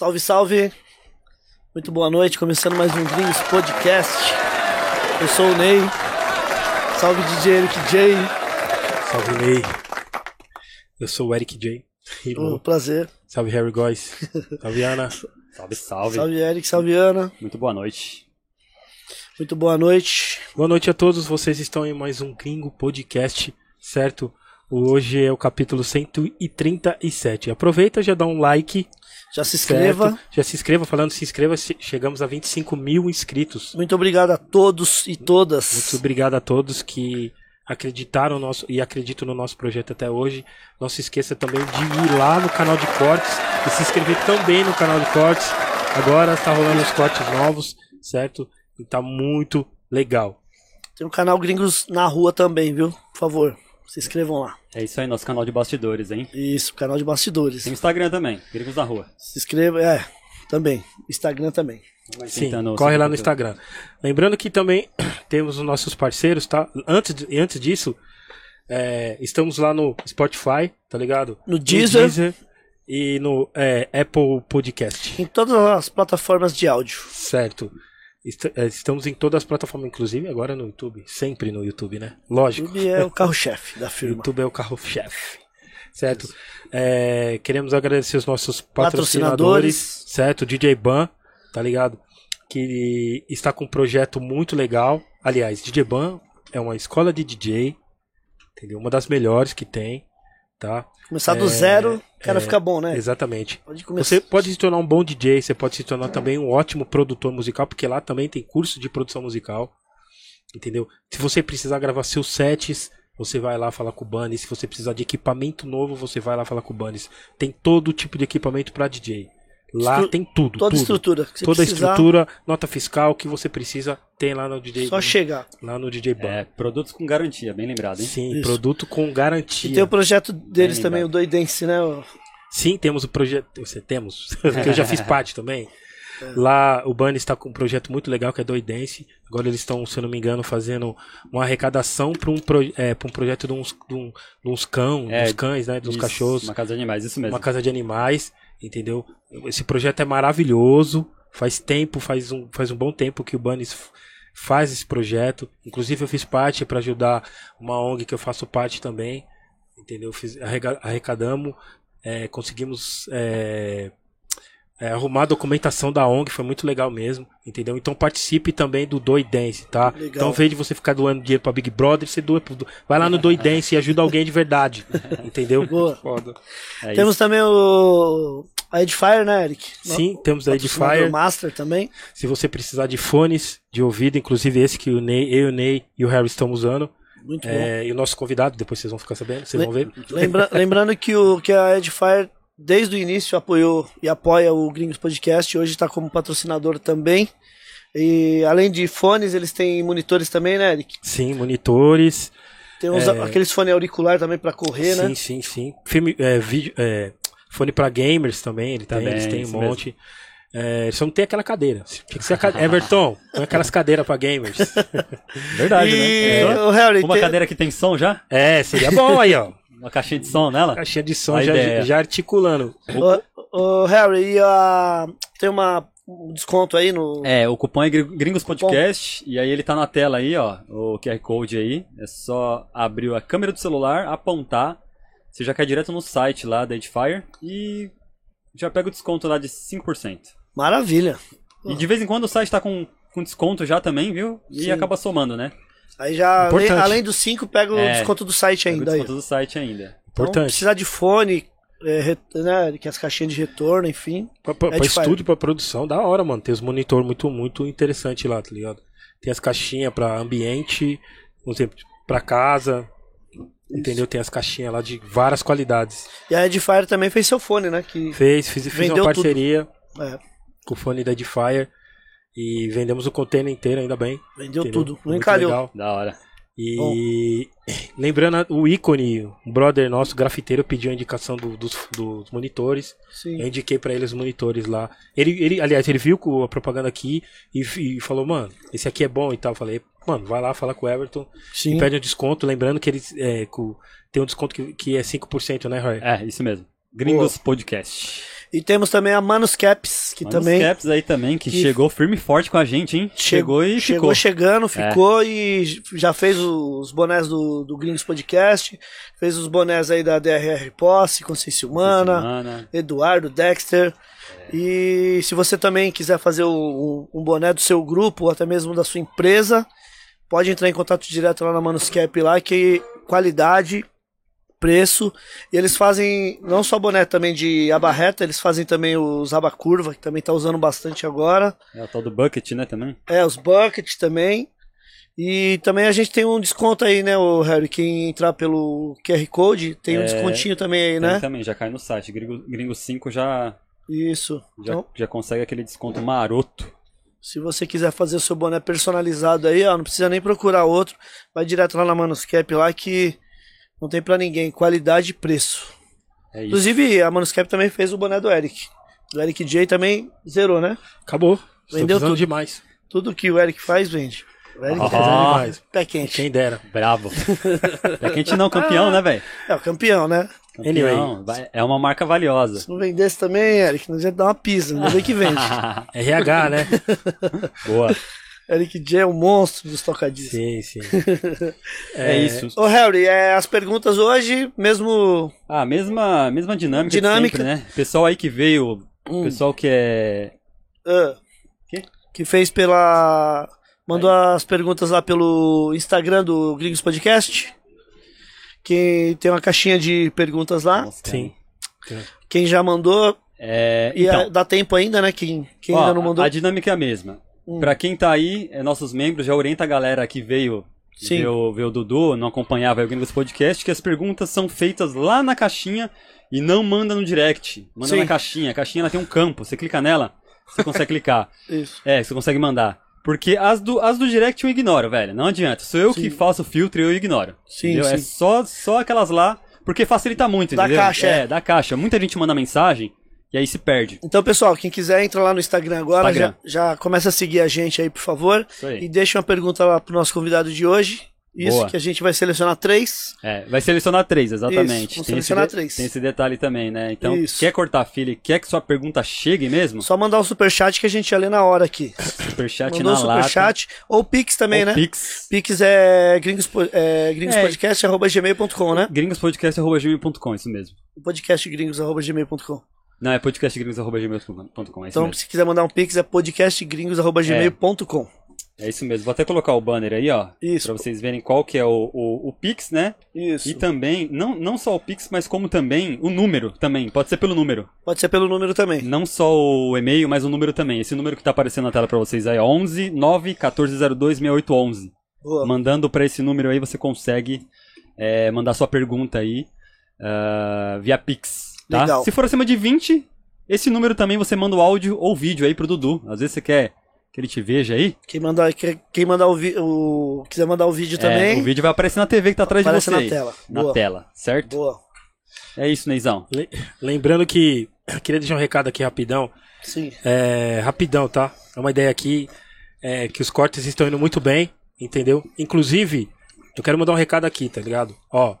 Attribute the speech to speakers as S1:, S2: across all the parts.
S1: Salve, salve! Muito boa noite, começando mais um Gringos Podcast. Eu sou o Ney. Salve DJ Eric J.
S2: Salve Ney. Eu sou o Eric J.
S1: Um prazer.
S2: Salve Harry Góes. Salve Ana.
S3: Salve, salve.
S1: Salve Eric, salve Ana.
S3: Muito boa noite.
S1: Muito boa noite.
S2: Boa noite a todos. Vocês estão em mais um Gringo Podcast, certo? Hoje é o capítulo 137. Aproveita, já dá um like.
S1: Já se inscreva.
S2: Certo? Já se inscreva. Falando se inscreva, chegamos a 25 mil inscritos.
S1: Muito obrigado a todos e todas.
S2: Muito obrigado a todos que acreditaram no nosso, e acreditam no nosso projeto até hoje. Não se esqueça também de ir lá no canal de cortes e se inscrever também no canal de cortes. Agora está rolando os cortes novos, certo? E tá muito legal.
S1: Tem um canal Gringos na Rua também, viu? Por favor, se inscrevam lá.
S3: É isso aí, nosso canal de bastidores, hein?
S1: Isso, canal de bastidores.
S3: Tem Instagram também, Gringos na Rua.
S1: Se inscreva, é, também. Instagram também.
S2: Sim, corre lá no Instagram. Lembrando que também temos os nossos parceiros, tá? Antes, de, antes disso, é, estamos lá no Spotify, tá ligado?
S1: No Deezer. No Deezer
S2: e no é, Apple Podcast.
S1: Em todas as plataformas de áudio.
S2: Certo. É, estamos em todas as plataformas, inclusive agora no YouTube. Sempre no YouTube, né? Lógico.
S1: YouTube é o carro-chefe da firma.
S2: YouTube é o carro-chefe. Certo? É, queremos agradecer os nossos patrocinadores, patrocinadores, certo? DJ Ban, tá ligado? Que está com um projeto muito legal. Aliás, DJ Ban é uma escola de DJ, entendeu? Uma das melhores que tem, tá?
S1: Começar do é, zero, cara é, fica bom, né?
S2: Exatamente. Pode você pode se tornar um bom DJ, você pode se tornar também um ótimo produtor musical, porque lá também tem curso de produção musical, entendeu? Se você precisar gravar seus sets, você vai lá falar com o Bunny. Se você precisar de equipamento novo, você vai lá falar com o Bunny. Tem todo tipo de equipamento para DJ. Lá Estru tem tudo.
S1: Toda
S2: tudo.
S1: estrutura.
S2: Toda precisar... estrutura, nota fiscal que você precisa, tem lá no DJ.
S1: Só chegar.
S2: Lá no DJ Ban. É,
S3: produtos com garantia, bem lembrado, hein?
S2: Sim, Isso. produto com garantia.
S1: E tem o projeto deles bem também, lembrado. o Doidense, né?
S2: Sim, temos o projeto. Você temos, que eu já fiz parte também. É. Lá o Bunny está com um projeto muito legal que é Doidense. Agora eles estão, se eu não me engano, fazendo uma arrecadação para um, pro, é, um projeto de uns, de, um, de uns cão, é, dos cães, né? Dos
S3: isso,
S2: cachorros.
S3: Uma casa de animais, isso mesmo.
S2: Uma casa de animais entendeu? Esse projeto é maravilhoso. Faz tempo, faz um, faz um bom tempo que o Bunnies faz esse projeto. Inclusive eu fiz parte para ajudar uma ONG que eu faço parte também, entendeu? Fiz, arrecadamos, é, conseguimos é, é, arrumar a documentação da ONG, foi muito legal mesmo, entendeu? Então participe também do Doidense, tá? Legal. Então, ao invés de você ficar doando dinheiro pra Big Brother, você doa pro... vai lá no Doidense e ajuda alguém de verdade, entendeu?
S1: Boa. Foda. É temos também o a Edifier, né, Eric?
S2: Sim, temos a Edifier.
S1: Master também.
S2: Se você precisar de fones de ouvido, inclusive esse que o Ney, eu, o Ney e o Harry estão usando. Muito é, bom. E o nosso convidado, depois vocês vão ficar sabendo, vocês vão ver.
S1: Lembra, lembrando que, o, que a Edifier desde o início apoiou e apoia o Gringos Podcast, hoje está como patrocinador também. E além de fones, eles têm monitores também, né, Eric?
S2: Sim, monitores.
S1: Tem uns, é... aqueles fones auricular também para correr,
S2: sim,
S1: né?
S2: Sim, sim, sim. Filme, é, vídeo, é, fone para gamers também, ele também, tem, eles têm um monte. É, só não tem aquela cadeira. Tinha que ser a cadeira. Everton, põe aquelas cadeiras pra gamers.
S3: Verdade, e... né? É. Harry, Uma tem... cadeira que tem som já?
S2: É, seria bom aí, ó.
S3: Uma caixinha de som nela?
S2: Caixinha de som já, já, articulando.
S1: Ô, Harry, e a... tem uma um desconto aí no.
S3: É, o cupom é Gringos Podcast. E aí ele tá na tela aí, ó. O QR Code aí. É só abrir a câmera do celular, apontar. Você já cai direto no site lá da Edifier e já pega o desconto lá de 5%.
S1: Maravilha.
S3: E de vez em quando o site tá com, com desconto já também, viu? E Sim. acaba somando, né?
S1: Aí já, além, além dos 5, pega o é, desconto do site ainda.
S3: Pega o desconto aí. do site ainda.
S1: Então, Importante. precisar de fone, é, né, que as caixinhas de retorno, enfim.
S2: Pra, pra, é pra estúdio, pra produção, da hora, mano. Tem os monitor muito, muito interessante lá, tá ligado? Tem as caixinhas pra ambiente, por exemplo, pra casa. Entendeu? Tem as caixinhas lá de várias qualidades.
S1: E a Edifier também fez seu fone, né? Que
S2: fez, fiz, fiz uma parceria é. com o fone da Edifier. E vendemos o container inteiro, ainda bem.
S1: Vendeu entendeu? tudo, não encalhou.
S3: Da hora.
S2: E Bom. lembrando o ícone, um brother nosso, grafiteiro, pediu a indicação do, dos, dos, monitores. Sim. Eu indiquei para ele os monitores lá. Ele, ele, aliás, ele viu a propaganda aqui e, e, falou, mano, esse aqui é bom e tal. Eu falei, mano, vai lá, fala com o Everton Sim. e pede um desconto. Lembrando que ele é, tem um desconto que, que é 5%, né, Roy?
S3: É, isso mesmo. Gringos Pô. Podcast.
S1: E temos também a Manus Caps, que
S3: Manda os
S1: também
S3: Caps aí também, que,
S1: que-
S3: chegou firme e forte com a gente, hein? Chegou e
S1: chegou
S3: ficou. É.
S1: chegando, ficou e já fez os bonés do, do Gringos Podcast, fez os bonés aí da DRR Posse, Consciência Humana,
S3: Semana.
S1: Eduardo, Dexter. E se você também quiser fazer o- um boné do seu grupo ou até mesmo da sua empresa, pode entrar em contato direto lá na Manuscap lá, que qualidade, preço. E eles fazem não só boné também de aba reta, eles fazem também os aba curva, que também tá usando bastante agora.
S3: É o tal do Bucket, né, também?
S1: É, os buckets também. E também a gente tem um desconto aí, né, o Harry? Quem entrar pelo QR Code tem um
S3: É,
S1: descontinho também aí, né?
S3: também, já cai no site. Gringo, Gringo 5 já,
S1: Isso.
S3: já,
S1: Então,
S3: já consegue aquele desconto maroto.
S1: Se você quiser fazer o seu boné personalizado aí, ó, não precisa nem procurar outro. Vai direto lá na Manuscap lá que não tem pra ninguém. Qualidade e preço.
S3: É isso.
S1: Inclusive, a Manuscap também fez o boné do Eric. O Eric J também zerou, né?
S2: Acabou.
S1: Vendeu tudo.
S2: demais.
S1: Tudo que o Eric faz, vende. O Eric
S3: Ah.
S1: é
S2: Precisando demais.
S1: pé quente.
S2: Quem dera.
S3: Bravo. é quente não, campeão, né, velho?
S1: É o campeão, né?
S3: Campeão. Vai- É uma marca valiosa.
S1: Se não vendesse também, Eric, nós ia dar uma pisa, ainda bem que vende.
S2: RH, né?
S3: Boa.
S1: Eric J é um monstro dos tocadiscos.
S2: sim, sim.
S3: É, isso.
S1: Ô, Harry, é, as perguntas hoje, mesmo.
S3: Ah, mesma, mesma dinâmica,
S1: Dinâmica.
S3: de sempre, né? Pessoal aí que veio,
S1: Hum.
S3: pessoal que é...
S1: ah,
S3: Quê?
S1: que fez pela. Mandou as perguntas lá pelo Instagram do Gringos Podcast. Que tem uma caixinha de perguntas lá.
S3: Nossa.
S2: Sim.
S1: Quem já mandou.
S3: É,
S1: E
S3: então,
S1: é- dá tempo ainda, né? Quem, quem
S3: ó,
S1: ainda não mandou.
S3: a dinâmica é a mesma.
S1: Hum.
S3: Pra quem tá aí, é nossos membros, já orienta a galera que veio
S1: Sim.
S3: ver o, ver o Dudu, não acompanhava o Gringos Podcast, que as perguntas são feitas lá na caixinha e não manda no direct. Manda
S1: Sim.
S3: na caixinha. A caixinha ela tem um campo, você clica nela, você consegue clicar.
S1: Isso.
S3: É, você consegue mandar. Porque as do, as do direct eu ignoro, velho. Não adianta. Sou eu
S1: Sim.
S3: que faço o filtro e eu ignoro.
S1: Sim,
S3: entendeu?
S1: sim.
S3: É só, só aquelas lá, porque facilita muito,
S1: Da
S3: entendeu?
S1: caixa,
S3: é.
S1: é.
S3: da caixa. Muita gente manda mensagem e aí se perde.
S1: Então, pessoal, quem quiser entra lá no Instagram agora,
S3: Instagram.
S1: Já, já começa a seguir a gente aí, por favor.
S3: Isso aí.
S1: E deixa uma pergunta lá pro nosso convidado de hoje. Isso,
S3: Boa.
S1: que a gente vai selecionar três.
S3: É, vai selecionar três, exatamente.
S1: Isso, vamos
S3: tem,
S1: selecionar
S3: esse
S1: três.
S3: tem esse detalhe também, né? Então,
S1: Isso.
S3: quer cortar filho e quer que sua pergunta chegue mesmo?
S1: Só mandar um superchat que a gente ia ler na hora aqui.
S3: Superchat
S1: Mandou um
S3: na lata.
S1: superchat. Ou Pix também,
S3: ou
S1: né?
S3: Pix.
S1: Pix é, gringospo- é gringospodcast.gmail.com, né?
S3: Gringospodcast.gmail.com, isso mesmo.
S1: podcastgringos.gmail.com.
S3: Não, é podcastgringos.gmail.com, é
S1: Então,
S3: mesmo.
S1: se quiser mandar um Pix, é podcastgringos.gmail.com.
S3: É isso mesmo. Vou até colocar o banner aí, ó.
S1: Isso.
S3: Pra vocês verem qual que é o, o, o Pix, né?
S1: Isso.
S3: E também, não, não só o Pix, mas como também o número também. Pode ser pelo número.
S1: Pode ser pelo número também.
S3: Não só o e-mail, mas o número também. Esse número que tá aparecendo na tela pra vocês aí, ó, 11 9 1402 6811.
S1: Boa.
S3: Mandando pra esse número aí, você consegue é, mandar sua pergunta aí ah, via Pix. Tá?
S1: Legal.
S3: Se for acima de 20, esse número também você manda o áudio ou vídeo aí pro Dudu. Às vezes você quer que ele te veja aí.
S1: Quem mandar, quem mandar o, o quiser mandar o vídeo
S3: É,
S1: também,
S3: o vídeo vai aparecer na TV que tá atrás
S1: aparece
S3: de você.
S1: na
S3: aí.
S1: tela.
S3: Na
S1: Boa.
S3: tela, certo?
S1: Boa.
S3: É isso, Neizão.
S2: Le- Lembrando que. Queria deixar um recado aqui rapidão.
S1: Sim.
S2: É, rapidão, tá? É uma ideia aqui é, que os cortes estão indo muito bem, entendeu? Inclusive, eu quero mandar um recado aqui, tá ligado? Ó,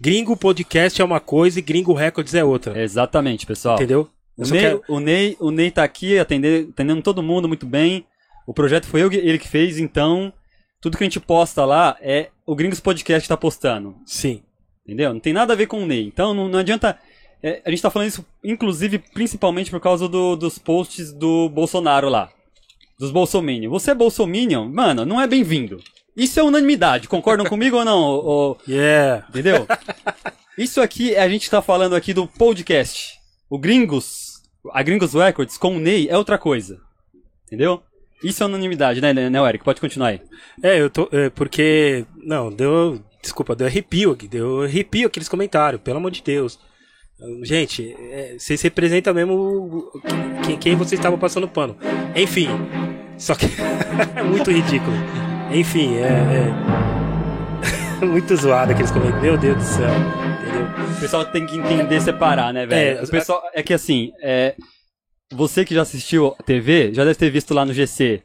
S2: Gringo Podcast é uma coisa e Gringo Records é outra,
S3: Exatamente, pessoal.
S2: entendeu?
S3: O Ney,
S2: quero-
S3: o, Ney, o Ney tá aqui atendendo, atendendo todo mundo muito bem. O projeto foi eu, ele que fez, então tudo que a gente posta lá é o Gringos Podcast que tá postando.
S2: Sim,
S3: Entendeu? Não tem nada a ver com o Ney. Então não, não adianta. é, a gente tá falando isso, inclusive, principalmente por causa do- dos posts do Bolsonaro lá. Dos Bolsominion. Você é Bolsominion? Mano, não é bem-vindo. Isso é unanimidade. Concordam comigo ou não?
S2: yeah.
S3: Entendeu? Isso aqui, a gente tá falando aqui do podcast. O Gringos, a Gringos Records com o Ney é outra coisa. Entendeu? Isso é unanimidade, né, né, Eric? Pode continuar aí.
S2: É, eu tô. é, porque. Não, deu. Desculpa, deu arrepio aqui. Deu arrepio aqueles comentários, pelo amor de Deus. Gente, é, vocês representam mesmo quem, quem vocês estavam passando pano. Enfim. Só que. é muito ridículo. Enfim, é. é muito zoado aqueles comentários. Meu Deus do céu. Entendeu?
S3: O pessoal tem que entender separar, né, velho?
S2: É,
S3: o pessoal, é que assim, é, você que já assistiu a TV, já deve ter visto lá no GC.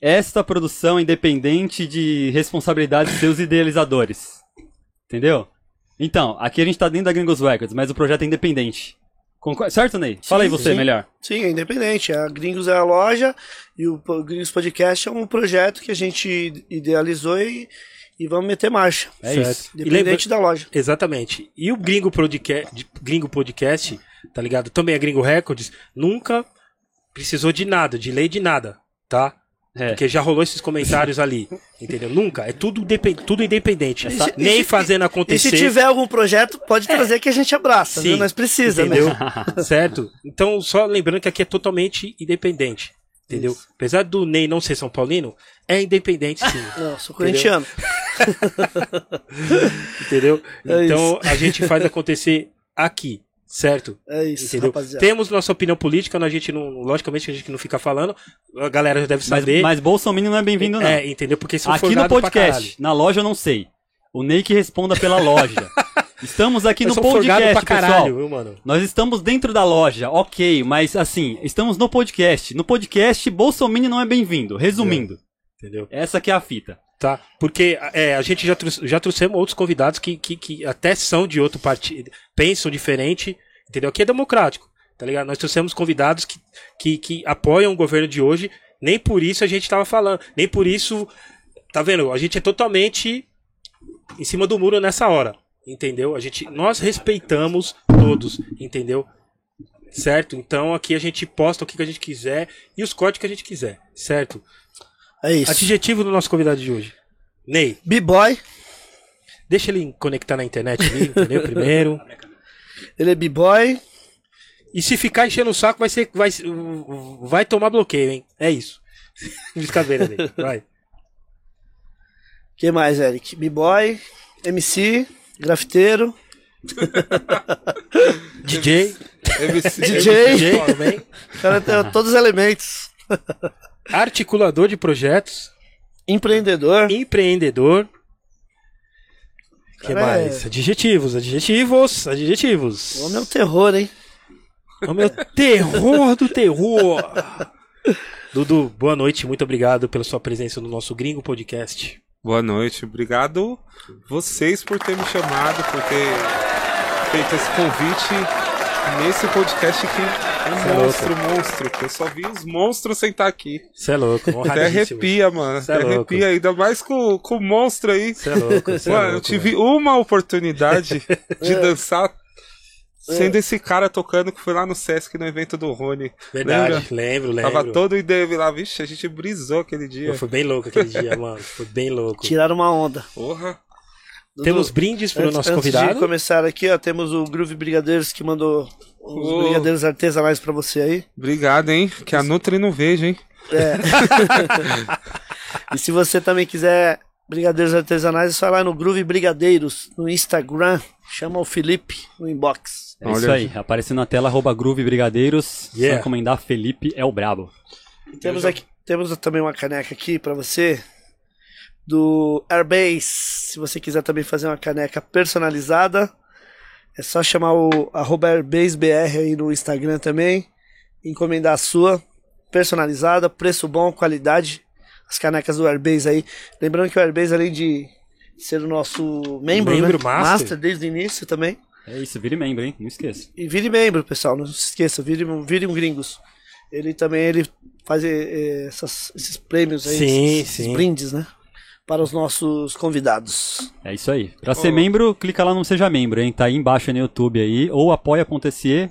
S3: Esta produção é independente de responsabilidade de seus idealizadores. Entendeu? Então, aqui a gente tá dentro da Gringos Records, mas o projeto é independente. Certo, Ney? Fala aí você,
S1: sim.
S3: melhor.
S1: Sim, é independente. A Gringos é a loja e o Gringos Podcast é um projeto que a gente idealizou e, e vamos meter marcha.
S3: É
S2: Certo.
S3: isso.
S2: E
S1: Independente da loja.
S2: Exatamente. E o Gringo Podcast, Gringo Podcast, tá ligado? Também é Gringo Records, nunca precisou de nada, de lei de nada, tá?
S3: É.
S2: Porque já rolou esses comentários ali, entendeu? Nunca. É tudo, tudo independente.
S3: Essa-
S2: Nem
S1: e se-
S2: fazendo
S1: E
S2: acontecer.
S1: se tiver algum projeto, pode trazer que a gente abraça,
S2: Sim,
S1: viu? Nós precisa,
S2: entendeu?
S1: né?
S2: certo? Então, só lembrando que aqui é totalmente independente. Entendeu?
S1: Isso.
S2: Apesar do Ney não ser São Paulino, é independente sim.
S1: Não, sou corintiano.
S2: entendeu?
S1: É
S2: então a gente faz acontecer aqui, certo?
S1: É isso,
S2: Entendeu?
S1: rapaziada.
S2: Temos nossa opinião política, a gente não, logicamente a gente não fica falando, a galera já deve
S3: Mas,
S2: saber.
S3: mas Bolsonaro não é bem-vindo, não.
S2: é, entendeu? Porque são
S3: aqui no podcast, na loja eu não sei. O Ney que responda pela loja. Estamos aqui
S2: Mas
S3: no podcast,
S2: pra
S3: pessoal.
S2: caralho, viu, mano?
S3: Nós estamos dentro da loja, ok, mas assim, estamos no podcast. No podcast, Bolsonaro não é bem-vindo. Resumindo,
S2: Entendeu?
S3: essa que é a fita.
S2: Tá? Porque é, a gente já, trouxe- já trouxemos outros convidados que, que, que até são de outro partido, pensam diferente, entendeu? Aqui é democrático, tá ligado? Nós trouxemos convidados que, que, que apoiam o governo de hoje, nem por isso a gente tava falando, nem por isso, tá vendo? A gente é totalmente em cima do muro nessa hora, entendeu? A gente, nós respeitamos todos, entendeu? Certo? Então aqui a gente posta o que a gente quiser e os cortes que a gente quiser, certo?
S1: É isso.
S2: Adjetivo do nosso convidado de hoje. Ney,
S1: B-boy,
S2: deixa ele conectar na internet ali, entendeu? Primeiro.
S1: ele é B-boy.
S2: E se ficar enchendo o saco, vai ser. Vai, vai tomar bloqueio, hein? É isso. Brincadeira dele. Vai.
S1: Que mais, Eric? B-boy, MC, grafiteiro,
S2: DJ.
S4: MC,
S1: DJ.
S2: DJ
S1: o cara tem todos os elementos.
S2: Articulador de projetos.
S1: Empreendedor.
S2: Empreendedor. O que
S1: Cara,
S2: mais? Adjetivos, adjetivos, adjetivos.
S1: O homem é um terror, hein?
S2: O meu terror do terror. Dudu, boa noite, muito obrigado pela sua presença no nosso Gringo Podcast.
S4: Boa noite, obrigado vocês por ter me chamado, por ter feito esse convite nesse podcast que é
S2: Cê é
S4: um monstro, monstro, que eu só vi os monstros sentar aqui.
S2: Você é louco,
S4: Até arrepia, mano,
S2: Cê é louco.
S4: arrepia, ainda mais com, com o monstro aí.
S2: Você é louco, cê é
S4: Mano, eu
S2: louco,
S4: tive
S2: velho.
S4: uma oportunidade de
S1: É.
S4: dançar sendo esse cara tocando que foi lá no Sesc no evento do Rony.
S2: Verdade,
S4: Lembra?
S2: lembro, lembro.
S4: Tava todo o IDM lá, vixe, a gente brisou aquele dia.
S2: Pô, Foi bem louco aquele dia, mano. Foi bem louco.
S1: Tiraram uma onda.
S4: Porra.
S1: Dudu,
S2: Temos brindes para o
S1: antes,
S2: nosso
S1: antes de
S2: convidado.
S1: começar aqui, ó, temos o Groove Brigadeiros que mandou os
S4: Ô.
S1: brigadeiros artesanais pra você aí.
S4: Obrigado, hein? Que a Nutri não vejo, hein?
S1: É. e se você também quiser brigadeiros artesanais, é só lá no Groove Brigadeiros no Instagram. Chama o Felipe no inbox.
S3: É
S4: Olha
S3: isso aí. Aparecendo na tela, arroba Groove Brigadeiros.
S2: Yeah.
S3: Só encomendar Felipe é o brabo.
S1: E temos aqui, temos também uma caneca aqui pra você do Airbase. Se você quiser também fazer uma caneca personalizada, é só chamar o arroba AirbaseBR aí no Instagram também. Encomendar a sua personalizada, preço bom, qualidade. As canecas do Airbase aí. Lembrando que o Airbase, além de ser o nosso membro,
S2: Membro
S1: né?
S2: master.
S1: desde o início também.
S3: É isso, vire membro, hein? Não esqueça.
S1: E vire membro, pessoal. Não se esqueça, vire, vire um gringos. Ele também ele faz eh, essas- esses prêmios aí,
S2: Sim,
S1: esses, esses
S2: sim.
S1: brindes, né? Para os nossos convidados.
S3: É isso aí. Pra ser membro, clica lá no Seja Membro, hein? Tá aí embaixo no YouTube aí. Ou apoia.se.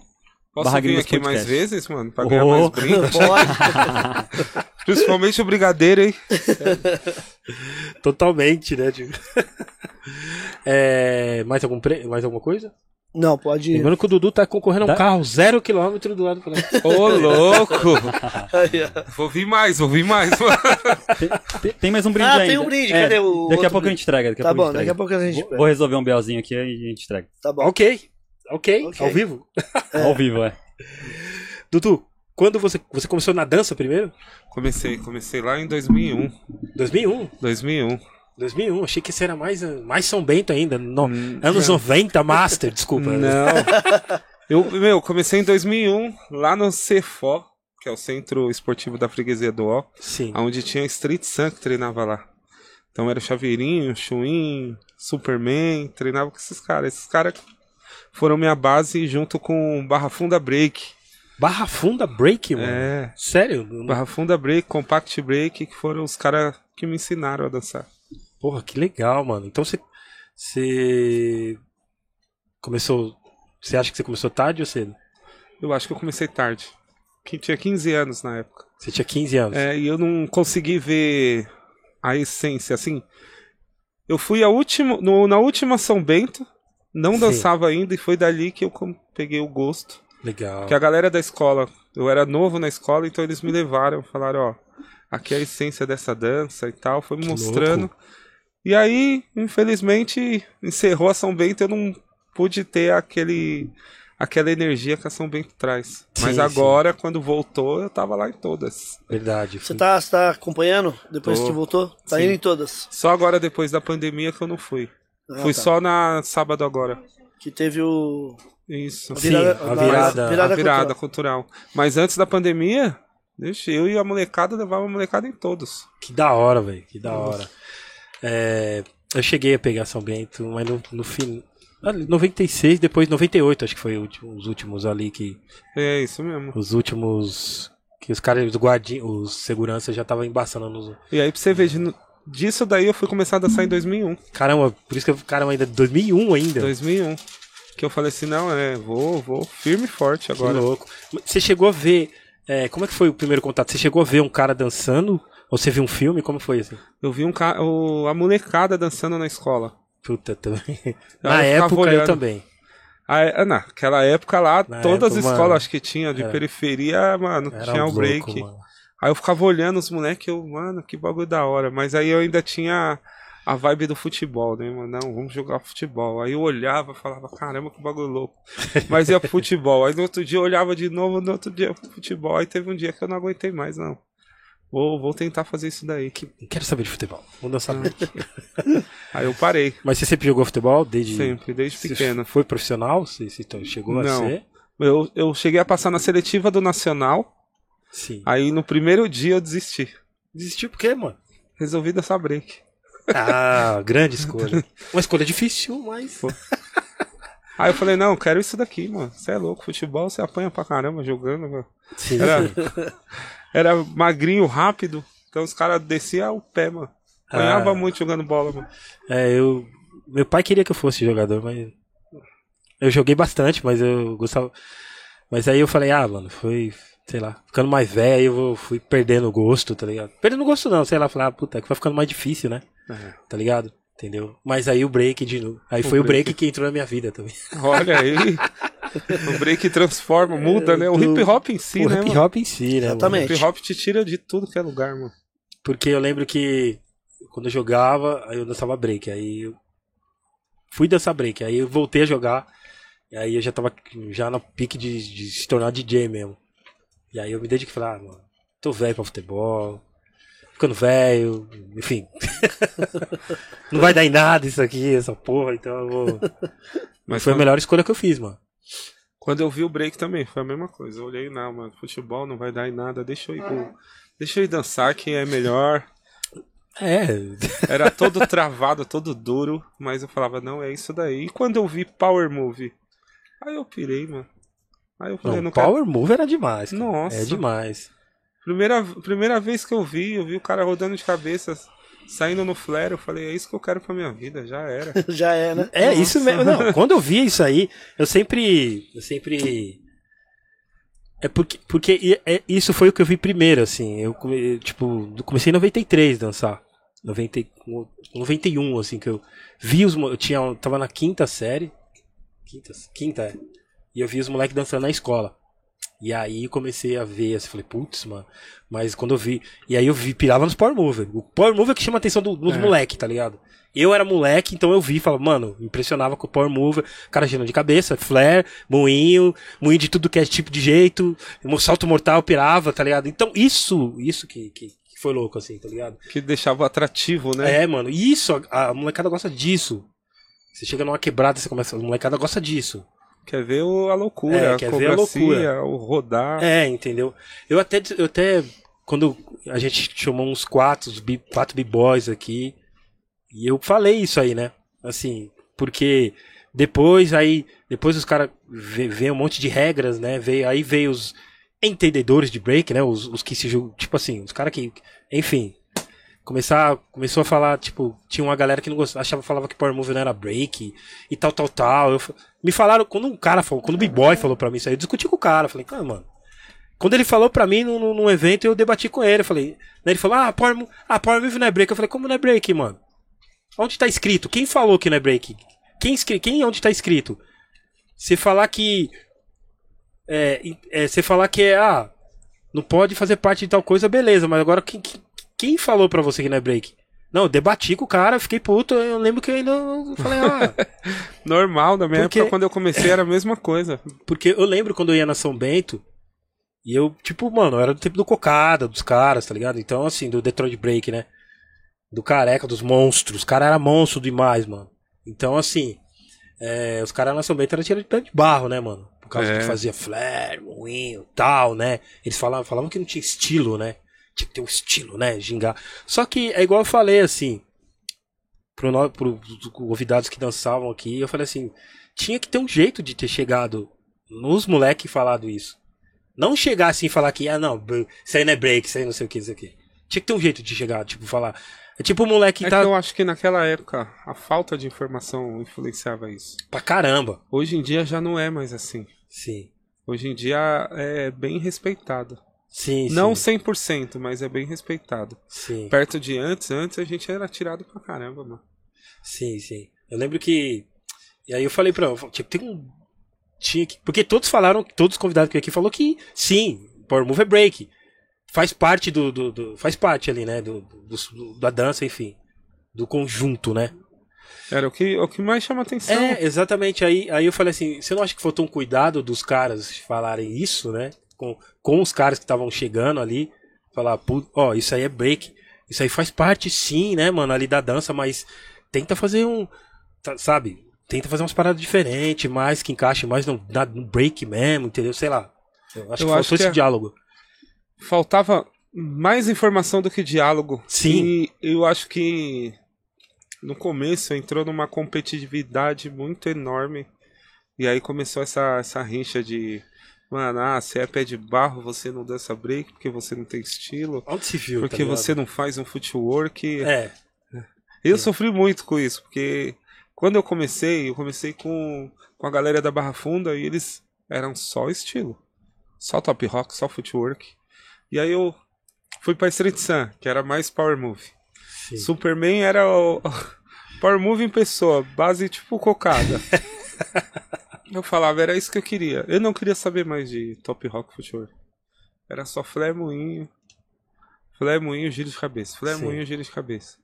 S4: Posso
S3: Barra
S4: vir aqui mais
S3: Podcast.
S4: vezes, mano? Pra ganhar
S3: Oh.
S4: mais brinde?
S1: Pode.
S4: Principalmente o brigadeiro, hein?
S2: Totalmente, né, Diego? é, mais, algum pre... mais alguma coisa?
S1: Não, pode ir.
S2: Lembrando que o Dudu tá concorrendo a um
S3: Dá-
S2: carro zero quilômetro do lado pra lá.
S4: Ô, louco! Vou vir mais, vou vir mais.
S3: Tem, tem mais um brinde
S1: Ah,
S3: ainda.
S1: tem um brinde,
S3: É,
S1: cadê o
S3: Daqui a pouco a
S1: brinde?
S3: gente entrega. Daqui a
S1: Tá
S3: pouco a
S1: bom,
S3: gente
S1: daqui a pouco a gente
S3: Vou, vou resolver um belzinho aqui e a gente entrega.
S1: Tá bom.
S2: ok, ok,
S1: Ok.
S2: ao vivo.
S3: Ao vivo, é.
S2: Dudu, quando você, você começou na dança primeiro?
S4: Comecei, comecei lá em 2001.
S2: 2001.
S4: 2001.
S2: 2001, achei que esse era mais, mais São Bento ainda. No, anos 90, Master, desculpa.
S4: Não. Eu, meu, comecei em 2001, lá no CEFO, que é o Centro Esportivo da Freguesia do Ó,
S2: Sim.
S4: onde tinha Street Sun que treinava lá. Então era Chaveirinho, Chuin, Superman, treinava com esses caras. Esses caras foram minha base junto com Barra Funda Break.
S2: Barra Funda Break, mano?
S4: É.
S2: Sério?
S4: Barra Funda Break, Compact Break, que foram os caras que me ensinaram a dançar.
S2: Porra, que legal, mano. Então você. Você. Começou. Você acha que você começou tarde ou cedo?
S4: Eu acho que eu comecei tarde. Que tinha 15 anos na época.
S2: Você tinha 15 anos.
S4: É, e eu não consegui ver a essência, assim. Eu fui a última, no- na última São Bento, não
S2: Sim.
S4: dançava ainda, e foi dali que eu com- peguei o gosto.
S2: Legal.
S4: Que a galera da escola, eu era novo na escola, então eles me levaram, falaram, ó, aqui é a essência dessa dança e tal, foi me
S2: Que
S4: mostrando.
S2: louco.
S4: E aí, infelizmente, encerrou a São Bento, eu não pude ter aquele aquela energia que a São Bento traz. Mas
S2: Sim,
S4: agora, quando voltou, eu tava lá em todas.
S2: Verdade.
S1: Você tá, você tá acompanhando depois
S4: Tô.
S1: que voltou? Tá
S4: Sim.
S1: indo em todas.
S4: Só agora, depois da pandemia, que eu não fui.
S1: Ah,
S4: fui
S1: tá.
S4: só na sábado agora.
S1: Que teve o.
S4: Isso.
S2: Sim, a virada-
S4: a virada
S1: cultural.
S4: cultural. Mas antes da pandemia, deixa eu e a molecada levava a molecada em todos.
S2: Que da hora, velho. Que da hora. É, eu cheguei a pegar São Bento, mas no, no fim. ali, 96, depois 98, acho que foi último- os últimos ali que.
S4: É isso mesmo.
S2: Os últimos. Que os caras, os guardinhos, os seguranças já estavam embaçando nos.
S4: E aí, pra você ver, de- disso daí eu fui começar a dançar em 2001.
S2: Caramba, por isso que eu. Caramba, ainda 2001 ainda.
S4: 2001. Que eu falei assim, não, é, vou, vou firme e forte
S2: Que
S4: agora.
S2: louco. Você chegou a ver. é, como é que foi o primeiro contato? Você chegou a ver um cara dançando? Ou você viu um filme? Como foi assim?
S4: Eu vi um ca... o... a molecada dançando na escola.
S2: Puta, também. Na
S4: eu
S2: época eu
S4: olhando.
S2: também.
S4: Ah, é, naquela época lá,
S2: Na
S4: todas as
S2: época,
S4: escolas
S2: mano,
S4: acho que tinha de
S2: era-
S4: periferia, mano, tinha
S2: um
S4: o break.
S2: louco, mano.
S4: Aí eu ficava olhando os moleques, eu, mano, que bagulho da hora. Mas aí eu ainda tinha a vibe do futebol, né, mano? Não, vamos jogar futebol. Aí eu olhava falava, caramba, que bagulho louco. Mas ia pro futebol. Aí no outro dia eu olhava de novo, no outro dia pro futebol. Aí teve um dia que eu não aguentei mais, não. Vou, vou tentar fazer isso daí.
S2: Não quero saber de futebol. Vou dançar.
S4: Aí eu parei,
S2: Mas você sempre jogou futebol? Desde.
S4: sempre, desde
S2: Você
S4: pequeno.
S2: Foi profissional? Você, então chegou a
S4: Não.
S2: ser?
S4: Eu, eu cheguei a passar na seletiva do Nacional.
S2: Sim.
S4: Aí no primeiro dia eu desisti.
S2: Desistiu por quê, mano?
S4: Resolvi dançar break.
S2: Ah, grande escolha. Uma escolha difícil, mas.
S4: Aí eu falei, não, quero isso daqui, mano. Você é louco, futebol você apanha pra caramba jogando, mano.
S2: Sim,
S4: Era,
S2: sim.
S4: era magrinho, rápido. Então os caras desciam o pé, mano. Apanhava
S2: Ah.
S4: muito jogando bola, mano.
S2: É, eu. Meu pai queria que eu fosse jogador, mas. Eu joguei bastante, mas eu gostava. Mas aí eu falei, ah, mano, foi. Sei lá, ficando mais velho, eu fui perdendo o gosto, tá ligado? Perdendo o gosto não, sei lá, falar, ah, puta, é que vai ficando mais difícil, né?
S4: É.
S2: Tá ligado? Entendeu? Mas aí o break de novo. Aí
S4: O
S2: foi o break
S4: break.
S2: que entrou na minha vida também.
S4: Olha aí. o break transforma, muda, né? O
S2: do-
S4: hip hop em si,
S2: o
S4: né,
S2: hip
S4: mano?
S2: hop em si, né? mano?
S1: Exatamente.
S4: O hip hop te tira de tudo que é lugar, mano.
S2: Porque eu lembro que quando eu jogava, aí eu dançava break. Aí eu fui dançar break. Aí eu voltei a jogar. E aí eu já tava já no pique de, de se tornar DJ mesmo. E aí eu me dediquei e falei, ah, mano, tô velho pra futebol. Ficando velho, enfim. Não vai dar em nada isso aqui, essa porra, então eu vou.
S4: Mas
S2: Foi a
S4: quando,
S2: melhor escolha que eu fiz, mano.
S4: quando eu vi o break também, foi a mesma coisa. Eu olhei, não, mano, futebol não vai dar em nada. Deixa eu ir pro... Deixa eu ir dançar, que é melhor.
S2: É,
S4: Era todo travado, todo duro, mas eu falava, não, é isso daí. E quando eu vi Power Move, aí eu pirei, mano. Aí eu falei,
S2: não,
S4: não, quero.
S2: Power Move era demais. cara.
S4: Nossa.
S2: É demais.
S4: Primeira, primeira vez que eu vi, eu vi o cara rodando de cabeça, saindo no flare, eu falei, é isso que eu quero pra minha vida, já era.
S1: Já é, né?
S2: É, isso mesmo. Não, quando eu vi isso aí, eu sempre. Eu sempre. É porque, porque é- isso foi o que eu vi primeiro, assim. Eu tipo, comecei em 93 a dançar. 90, e- 91, assim, que eu vi os. Eu tinha, eu tava na quinta série. Quinta, quinta, é. E eu vi os moleques dançando na escola. E aí comecei a ver, assim, falei, putz, mano. Mas quando eu vi. E aí eu vi, pirava nos Power Mover. O Power Mover é que chama a atenção do- dos
S4: É.
S2: moleques, tá ligado? Eu era moleque, então eu vi e falava, mano, impressionava com o Power Mover, cara girando de cabeça, flare, moinho, moinho de tudo que é tipo de jeito, um salto mortal pirava, tá ligado? Então isso, isso que, que, que foi louco, assim, tá ligado?
S4: Que deixava atrativo, né?
S2: É, mano, isso, a, a molecada gosta disso. Você chega numa quebrada, você começa, a molecada gosta disso.
S4: Quer ver a loucura,
S2: É,
S4: a
S2: quer ver a loucura.
S4: o rodar.
S2: É, entendeu? Eu até, eu até quando a gente chamou uns quatro, quatro b-boys aqui, e eu falei isso aí, né? Assim, porque Depois, aí, depois os caras vê um monte de regras, né? Veio, aí veio os entendedores de break, né? Os, os que se julgam, tipo assim, os caras que, enfim, começar, começou a falar, tipo, tinha uma galera que não gostava, achava, falava que Power Move não era break e tal, tal, tal. Eu, me falaram, quando um cara falou, quando o B-Boy falou pra mim isso aí, eu discuti com o cara, falei, cara, mano. Quando ele falou pra mim num, num evento, eu debati com ele, eu falei, né, ele falou, ah, Power, ah, Power Move não é break. Eu falei, como não é break, mano? Onde tá escrito? Quem falou que não é break? Quem, quem onde tá escrito? Você falar que. É, é, você falar que é. Ah, não pode fazer parte de tal coisa, beleza, mas agora quem, quem falou pra você que não é break? Não, eu debati com o cara, fiquei puto, eu lembro que eu ainda falei, ah.
S4: Normal, na minha porque... época, quando eu comecei, era a mesma coisa.
S2: Porque eu lembro quando eu ia na São Bento, e eu, tipo, mano, era do tempo do Cocada, dos caras, tá ligado? Então, assim, do Detroit Break, né? Do careca, dos monstros. Os caras eram monstro demais, mano. Então, assim, é, os caras na São Bento eram tirados de barro, né, mano? Por causa é. que fazia flare, moinho, tal, né? Eles falavam, falavam que não tinha estilo, né? Tinha que ter um estilo, né? Gingar. Só que é igual eu falei, assim, pro, pro, pro convidados que dançavam aqui, eu falei assim, tinha que ter um jeito de ter chegado nos moleques e falado isso. Não chegar assim e falar que, ah, não, isso aí não é break, isso aí não sei o que, isso aqui. Tinha que ter um jeito de chegar, tipo, falar. É tipo o moleque
S4: é
S2: tá.
S4: Que eu acho que naquela época a falta de informação influenciava isso.
S2: Pra caramba.
S4: Hoje em dia já não é mais assim.
S2: Sim.
S4: Hoje em dia é bem respeitado.
S2: Sim,
S4: Não
S2: sim.
S4: 100%, mas é bem respeitado.
S2: Sim.
S4: Perto de antes, antes a gente era tirado pra caramba, mano.
S2: Sim, sim. Eu lembro que. E aí eu falei pra. Tipo, tem um. Tinha que. Porque todos falaram, todos os convidados que aqui falou que sim, Power Move é break. Faz parte do. do, do faz parte ali, né? Do, do, da dança, enfim. Do conjunto, né?
S4: Era o que, o que mais chama atenção.
S2: É, exatamente. Aí, aí eu falei assim: você não acha que faltou um cuidado dos caras falarem isso, né? Com, com os caras que estavam chegando ali. Falar, ó, oh, isso aí é break. Isso aí faz parte, sim, né, mano, ali da dança, mas tenta fazer um. Tá, sabe? Tenta fazer umas paradas diferentes, mais que encaixe mais no, no break mesmo, entendeu? Sei lá. Eu acho eu que acho faltou que esse é... diálogo.
S4: Faltava mais informação do que diálogo.
S2: Sim.
S4: E eu acho que no começo entrou numa competitividade muito enorme. E aí começou essa, essa rincha de Mano, ah, se é pé de barro, você não dança break porque você não tem estilo.
S2: Onde se viu,
S4: Porque
S2: tá
S4: você não faz um footwork.
S2: É.
S4: Eu é. sofri muito com isso, porque quando eu comecei, eu comecei com, com a galera da Barra Funda e eles eram só estilo. Só top rock, só footwork. E aí eu fui pra Street Sun, que era mais power move. Sim. Superman era o power move em pessoa, base tipo cocada. Eu falava, era isso que eu queria. Eu não queria saber mais de top rock futebol. Era só flare moinho. Flare moinho, giro de cabeça. Flare moinho, giro de cabeça.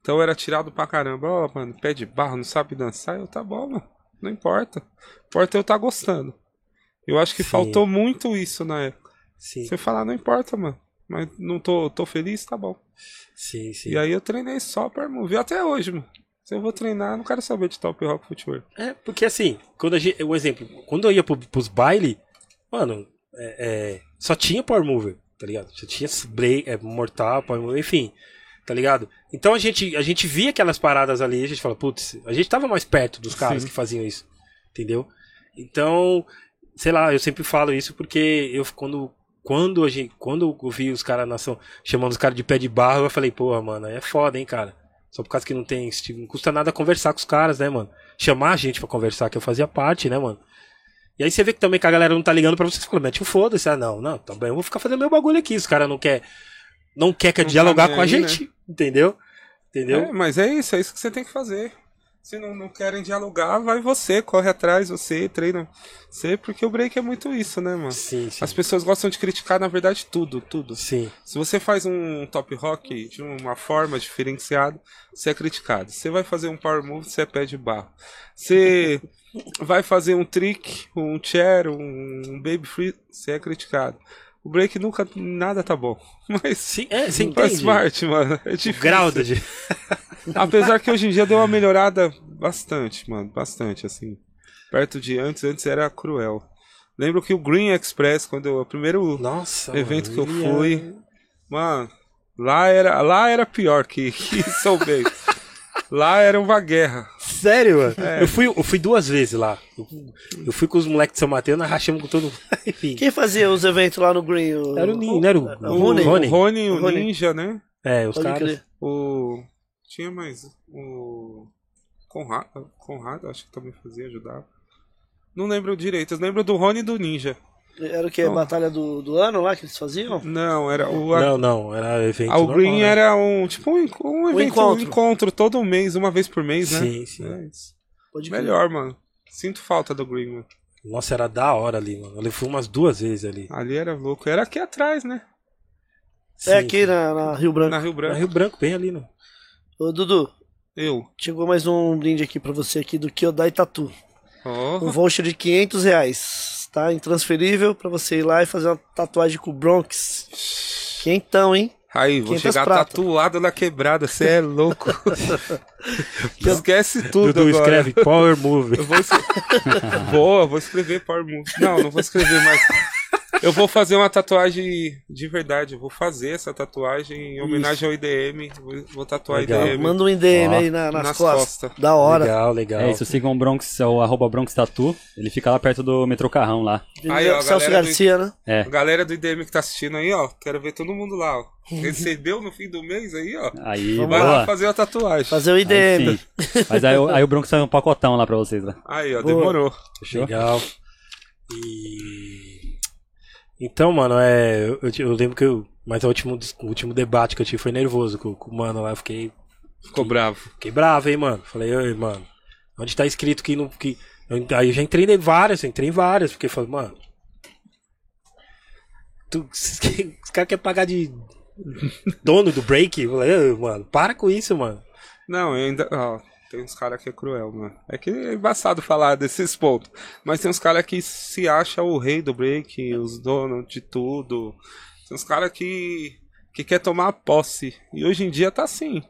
S4: Então era tirado pra caramba. Ó, oh, mano, pé de barro, não sabe dançar. Eu, tá bom, mano. Não importa. Importa eu tá gostando. Eu acho que Sim. faltou muito isso na época.
S2: Sim.
S4: Você falar, não importa, mano. Mas não tô, tô feliz, tá bom.
S2: Sim, sim.
S4: E aí eu treinei só pra mover até hoje, mano. Se eu vou treinar, não quero saber de top rock futebol.
S2: É, porque assim, quando a gente, o exemplo, quando eu ia pro, pros baile, mano, é, é, só tinha Power Mover, tá ligado? Só tinha break, é, Mortal, Power Mover, enfim, tá ligado? Então a gente, a gente via aquelas paradas ali, a gente fala, putz, a gente tava mais perto dos caras Sim. que faziam isso, entendeu? Então, sei lá, eu sempre falo isso porque eu quando quando a gente, quando eu vi os caras nação chamando os caras de pé de barro, eu falei, porra, mano, é foda, hein, cara. Só por causa que não tem. Não custa nada conversar com os caras, né, mano? Chamar a gente para conversar, que eu fazia parte, né, mano? E aí você vê que também que a galera não tá ligando pra você, você fala, mete o foda-se. Ah, não, não, também eu vou ficar fazendo meu bagulho aqui. Os caras não quer não quer, quer não dialogar tá com a gente, né? entendeu? Entendeu?
S4: É, mas é isso, é isso que você tem que fazer. Se não, não querem dialogar, vai você, corre atrás, você, treina. Você, porque o break é muito isso, né, mano?
S2: Sim, sim.
S4: As pessoas gostam de criticar, na verdade, tudo, tudo.
S2: Sim.
S4: Se você faz um top rock de uma forma diferenciada, você é criticado. Você vai fazer um power move, você é pé de barro. Você vai fazer um trick, um chair, um baby free, você é criticado. O break nunca nada tá bom. Mas
S2: sim, é,
S4: faz parte, mano. É difícil.
S2: O grau de...
S4: Apesar que hoje em dia deu uma melhorada bastante, mano. Bastante, assim. Perto de antes, antes era cruel. Lembro que o Green Express, quando eu, o primeiro
S2: Nossa,
S4: evento mano, que eu fui, é... mano, lá era, lá era pior que, que São Bento. lá era uma guerra.
S2: Sério, mano? Eu, fui, eu fui duas vezes lá. Eu, eu fui com os moleques de São Mateus, nós rachamos com todo mundo. Enfim.
S1: Quem fazia os eventos lá no Green? O...
S2: Era o Ninja, não era o,
S1: o
S2: o
S1: Rony?
S2: Rony?
S4: O Rony, o
S1: Rony.
S4: Ninja, né?
S2: É, os caras.
S4: O. Tinha mais. O. Conrado, Conrado, acho que também fazia, ajudava. Não lembro direito. Eu lembro do Rony e do Ninja.
S1: Era o que?
S4: Não.
S1: Batalha do, do ano lá que eles faziam?
S4: Não, era o.
S2: Não, não, era evento.
S4: O
S2: normal,
S4: Green
S2: né?
S4: era um. Tipo um, um evento, um encontro.
S1: encontro.
S4: todo mês, uma vez por mês, né?
S2: Sim, sim.
S4: É.
S1: Pode crer.
S4: Melhor, mano. Sinto falta do Green, mano.
S2: Nossa, era da hora ali, mano. Eu fui umas duas vezes ali.
S4: Ali era louco. Era aqui atrás, né?
S1: É
S2: Sim,
S1: aqui
S2: sim.
S1: na, na Rio Branco.
S4: Na Rio
S2: Na
S4: Branco.
S2: Rio Branco, bem ali, né?
S1: Ô, Dudu,
S4: Eu.
S1: chegou mais um brinde aqui pra você aqui do Kyodai Tatu. Um
S4: Ó.
S1: voucher de 500 reais, tá? Intransferível pra você ir lá e fazer uma tatuagem com o Bronx. Quentão, hein?
S4: Aí, vou
S1: 500
S4: chegar
S1: prata.
S4: tatuado na quebrada. Você é louco. Esquece tudo
S2: Dudu
S4: agora.
S2: escreve Power Move.
S4: Eu vou, es... Boa, vou escrever Power Move. Não, não vou escrever mais. Eu vou fazer uma tatuagem de verdade. Eu vou fazer essa tatuagem em homenagem ao IDM. Vou, vou tatuar
S2: Legal.
S4: IDM.
S1: Manda um IDM
S3: Ó,
S1: aí na- nas,
S4: nas
S1: costas.
S4: costas.
S1: Da hora.
S2: Legal, legal.
S3: É isso, sigam o Bronx, é o arroba Bronx Tatu. Ele fica lá perto do metrô Carrão lá.
S4: Aí, ó,
S1: Celso
S4: galera do-
S1: Garcia, né?
S3: É.
S4: A galera do IDM que tá assistindo aí, ó. Quero ver todo mundo lá, ó. Recebeu no fim do mês aí, ó.
S3: Aí,
S1: Vamos
S4: Vai
S3: boa.
S4: lá fazer a tatuagem.
S1: Fazer o
S3: Aí
S1: IDM.
S3: sim. Mas aí, o- aí o Bronx sai um pacotão lá pra vocês lá.
S4: Aí, ó,
S1: Boa.
S4: demorou.
S3: Fechou?
S2: Legal. E. Então, mano, é. Eu, eu- eu lembro que eu. Mas o último, o último debate que eu tive foi nervoso com, com o mano lá. Eu fiquei,
S4: Ficou bravo.
S2: fiquei bravo, hein, mano. Falei, oi, mano. Onde tá escrito que não. Que... eu- aí eu já entrei em várias, entrei em várias, porque falei, mano. Tu, os caras querem pagar de dono do break? Eu falei, "Ô, mano, para com isso, mano.
S4: Não, eu ainda. Ó, tem uns caras que é cruel, mano. É que é embaçado falar desses pontos. Mas tem uns caras que se acham o rei do break, os donos de tudo. Tem uns caras que. que quer tomar posse. E hoje em dia tá assim.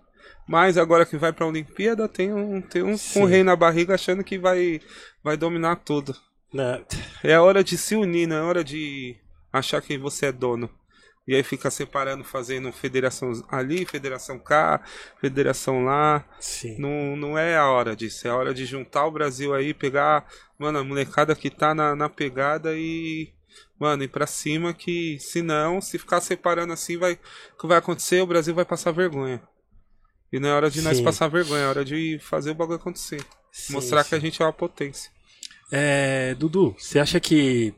S4: Mas agora que vai pra Olimpíada, tem um, tem um,
S2: Sim.
S4: um rei na barriga achando que vai, vai dominar tudo.
S2: Né?
S4: É hora de se unir, não é hora de achar que você é dono. E aí fica separando, fazendo federação ali, federação cá, federação lá.
S2: Sim.
S4: Não, não é a hora disso. É a hora de juntar o Brasil aí, pegar, mano, a molecada que tá na, na pegada e, mano, ir pra cima que, se não, se ficar separando assim, vai, o que vai acontecer? O Brasil vai passar vergonha. E não é hora de nós
S2: Sim.
S4: passar vergonha, é hora de fazer o bagulho acontecer.
S2: Sim,
S4: Mostrar que a gente é uma potência.
S2: É, Dudu, você acha que.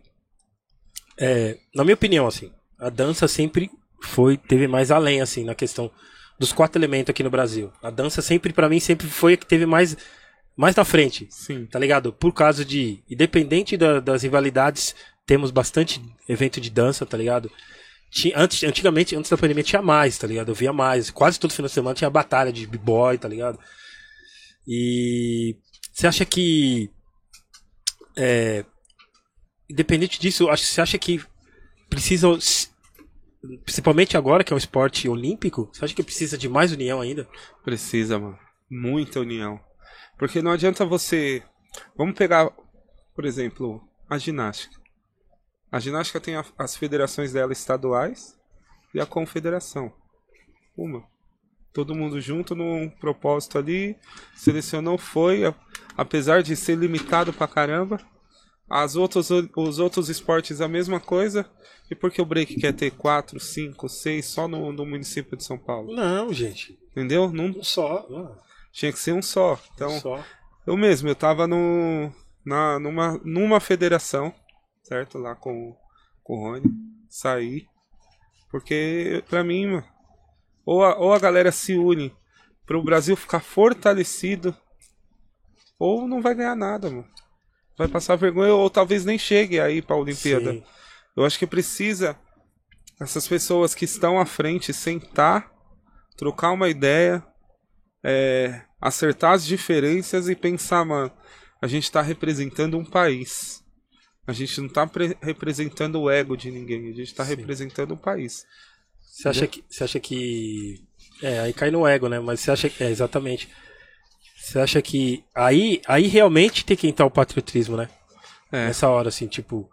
S2: é, na minha opinião, assim, a dança sempre foi, teve mais além, assim, na questão dos quatro elementos aqui no Brasil. A dança sempre, pra mim, sempre foi a que teve mais, mais na frente,
S4: Sim.
S2: tá ligado? Por causa de, independente da- das rivalidades, temos bastante evento de dança, tá ligado? Tinha, antes, antigamente, antes da pandemia, tinha mais, tá ligado? Eu via mais. Quase todo final de semana tinha batalha de b-boy, tá ligado? E você acha que é, independente disso, acho, você acha que precisa, principalmente agora que é um esporte olímpico, você acha que precisa de mais união ainda?
S4: Precisa, mano. Muita união. Porque não adianta você. Vamos pegar, por exemplo, a ginástica. A ginástica tem a- as federações dela estaduais e a confederação. Uma. Todo mundo junto num propósito ali. Selecionou, foi. Apesar de ser limitado pra caramba. As outros, os outros esportes a mesma coisa. E por que o break quer ter 4, 5, 6 só no, no município de São Paulo?
S2: Não, gente.
S4: Entendeu? Não
S2: Um só. não,
S4: tinha que ser um só. Então,
S2: um só.
S4: eu mesmo, eu tava no, na, numa, numa federação, certo? Lá com, com o Rony. Saí. Porque, pra mim, mano, ou a, ou a galera se une pro Brasil ficar fortalecido, ou não vai ganhar nada, mano. Vai passar vergonha, ou talvez nem chegue aí pra Olimpíada.
S2: Sim.
S4: Eu acho que precisa essas pessoas que estão à frente sentar, trocar uma ideia, é, acertar as diferenças e pensar, mano, a gente tá representando um país. A gente não tá pre- representando o ego de ninguém, a gente tá
S2: Sim.
S4: representando um país.
S2: Você acha que. Você acha que. É, aí cai no ego, né? Mas você acha que. É, exatamente. Você acha que. Aí, aí realmente tem que entrar o patriotismo, né?
S4: É,
S2: Nessa hora, assim, tipo.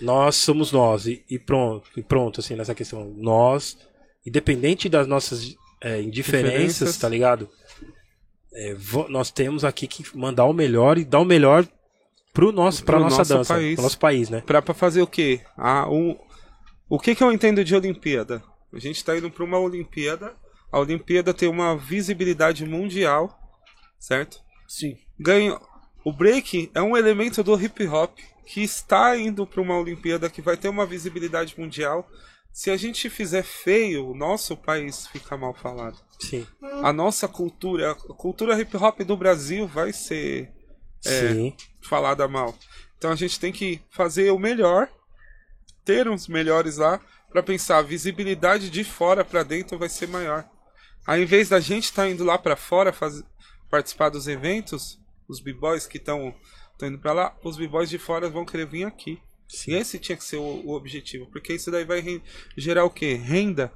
S2: Nós somos nós. E, e pronto, e pronto, assim, nessa questão. Nós, independente das nossas é, indiferenças,
S4: Diferenças.
S2: tá ligado? é, nós temos aqui que mandar o melhor e dar o melhor pro nosso, pra
S4: Pro
S2: nossa
S4: nosso
S2: dança,
S4: país.
S2: pro nosso país, né?
S4: Pra, pra fazer o quê? Ah, um, o que, que eu entendo de Olimpíada? A gente tá indo pra uma Olimpíada. A Olimpíada tem uma visibilidade mundial, certo?
S1: Sim.
S4: Ganha. O break é um elemento do hip hop que está indo para uma Olimpíada que vai ter uma visibilidade mundial. Se a gente fizer feio, o nosso país fica mal falado.
S2: Sim.
S4: A nossa cultura, a cultura hip hop do Brasil vai ser É. Falada mal. Então a gente tem que fazer o melhor, ter uns melhores lá, para pensar a visibilidade de fora para dentro vai ser maior. Ao invés da gente estar indo lá para fora faz... participar dos eventos, os b-boys que estão indo para lá, os b-boys de fora vão querer vir aqui.
S2: Sim.
S4: Esse tinha que ser o, o objetivo, porque isso daí vai gerar o quê? Renda.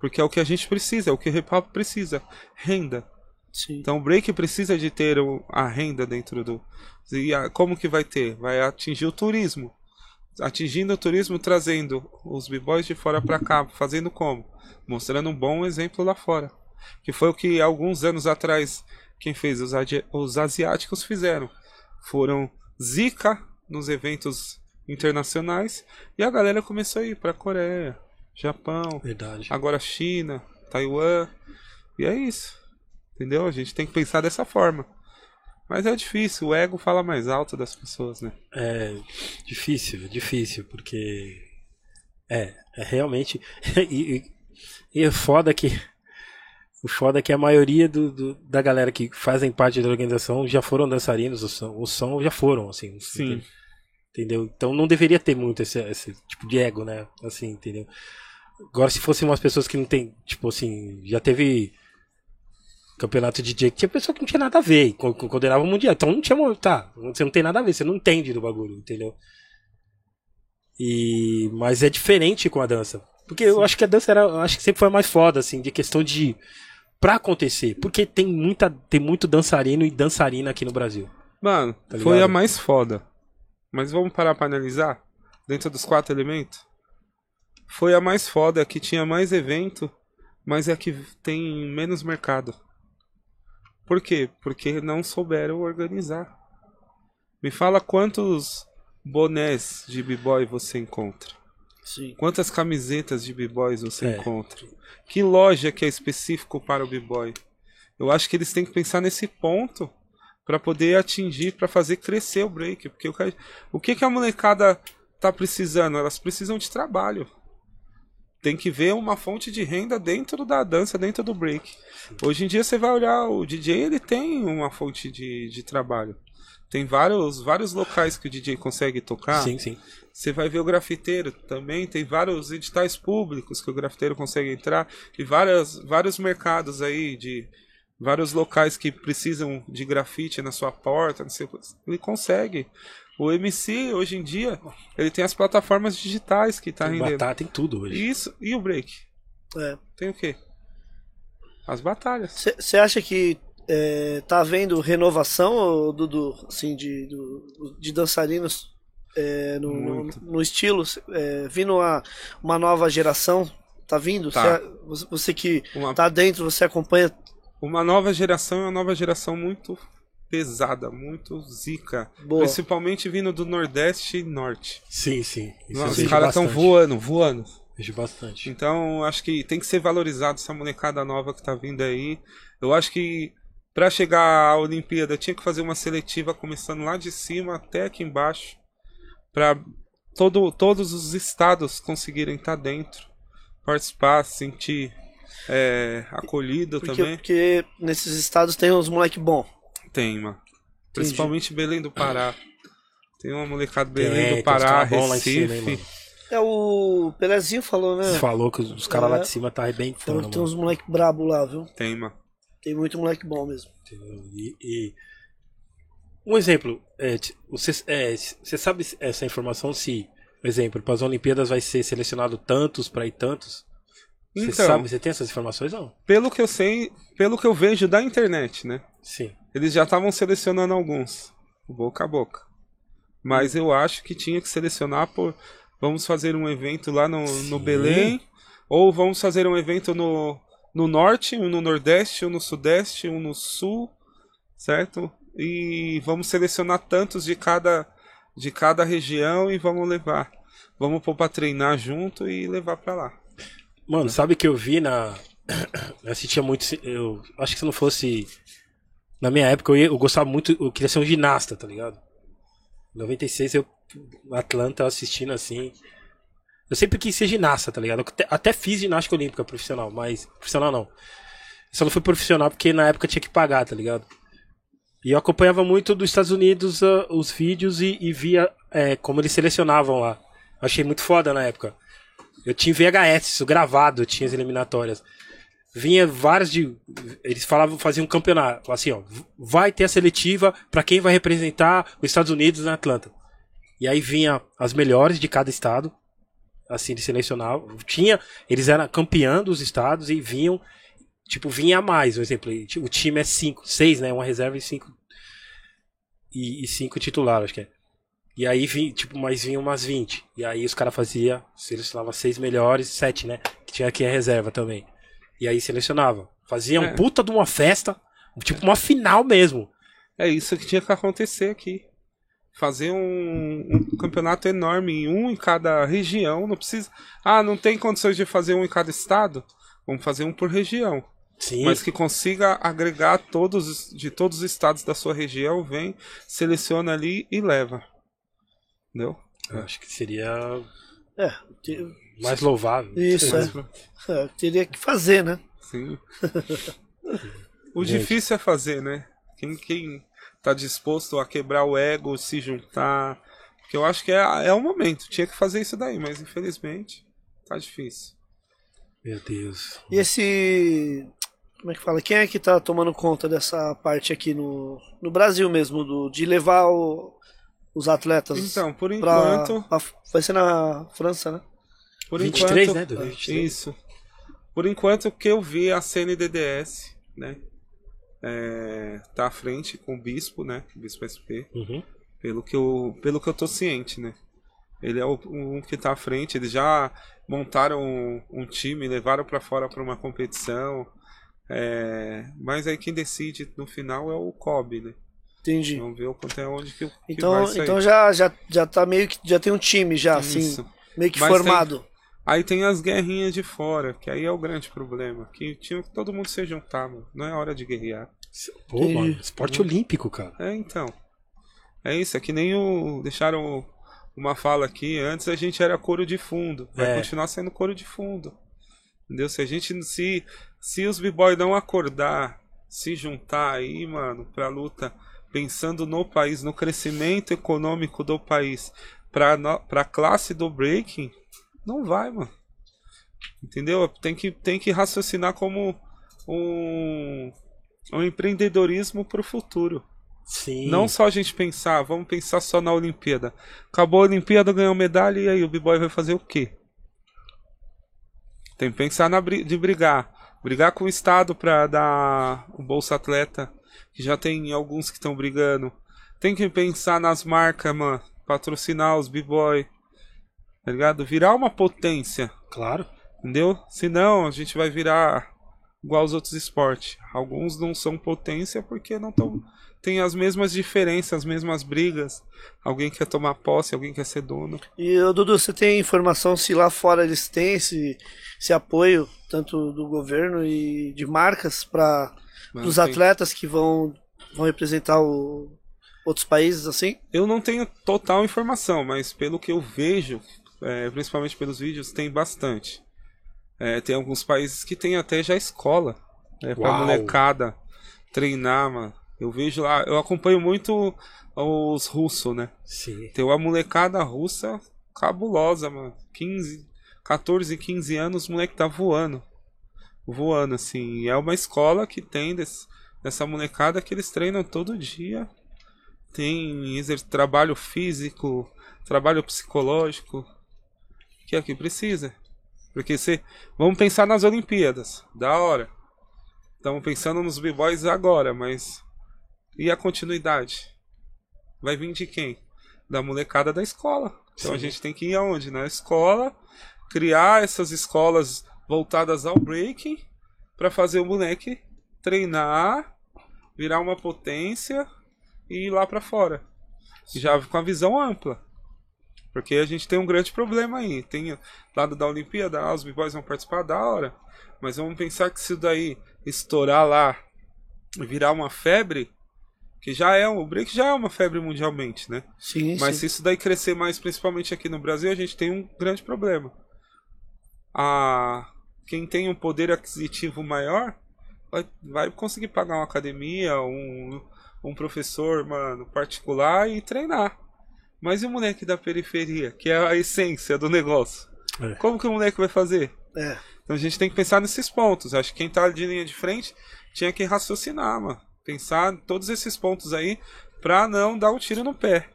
S4: Porque é o que a gente precisa, é o que o hip hop precisa, renda.
S1: Sim.
S4: Então o break precisa de ter a renda dentro do. E a- como que vai ter? Vai atingir o turismo. Atingindo o turismo, trazendo os b-boys de fora para cá. Fazendo como? Mostrando um bom exemplo lá fora. Que foi o que alguns anos atrás quem fez os, os asiáticos fizeram. Foram zica nos eventos internacionais e a galera começou a ir para Coreia, Japão,
S2: Verdade.
S4: agora China, Taiwan. E é isso. Entendeu? A gente tem que pensar dessa forma. Mas é difícil, o ego fala mais alto das pessoas, né?
S2: É difícil, difícil, porque. É, é realmente. e, e- e é foda que. O foda é que a maioria do, do- da galera que fazem parte da organização já foram dançarinos, o som, o som já foram, assim.
S4: Sim.
S2: Entendeu? Então não deveria ter muito esse, esse tipo de ego, né? Assim, entendeu? Agora, se fossem umas pessoas que não tem, tipo assim, já teve campeonato de DJ que tinha pessoa que não tinha nada a ver, co- co- condenava o mundial. Então não tinha, tá, você não tem nada a ver, você não entende do bagulho, entendeu? E mas é diferente com a dança. Porque eu acho que a dança era, acho que sempre foi mais foda assim, de questão de pra acontecer, porque tem muita tem muito dançarino e dançarina aqui no Brasil.
S4: Mano,
S2: Tá
S4: foi a mais foda. Mas vamos parar pra analisar? Dentro dos quatro elementos? Foi a mais foda, que tinha mais evento, mas é a que tem menos mercado. Por quê? Porque não souberam organizar. Me fala quantos bonés de b-boy você encontra.
S1: Sim.
S4: Quantas camisetas de b-boys você
S2: É.
S4: encontra? Que loja que é específico para o b-boy? Eu acho que eles têm que pensar nesse ponto para poder atingir, para fazer crescer o break, porque o que, o que que a molecada tá precisando? Elas precisam de trabalho. Tem que ver uma fonte de renda dentro da dança, dentro do break. Hoje em dia você vai olhar o DJ, ele tem uma fonte de, de trabalho. Tem vários, vários locais que o DJ consegue tocar.
S2: Sim, sim.
S4: Você vai ver o grafiteiro também, tem vários editais públicos que o grafiteiro consegue entrar e várias, vários mercados aí de vários locais que precisam de grafite na sua porta, não sei, o que. ele consegue. O MC hoje em dia, ele tem as plataformas digitais que tá
S2: Tem
S4: rendendo.
S2: batata, tem tudo hoje.
S4: Isso, e o break?
S1: É.
S4: Tem o quê? As batalhas.
S1: Você acha que é, tá havendo renovação, Dudu, assim, de, do- de dançarinos é, no, no, no estilo? É, vindo uma, uma nova geração? Tá vindo?
S4: Tá.
S1: Cê- você, você que
S4: Uma,
S1: tá dentro, você acompanha.
S4: uma nova geração é uma nova geração muito pesada, muito zica.
S1: Boa.
S4: Principalmente vindo do Nordeste e Norte.
S2: Sim, sim.
S4: Nossa, os caras estão voando, voando.
S2: Vejo bastante.
S4: Então, acho que tem que ser valorizado essa molecada nova que tá vindo aí. Eu acho que pra chegar à Olimpíada tinha que fazer uma seletiva começando lá de cima até aqui embaixo. Pra todo, todos os estados conseguirem estar dentro. Participar, se sentir é, acolhido
S1: Porque,
S4: também.
S1: porque nesses estados tem uns moleque bom.
S4: Tem, mano. Principalmente Belém do Pará. Tem uma molecada Belém
S2: tem
S4: do Pará,
S2: lá cima, hein,
S4: Recife.
S2: mano?
S1: É o Pelezinho falou, né?
S2: Falou que os, caras lá
S1: É.
S2: de cima tá arrebentando,
S1: que tem uns moleque brabo lá, viu?
S4: Tem, mano.
S1: Tem muito moleque bom mesmo.
S2: E, e- Um exemplo, é, você, é, você sabe essa informação se, por exemplo, para as Olimpíadas vai ser selecionado tantos para ir tantos? Você
S4: Então,
S2: sabe, você tem essas informações não?
S4: pelo que eu sei, pelo que eu vejo da internet, né?
S2: Sim.
S4: Eles já estavam selecionando alguns, boca a boca. Mas eu acho que tinha que selecionar por. Vamos fazer um evento lá no, no. Belém, ou vamos fazer um evento no, no norte, um no nordeste, um no sudeste, um no sul, certo? E vamos selecionar tantos de cada de cada região e vamos levar. Vamos pôr pra treinar junto e levar pra lá.
S2: Mano, sabe que eu vi na. Eu assistia muito. Eu acho que se não fosse. Na minha época, eu, ia, eu gostava muito. Eu queria ser um ginasta, tá ligado? Em 96, eu. Atlanta assistindo assim. Eu sempre quis ser ginasta, tá ligado? Eu até, fiz ginástica olímpica profissional, mas. Profissional não. Só não fui profissional porque na época tinha que pagar, tá ligado? E eu acompanhava muito dos Estados Unidos uh, os vídeos e, e via é, como eles selecionavam lá. Achei muito foda na época. Eu tinha VHS, isso gravado, tinha as eliminatórias. Vinha vários de. Eles falavam, faziam um campeonato. Assim, ó. Vai ter a seletiva para quem vai representar os Estados Unidos na Atlanta. E aí vinha as melhores de cada estado. Assim, de selecionavam. Tinha. Eles eram campeão dos estados e vinham. Tipo, vinha a mais, por exemplo. O time é cinco, seis, né? Uma reserva e cinco. E, e cinco titulares, acho que é. E aí, vi, tipo, mais vinha umas 20. E aí os caras faziam, selecionava seis melhores, sete, né? Que tinha aqui a reserva também. E aí selecionava. Fazia
S4: É.
S2: um puta de uma festa, tipo uma final mesmo.
S4: É isso que tinha que acontecer aqui. Fazer um, um campeonato enorme, um em cada região. Não precisa. Ah, não tem condições de fazer um em cada estado? Vamos fazer um por região.
S2: Sim.
S4: Mas que consiga agregar todos os- de todos os estados da sua região, vem, seleciona ali e leva. Entendeu?
S2: Eu acho que seria
S1: É, te-
S2: mais louvável.
S1: isso, é. É, Teria que fazer, né?
S4: Sim. o
S2: Gente.
S4: difícil é fazer, né? Quem, quem tá disposto a quebrar o ego, se juntar. Porque eu acho que é, é o momento. Tinha que fazer isso daí, mas infelizmente tá difícil.
S2: Meu Deus.
S1: E esse. Como é que fala? Quem é que tá tomando conta dessa parte aqui no, no Brasil mesmo, do, de levar o- os atletas
S4: Então, por
S1: pra,
S4: enquanto.
S1: pra- Vai ser na França, né?
S4: Por
S2: 23,
S4: enquanto,
S2: né? 2023.
S4: Isso. Por enquanto, o que eu vi, a CNDDS, né? É, tá à frente com o Bispo, né? O Bispo SP.
S2: Uhum.
S4: Pelo que eu, pelo que eu tô ciente, né? Ele é o um que tá à frente. Eles já montaram um, um time, levaram pra fora pra uma competição. É, mas aí quem decide no final é o COB, né?
S1: Entendi.
S4: Vamos ver até onde que, que
S1: Então,
S4: vai sair.
S1: então já, já, já tá meio que. Já tem um time já, assim,
S4: Isso.
S1: meio que
S4: Mas
S1: formado.
S4: Aí tem as guerrinhas de fora, que aí é o grande problema. Que tinha que todo mundo se juntar, mano. Não é hora de guerrear.
S2: Pô, mano, esporte olímpico, cara.
S4: É, então. É isso, é que nem o. Deixaram uma fala aqui. Antes a gente era couro de fundo. Vai
S2: É.
S4: continuar sendo couro de fundo. Entendeu? Se a gente. Se, se os b-boy não acordar, se juntar aí, mano, pra luta, pensando no país, no crescimento econômico do país, pra, no, pra classe do breaking, não vai, mano. Entendeu? Tem que, tem que raciocinar como um, um empreendedorismo pro futuro.
S2: Sim.
S4: Não só a gente pensar, vamos pensar só na Olimpíada. Acabou a Olimpíada, ganhou medalha, e aí o B-Boy vai fazer o quê? Tem que pensar na, de brigar. Brigar com o Estado pra dar o Bolsa Atleta, que já tem alguns que estão brigando. Tem que pensar nas marcas, mano. Patrocinar os B-Boy. Tá ligado? Virar uma potência.
S2: Claro.
S4: Entendeu? Senão a gente vai virar igual aos outros esportes. Alguns não são potência porque não tão, tem as mesmas diferenças, as mesmas brigas. Alguém quer tomar posse, alguém quer ser dono.
S1: E Dudu, você tem informação se lá fora eles têm esse, esse apoio, tanto do governo e de marcas, para os
S4: tem-
S1: atletas que vão, vão representar o- outros países assim?
S4: Eu não tenho total informação, mas pelo que eu vejo, é, principalmente pelos vídeos, tem bastante. É, tem alguns países que tem até já escola né, pra
S2: Uau.
S4: molecada treinar, mano. Eu vejo lá, eu acompanho muito os russos, né?
S2: Sim.
S4: Tem uma molecada russa cabulosa, mano. 15, 14, 15 anos, o moleque tá voando. Voando, assim. E é uma escola que tem desse, dessa molecada que eles treinam todo dia. Tem trabalho físico, trabalho psicológico. Que é o que precisa. Porque se. Vamos pensar nas Olimpíadas. Da hora. Estamos pensando nos b-boys agora, mas. E a continuidade? Vai vir de quem? Da molecada da escola. Então a
S2: Sim.
S4: gente tem que ir aonde? Na escola, criar essas escolas voltadas ao breaking pra fazer o moleque treinar, virar uma potência e ir lá pra fora. Já com a visão ampla. Porque a gente tem um grande problema aí. Tem lado da Olimpíada, ah, os b-boys vão participar da hora. Mas vamos pensar que se isso daí estourar lá e virar uma febre, que já é um, o break já é uma febre mundialmente, né?
S1: Sim,
S4: Mas
S1: sim.
S4: se isso daí crescer mais, principalmente aqui no Brasil, a gente tem um grande problema. A quem tem um poder aquisitivo maior vai, vai conseguir pagar uma academia, um, um professor, mano, particular e treinar. Mas e o moleque da periferia, que é a essência do negócio?
S2: É.
S4: Como que o moleque vai fazer?
S1: É.
S4: Então a gente tem que pensar nesses pontos. Acho que quem tá de linha de frente tinha que raciocinar, mano. Pensar em todos esses pontos aí pra não dar um tiro no pé.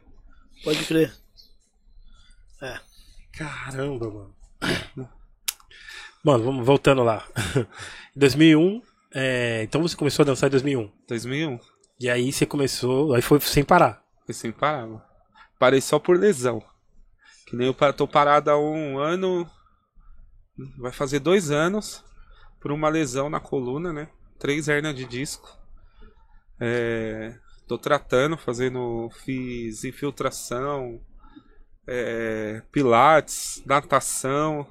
S1: Pode crer.
S2: Caramba, mano. Mano, vamos voltando lá. Em 2001, é, então você começou a dançar em 2001.
S4: 2001.
S2: E aí você começou, aí foi sem parar.
S4: Foi sem parar, mano. Parei só por lesão. Que nem eu tô parado há um ano. Vai fazer dois anos. Por uma lesão na coluna, né? Três hernias de disco. É, tô tratando, fazendo. Fiz infiltração, é, pilates, natação.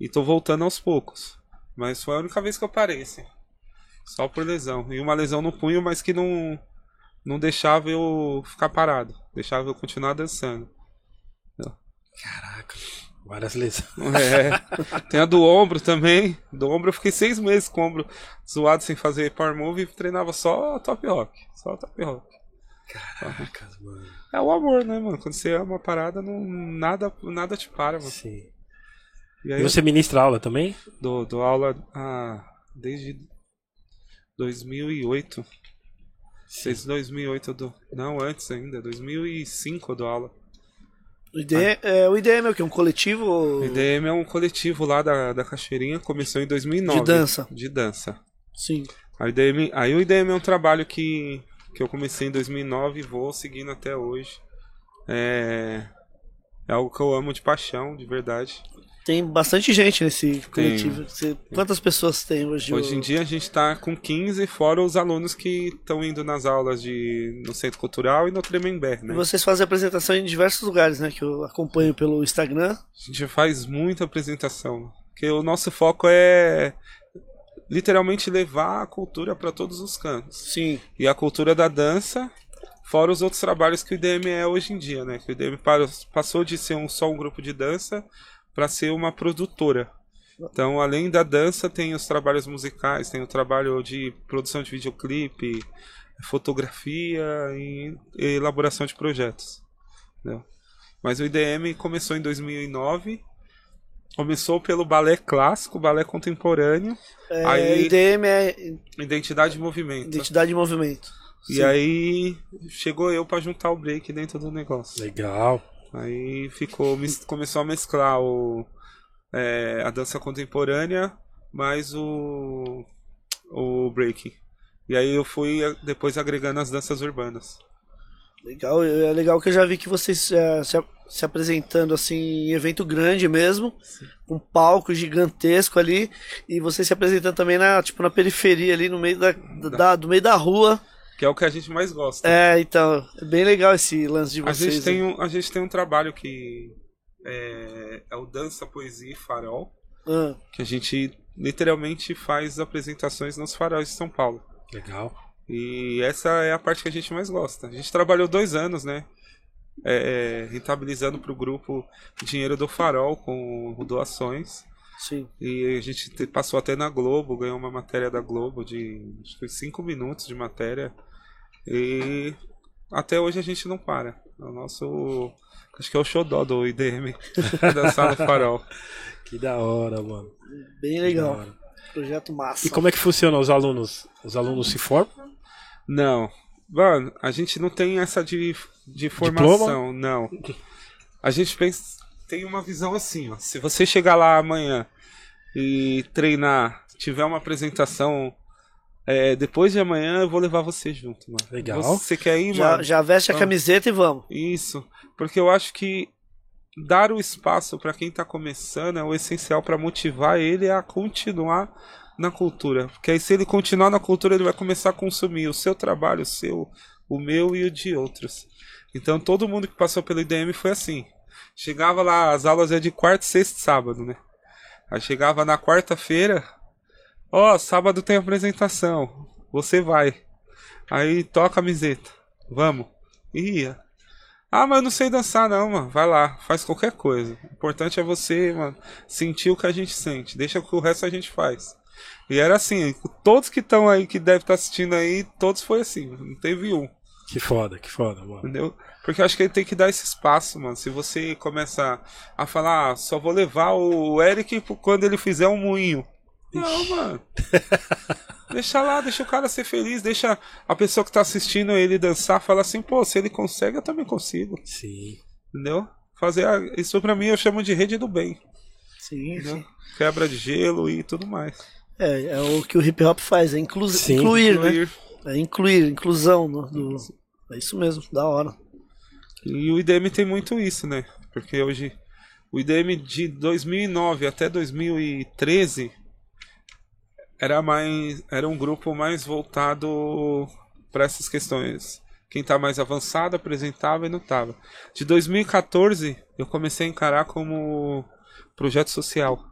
S4: E tô voltando aos poucos. Mas foi a única vez que eu parei, assim. Só por lesão. E uma lesão no punho, mas que não não deixava eu ficar parado, deixava eu continuar dançando.
S2: Caraca, várias lesões.
S4: É, tem a do ombro também. Do ombro eu fiquei seis meses com o ombro zoado sem fazer power move e treinava só top rock. Só top rock.
S2: Caracas, mano.
S4: É o amor, né, mano? Quando você ama uma parada, não, nada, nada te para, mano.
S2: Sim.
S4: E aí
S2: E você ministra aula também?
S4: dou, dou aula ah, desde 2008. Desde 2008 eu dou. Não, antes ainda. 2005 eu dou aula.
S1: O IDM, é, o IDM é o quê? Um coletivo?
S4: O IDM é um coletivo lá da, da Cachoeirinha, começou em 2009.
S1: De dança.
S4: De dança.
S1: Sim.
S4: Aí o IDM, aí o IDM é um trabalho que, que eu comecei em 2009 e vou seguindo até hoje. É, é algo que eu amo de paixão, de verdade.
S1: Tem bastante gente nesse coletivo. Você- quantas pessoas tem hoje?
S4: Hoje em dia a gente tá com 15, fora os alunos que estão indo nas aulas de, no Centro Cultural e no Tremembé, né?
S1: E Vocês fazem apresentação em diversos lugares, né? Que eu acompanho pelo Instagram.
S4: A gente faz muita apresentação. Porque o nosso foco é literalmente levar a cultura para todos os cantos.
S1: Sim.
S4: E a cultura da dança, fora os outros trabalhos que o IDM é hoje em dia, né? Que o IDM pa- passou de ser um, só um grupo de dança para ser uma produtora. Então, além da dança, tem os trabalhos musicais, tem o trabalho de produção de videoclipe, fotografia e elaboração de projetos. entendeu? Mas o IDM começou em 2009. Começou pelo balé clássico, balé contemporâneo,
S1: É,
S4: Aí-
S1: IDM é
S4: identidade e movimento.
S1: Identidade e Movimento.
S4: E
S1: Sim.
S4: aí chegou eu pra juntar o break dentro do negócio.
S2: Legal.
S4: Aí ficou, começou a mesclar o, é, a dança contemporânea mais o, o break. E aí eu fui a- depois agregando as danças urbanas.
S1: Legal, é legal que eu já vi que vocês é, se, se apresentando assim em evento grande mesmo, um palco gigantesco ali, e vocês se apresentando também na, tipo, na periferia ali, no meio da, da- do meio da rua.
S4: Que é o que a gente mais gosta.
S1: É, então, é bem legal esse lance de
S4: a,
S1: vocês.
S4: gente tem
S1: né?
S4: um, a gente tem um trabalho que é, é o Dança, Poesia e Farol.
S1: Ah,
S4: Que a gente literalmente faz apresentações nos faróis de São Paulo.
S2: Legal.
S4: E essa é a parte que a gente mais gosta. A gente trabalhou dois anos, né? É, rentabilizando para o grupo dinheiro do Farol com doações.
S1: sim.
S4: E a gente te- passou até na Globo, ganhou uma matéria da Globo de acho que foi cinco minutos de matéria. E até hoje a gente não para. É o nosso. Acho que é o xodó do IDM dançar no farol.
S2: Que da hora, mano.
S1: Bem legal. Projeto massa.
S2: E como é que funciona os alunos? Os alunos se formam?
S4: Não. Mano, a gente não tem essa de, de formação, não. A gente pensa, tem uma visão assim, ó. Se você chegar lá amanhã e treinar, tiver uma apresentação é, depois de amanhã, eu vou levar você junto, mano.
S2: Legal.
S4: Você quer ir,
S1: Já,
S4: mano?
S1: já veste a
S4: Vamos.
S1: camiseta e vamos.
S4: Isso. Porque eu acho que dar o espaço para quem tá começando é o essencial para motivar ele a continuar na cultura. Porque aí se ele continuar na cultura, ele vai começar a consumir o seu trabalho, o seu, o meu e o de outros. Então todo mundo que passou pelo IDM foi assim. Chegava lá, as aulas é de quarta, sexta e sábado, né? Aí chegava na quarta-feira, ó, sábado tem apresentação, você vai. Aí toca a camiseta, vamos. E ia. Ah, mas eu não sei dançar não, mano. Vai lá, faz qualquer coisa. O importante é você, mano, sentir o que a gente sente. Deixa que o resto a gente faz. E era assim, todos que estão aí, que devem estar assistindo aí, todos foi assim, não teve um.
S2: Que foda, que foda, mano.
S4: Entendeu? Porque eu acho que ele tem que dar esse espaço, mano. Se você começa a falar, ah, só vou levar o Eric quando ele fizer um moinho. Não, mano. deixa lá, deixa o cara ser feliz, deixa a pessoa que tá assistindo ele dançar, fala assim, pô, se ele consegue, eu também consigo.
S2: Sim.
S4: Entendeu? Fazer a... isso pra mim eu chamo de rede do bem.
S1: Sim,
S4: Entendeu?
S1: sim.
S4: Quebra de gelo e tudo mais.
S1: É, é o que o hip hop faz, é inclu
S2: Sim.
S1: incluir, né?
S4: Incluir.
S1: É incluir, inclusão. no- do... É isso mesmo, da hora.
S4: E o IDM tem muito isso, né? Porque hoje o IDM de 2009 até 2013 era mais era um grupo mais voltado para essas questões. Quem tá mais avançado apresentava e não. De 2014 eu comecei a encarar como projeto social.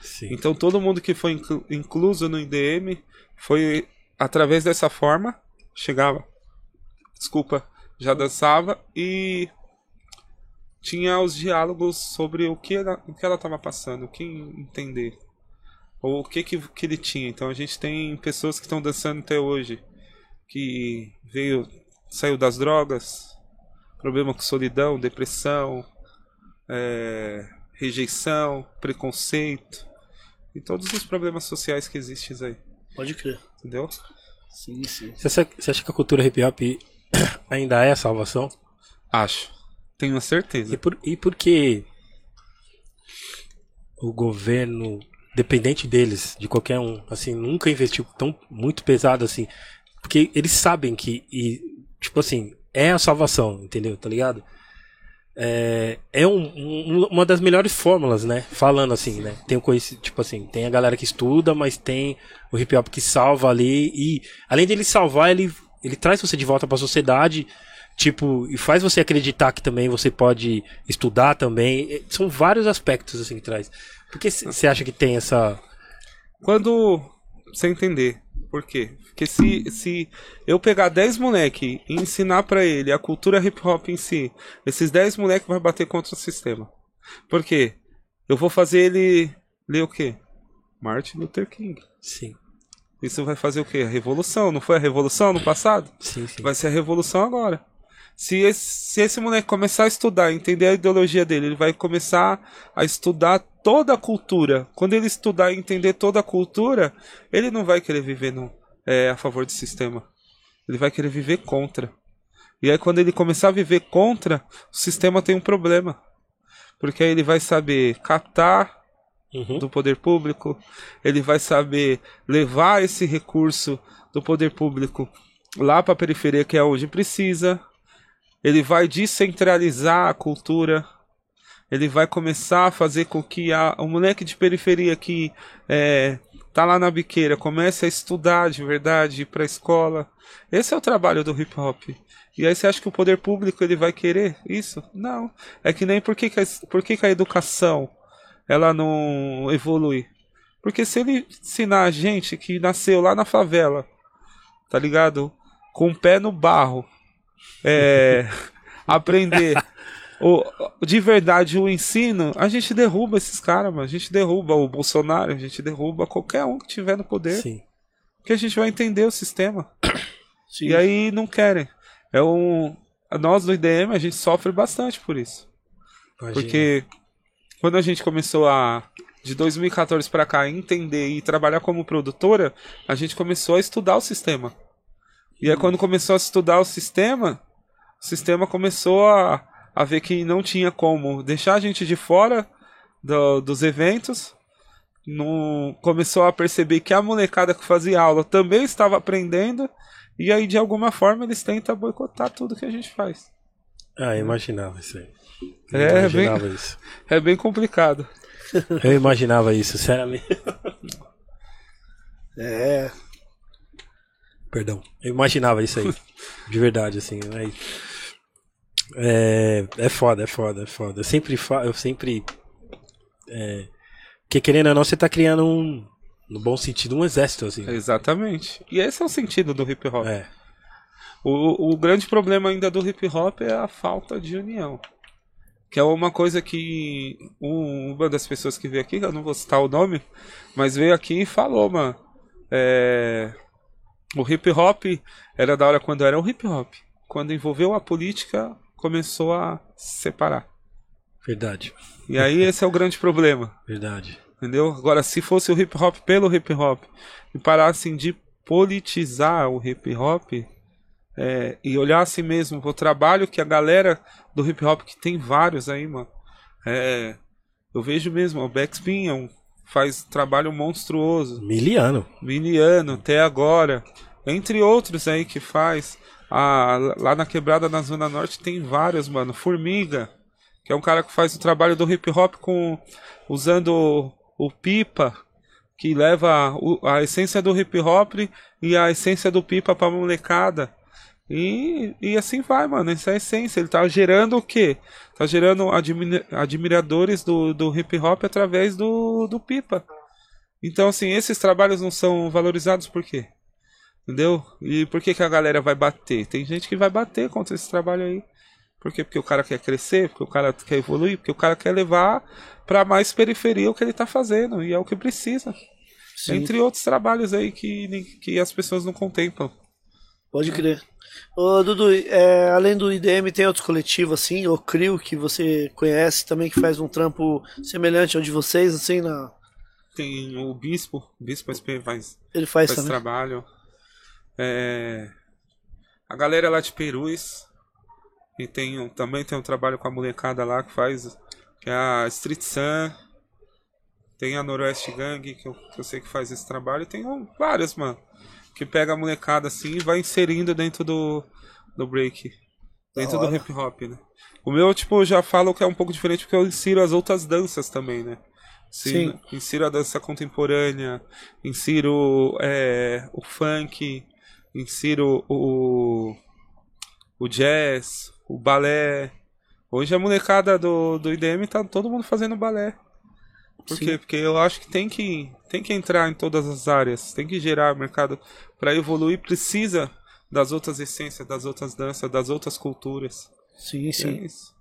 S2: Sim.
S4: Então todo mundo que foi inclu- incluso no IDM foi através dessa forma, chegava, desculpa, já dançava e tinha os diálogos sobre o que ela, o que ela estava passando, o que entender, ou o que, que que ele tinha. Então a gente tem pessoas que estão dançando até hoje, que veio, saiu das drogas, problema com solidão, depressão, é, rejeição, preconceito e todos os problemas sociais que existem aí,
S1: Pode crer.
S4: entendeu?
S1: Sim, sim.
S2: Você acha, você acha que a cultura hip hop ainda é a salvação?
S4: Acho. Tenho
S2: E
S4: certeza.
S2: por, e por que o governo, dependente deles, de qualquer um, assim, nunca investiu tão muito pesado assim? Porque eles sabem que, e, tipo assim, é a salvação, entendeu? Tá ligado? É, é um- um- uma das melhores fórmulas, né? Falando assim, né? Tem o tipo assim, tem a galera que estuda, mas tem o hip hop que salva ali e além dele salvar, ele ele traz você de volta para a sociedade, tipo, e faz você acreditar que também você pode estudar também. É, São vários aspectos assim que traz. Por que você acha que tem essa
S4: Quando você entender por quê? Porque se, se eu pegar 10 moleque e ensinar pra ele a cultura hip hop em si, esses 10 moleque vai bater contra o sistema. Por quê? Eu vou fazer ele ler o quê? Martin Luther King.
S2: Sim,
S4: Isso vai fazer o quê? A revolução. Não foi a revolução no passado?
S2: sim, sim.
S4: Vai ser a revolução agora. Se esse, se esse moleque começar a estudar, entender a ideologia dele, ele vai começar a estudar toda a cultura. Quando ele estudar e entender toda a cultura, ele não vai querer viver no, é, a favor do sistema. Ele vai querer viver contra. E aí, quando ele começar a viver contra, o sistema tem um problema. Porque aí ele vai saber captar
S2: Uhum.
S4: do poder público, ele vai saber levar esse recurso do poder público lá para a periferia, que é onde precisa. Ele vai descentralizar a cultura. Ele vai começar a fazer com que a, o moleque de periferia que é, tá lá na biqueira comece a estudar de verdade, ir pra escola. Esse é o trabalho do hip hop. E aí você acha que o poder público ele vai querer isso? Não. É que nem por que, que, a, por que, que a educação ela não evolui? Porque se ele ensinar a gente que nasceu lá na favela, tá ligado? Com o pé no barro, é, aprender o, de verdade o ensino, a gente derruba esses caras, mano. A gente derruba o Bolsonaro, a gente derruba qualquer um que tiver no poder.
S2: Sim.
S4: Porque a gente vai entender o sistema.
S1: sim.
S4: E aí não querem. É um. Nós do IDM a gente sofre bastante por isso.
S2: Imagina.
S4: Porque quando a gente começou a. De 2014 pra cá, entender e trabalhar como produtora, a gente começou a estudar o sistema. E aí, quando começou a estudar o sistema, o sistema começou a, a ver que não tinha como deixar a gente de fora do- dos eventos. Não, começou a perceber que a molecada que fazia aula também estava aprendendo. E aí, de alguma forma, eles tentam boicotar tudo que a gente faz.
S2: Ah, eu imaginava isso aí. Eu
S4: É,
S2: imaginava
S4: bem-
S2: isso.
S4: É bem complicado.
S2: Eu imaginava isso, sinceramente.
S1: É.
S2: Perdão. Eu imaginava isso aí. de verdade, assim. Mas... É, é foda, é foda, é foda. Eu sempre. Fa... Eu sempre. É... Porque querendo ou não, você tá criando um. No bom sentido, um exército, assim.
S4: Exatamente. E esse é o sentido do hip hop.
S2: É.
S4: O, o grande problema ainda do hip hop é a falta de união. Que é uma coisa que um- uma das pessoas que veio aqui, eu não vou citar o nome, mas veio aqui e falou, mano. É, o hip hop era da hora quando era o hip hop. Quando envolveu a política, começou a se separar.
S2: Verdade.
S4: E aí esse é o grande problema.
S2: Verdade.
S4: Entendeu? Agora, se fosse o hip hop pelo hip hop e parassem de politizar o hip hop é, e olhassem mesmo o trabalho que a galera do hip hop, que tem vários aí, mano. É, eu vejo mesmo, o Backspin é um- faz trabalho monstruoso.
S2: Miliano.
S4: Miliano, até agora. Entre outros aí que faz. Ah, lá na quebrada na Zona Norte tem vários, mano. Formiga, que é um cara que faz o trabalho do hip hop com usando o, o pipa, que leva o- a essência do hip hop e a essência do pipa pra molecada. E, e assim vai, mano. Essa é a essência. Ele tá gerando o quê? Tá gerando admi- admiradores do, do hip hop através do, do pipa. Então, assim, esses trabalhos não são valorizados por quê? Entendeu? E por que, que a galera vai bater? Tem gente que vai bater contra esse trabalho aí. Por quê? Porque o cara quer crescer, porque o cara quer evoluir, porque o cara quer levar pra mais periferia o que ele tá fazendo. E é o que precisa.
S1: Sim.
S4: Entre outros trabalhos aí que, que as pessoas não contemplam.
S1: Pode crer. Ô, Dudu, é, além do IDM, tem outros coletivos assim, o CRIO, que você conhece também, que faz um trampo semelhante ao de vocês, assim, na...
S4: Tem o Bispo, o Bispo SP faz,
S1: ele faz,
S4: faz trabalho. É, a galera lá de Perus. E tem, também tem um trabalho com a molecada lá que faz. Que é a Street Sun. Tem a Noroeste Gang, que eu, que eu sei que faz esse trabalho. E tem um- vários, mano. Que pega a molecada assim e vai inserindo dentro do, do break. Dentro do hip hop, né? O meu, tipo, eu já falo que é um pouco diferente porque eu insiro as outras danças também, né?
S1: Sim.
S4: Insiro a dança contemporânea, insiro é, o funk, insiro o, o jazz, o balé. Hoje a molecada do, do IDM tá todo mundo fazendo balé. Por
S1: Sim.
S4: quê? Porque eu acho que tem que tem que entrar em todas as áreas, tem que gerar mercado para evoluir, precisa das outras essências, das outras danças, das outras culturas.
S1: Sim,
S4: é
S1: sim.
S4: isso.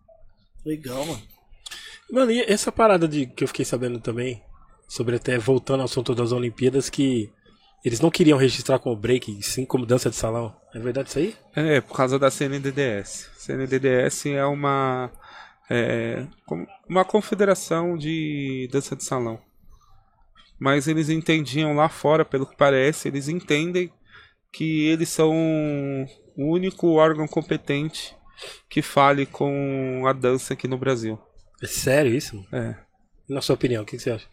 S1: Legal, mano.
S2: Mano, e essa parada de que eu fiquei sabendo também, sobre até voltando ao assunto das Olimpíadas, que eles não queriam registrar como break, sim como dança de salão. É verdade isso aí?
S4: É, por causa da CNDDS. CNDDS é uma é, uma confederação de dança de salão. Mas eles entendiam lá fora, pelo que parece, eles entendem que eles são o único órgão competente que fale com a dança aqui no Brasil.
S2: É sério isso?
S4: É.
S2: Na sua opinião, o que que você acha?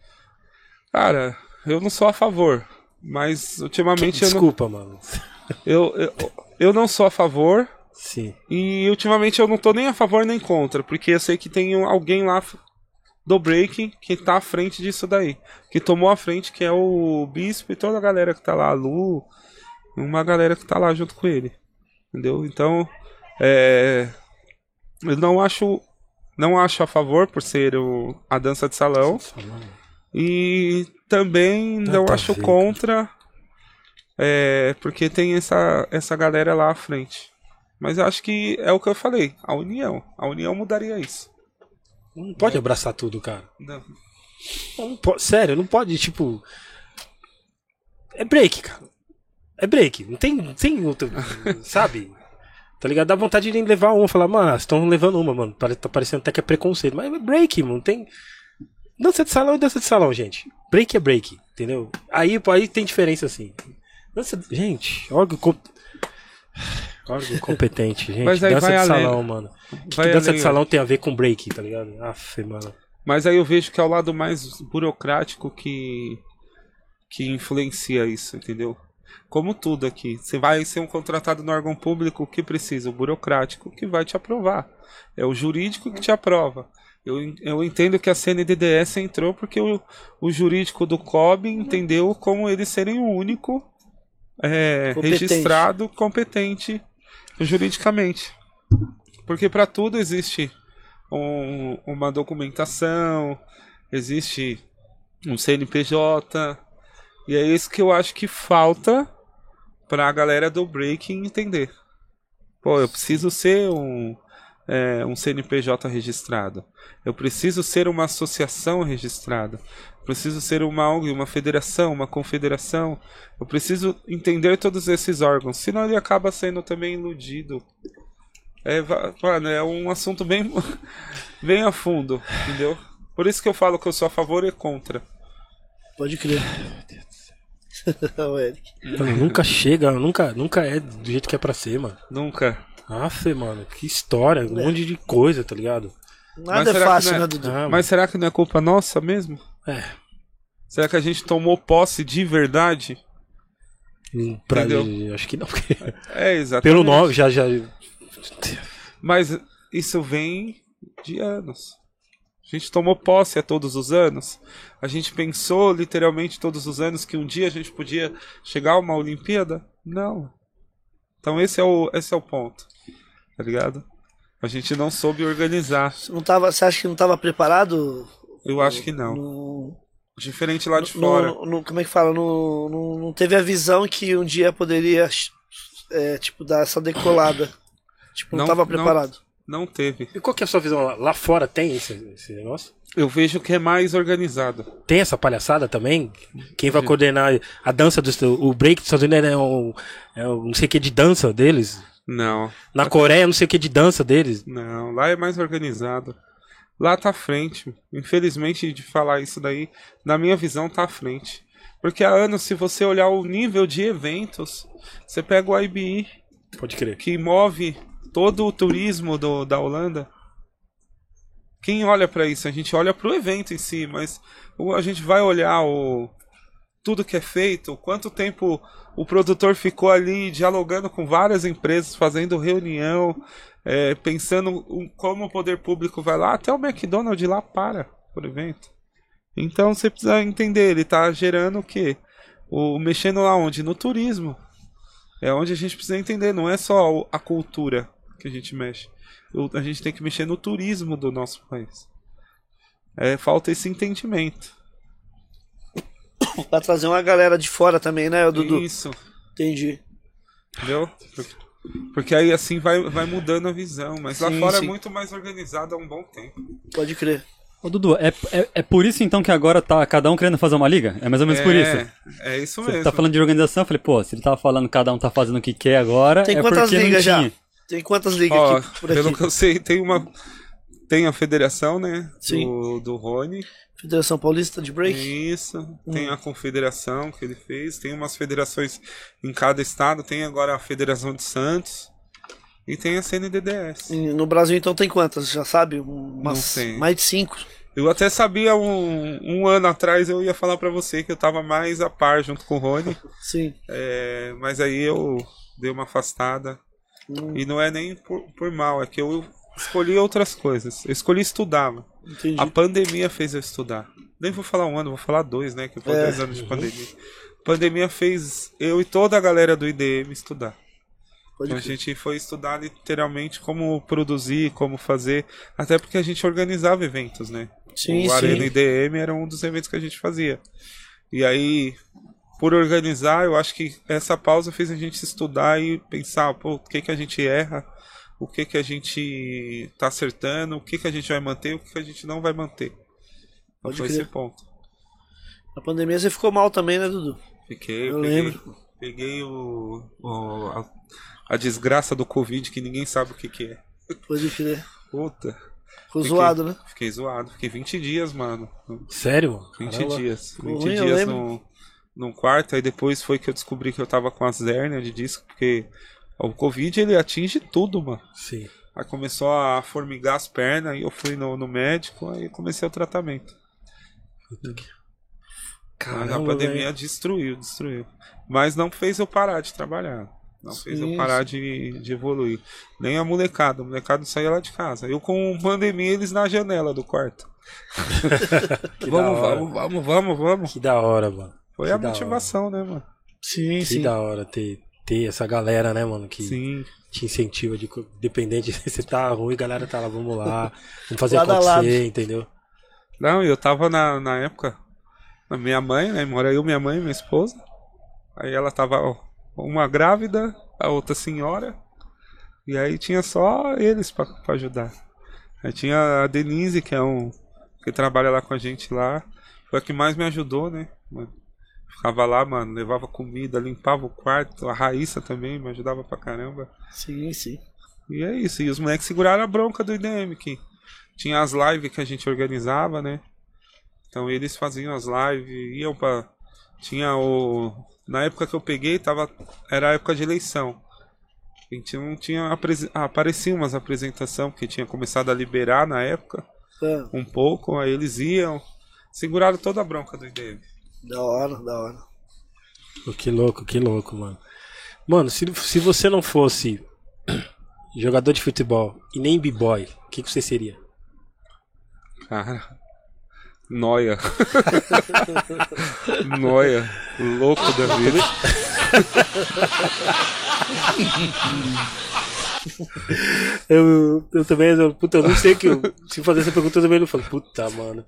S4: Cara, eu não sou a favor, mas ultimamente eu não,
S2: Desculpa, mano.
S4: eu, eu, eu não sou a favor,
S2: Sim.
S4: E ultimamente eu não tô nem a favor nem contra, porque eu sei que tem alguém lá do breaking que tá à frente disso daí. Que tomou a frente, que é o Bispo e toda a galera que tá lá, a Lu, uma galera que tá lá junto com ele. Entendeu? Então, é, eu não acho não acho a favor por ser o, a dança de salão e também não acho contra é, porque tem essa, essa galera lá à frente. Mas eu acho que é o que eu falei, a união. A união mudaria isso.
S2: Não pode abraçar tudo, cara.
S4: Não.
S2: Não po- sério, não pode, tipo. É break, cara. É break. Não tem, não tem outro. sabe? Tá ligado? Dá vontade de levar uma. Falar, mano, vocês estão levando uma, mano. Tá parecendo até que é preconceito. Mas é break, mano. Tem. Dança de salão é dança de salão, gente. Break é break, entendeu? Aí, aí tem diferença assim. Dança. Gente, órgão. Com... Órgão competente, gente.
S4: Mas aí
S2: dança
S4: vai
S2: de
S4: além.
S2: salão, mano. Que, que
S4: Vai
S2: dança
S4: além,
S2: de salão tem a ver com break, tá ligado? Aff, mano.
S4: Mas aí eu vejo que é o lado mais burocrático que que influencia isso, entendeu? Como tudo aqui, você vai ser um contratado no órgão público, o que precisa? O burocrático que vai te aprovar. É o jurídico que te aprova. Eu, eu entendo que a CNDDS entrou porque o, o jurídico do COB entendeu como eles serem o único é,
S1: Competente.
S4: registrado competente juridicamente. Porque para tudo existe um- uma documentação, existe um CNPJ, e é isso que eu acho que falta para a galera do breaking entender. Pô, eu preciso ser um, é, um CNPJ registrado. Eu preciso ser uma associação registrada. Eu preciso ser uma ONG, uma federação, uma confederação. Eu preciso entender todos esses órgãos. Senão ele acaba sendo também iludido. É, mano, é um assunto bem, bem a fundo, entendeu? Por isso que eu falo que eu sou a favor e contra.
S1: Pode crer. o Eric.
S2: Nunca chega, nunca, nunca é do jeito que é pra ser, mano.
S4: Nunca.
S2: Aff, mano, que história, um monte de coisa, tá ligado?
S1: Nada
S4: Mas
S1: é
S4: será que
S1: fácil,
S4: é-
S1: né, Dudu?
S2: Ah,
S4: Mas será que não é culpa nossa mesmo?
S2: É.
S4: Será que a gente tomou posse de verdade?
S2: hum, pra,
S4: Entendeu?
S2: acho que não, porque
S4: É, exatamente.
S2: pelo nome já já
S4: Mas isso vem de anos. A gente tomou posse a todos os anos. A gente pensou literalmente todos os anos que um dia a gente podia chegar a uma Olimpíada? Não. Então esse é o, esse é o ponto. Tá ligado? A gente não soube organizar.
S1: Você, não tava, você acha que não estava preparado?
S4: Eu acho que não.
S1: No,
S4: Diferente lá de
S1: no-
S4: fora.
S1: no- no- como é que fala? No, no- não teve a visão que um dia poderia é, tipo, dar essa decolada. Tipo, não
S4: Não-
S1: estava
S4: não.
S1: preparado.
S4: Não teve.
S2: E qual que é a sua visão lá, lá fora tem esse, esse negócio?
S4: Eu vejo que é mais organizado.
S2: Tem essa palhaçada também? Quem vai coordenar a dança do o break dos Estados Unidos é um, é um não sei o que de dança deles?
S4: Não.
S2: Na Coreia não sei o que de dança deles?
S4: Não, lá é mais organizado. Lá tá à frente. Infelizmente, de falar isso daí, na minha visão, tá à frente. Porque há anos, se você olhar o nível de eventos, você pega o IBI,
S2: Pode crer.
S4: que move todo o turismo do, da Holanda. Quem olha pra isso? A gente olha pro evento em si, mas o- a gente vai olhar o tudo que é feito, quanto tempo o produtor ficou ali dialogando com várias empresas, fazendo reunião, é, pensando como o poder público vai lá, até o McDonald's lá para por evento. Então você precisa entender, ele está gerando o quê? O, mexendo lá onde? No turismo. É onde a gente precisa entender, não é só a cultura que a gente mexe. A gente tem que mexer no turismo do nosso país. É, falta esse entendimento.
S1: Pra trazer uma galera de fora também, né, Dudu?
S4: Isso,
S1: Entendi.
S4: entendeu? Porque, aí assim vai, vai mudando a visão. Mas lá
S1: Sim,
S4: fora
S1: sim.
S4: é muito mais organizado há um bom tempo.
S1: Pode crer.
S3: Ô, Dudu, é, é, é por isso então que agora tá cada um querendo fazer uma liga? É mais ou menos por isso.
S4: É, é isso
S3: Você
S4: mesmo.
S3: tá falando de organização, eu falei, pô, se ele tava falando que cada um tá fazendo o que quer agora,
S1: Tem
S3: é
S1: quantas ligas já? Tem quantas ligas
S4: Ó,
S1: aqui por
S4: pelo
S1: aqui?
S4: que eu sei, tem uma. Tem a federação, né?
S1: Sim.
S4: Do, do Rony.
S1: Federação Paulista de Break?
S4: Isso. Tem a confederação que ele fez. Tem umas federações em cada estado. Tem agora a Federação de Santos. E tem a CNDDS.
S1: E No Brasil, então, tem quantas? Já sabe? Umas. Mais de cinco.
S4: Eu até sabia um, um ano atrás, eu ia falar pra você que eu tava mais a par junto com o Rony.
S1: Sim.
S4: É, mas aí eu dei uma afastada.
S1: Hum,
S4: E não é nem por, por mal, é que eu escolhi outras coisas. Eu escolhi estudar. mano.
S1: entendi.
S4: A pandemia fez eu estudar. Nem vou falar um ano, vou falar dois, né? Que foi
S1: É.
S4: dois anos de pandemia. Pandemia fez eu e toda a galera do IDM estudar. Então a gente foi estudar literalmente como produzir, como fazer. Até porque a gente organizava eventos, né?
S1: Sim,
S4: o Arena
S1: sim.
S4: IDM era um dos eventos que a gente fazia. E aí, por organizar, eu acho que essa pausa fez a gente estudar e pensar, pô, o que que a gente erra, o que que a gente tá acertando, o que que a gente vai manter, o que que a gente não vai manter. Então
S1: Pode
S4: foi
S1: crer.
S4: esse ponto.
S1: Na pandemia você ficou mal também, né, Dudu?
S4: Fiquei,
S1: Eu
S4: peguei,
S1: lembro.
S4: peguei o, o- a, a desgraça do Covid que ninguém sabe o que que é.
S1: Pode crer.
S4: Puta,
S1: Ficou
S4: Fiquei.
S1: zoado, né?
S4: fiquei zoado. Fiquei 20 dias, mano.
S2: Sério?
S4: 20
S2: Caramba.
S4: dias.
S1: Ficou
S4: 20
S1: ruim,
S4: dias no, num quarto. Aí depois foi que eu descobri que eu tava com as hérnias de disco, porque o Covid ele atinge tudo, mano.
S2: Sim.
S4: Aí começou a formigar as pernas, aí eu fui no, no médico, aí comecei o tratamento. Mas a
S2: Caramba,
S4: pandemia
S2: velho.
S4: destruiu, destruiu. Mas não fez eu parar de trabalhar. Não fez
S1: Sim,
S4: eu parar de, de evoluir. Nem a molecada. A molecada saía lá de casa. Eu com pandemia, eles na janela do quarto.
S2: Que da
S4: vamos,
S2: hora.
S4: vamos, vamos, vamos, vamos.
S2: Que da hora, mano.
S4: Foi
S2: Que
S4: a motivação, né, mano?
S1: Sim,
S2: Que
S1: sim.
S2: da hora ter, ter essa galera, né, mano? Que
S4: Sim.
S2: te incentiva, de, dependente se você tá ruim, galera tá lá, vamos lá, vamos fazer
S1: Lado
S2: acontecer,
S1: lado.
S2: entendeu?
S4: Não, eu tava na, na época, a minha mãe, né? Mora eu, minha mãe e minha esposa. Aí ela tava ó, uma grávida, a outra senhora. E aí tinha só eles pra, pra ajudar. Aí tinha a Denise, que é um. que trabalha lá com a gente lá. Foi a que mais me ajudou, né? Ficava lá, mano, levava comida, limpava o quarto. A Raíssa também me ajudava pra caramba.
S1: Sim, sim.
S4: E é isso. E os moleques seguraram a bronca do IDM, que tinha as lives que a gente organizava, né? Então eles faziam as lives, iam pra. Tinha o. Na época que eu peguei, tava. Era a época de eleição. A gente não tinha. Ah, apareciam umas apresentações, porque tinha começado a liberar na época,
S1: Ah,
S4: um pouco, aí eles iam. Seguraram toda a bronca do IDM.
S1: Da hora, da hora.
S2: Que louco, que louco, mano. Mano, se, se você não fosse jogador de futebol e nem b-boy, o que, que você seria?
S4: Cara. Noia. Noia. Louco da vida.
S2: Eu, eu também, eu, puta, eu não sei que eu, se fazer essa pergunta eu também não falo, puta, mano.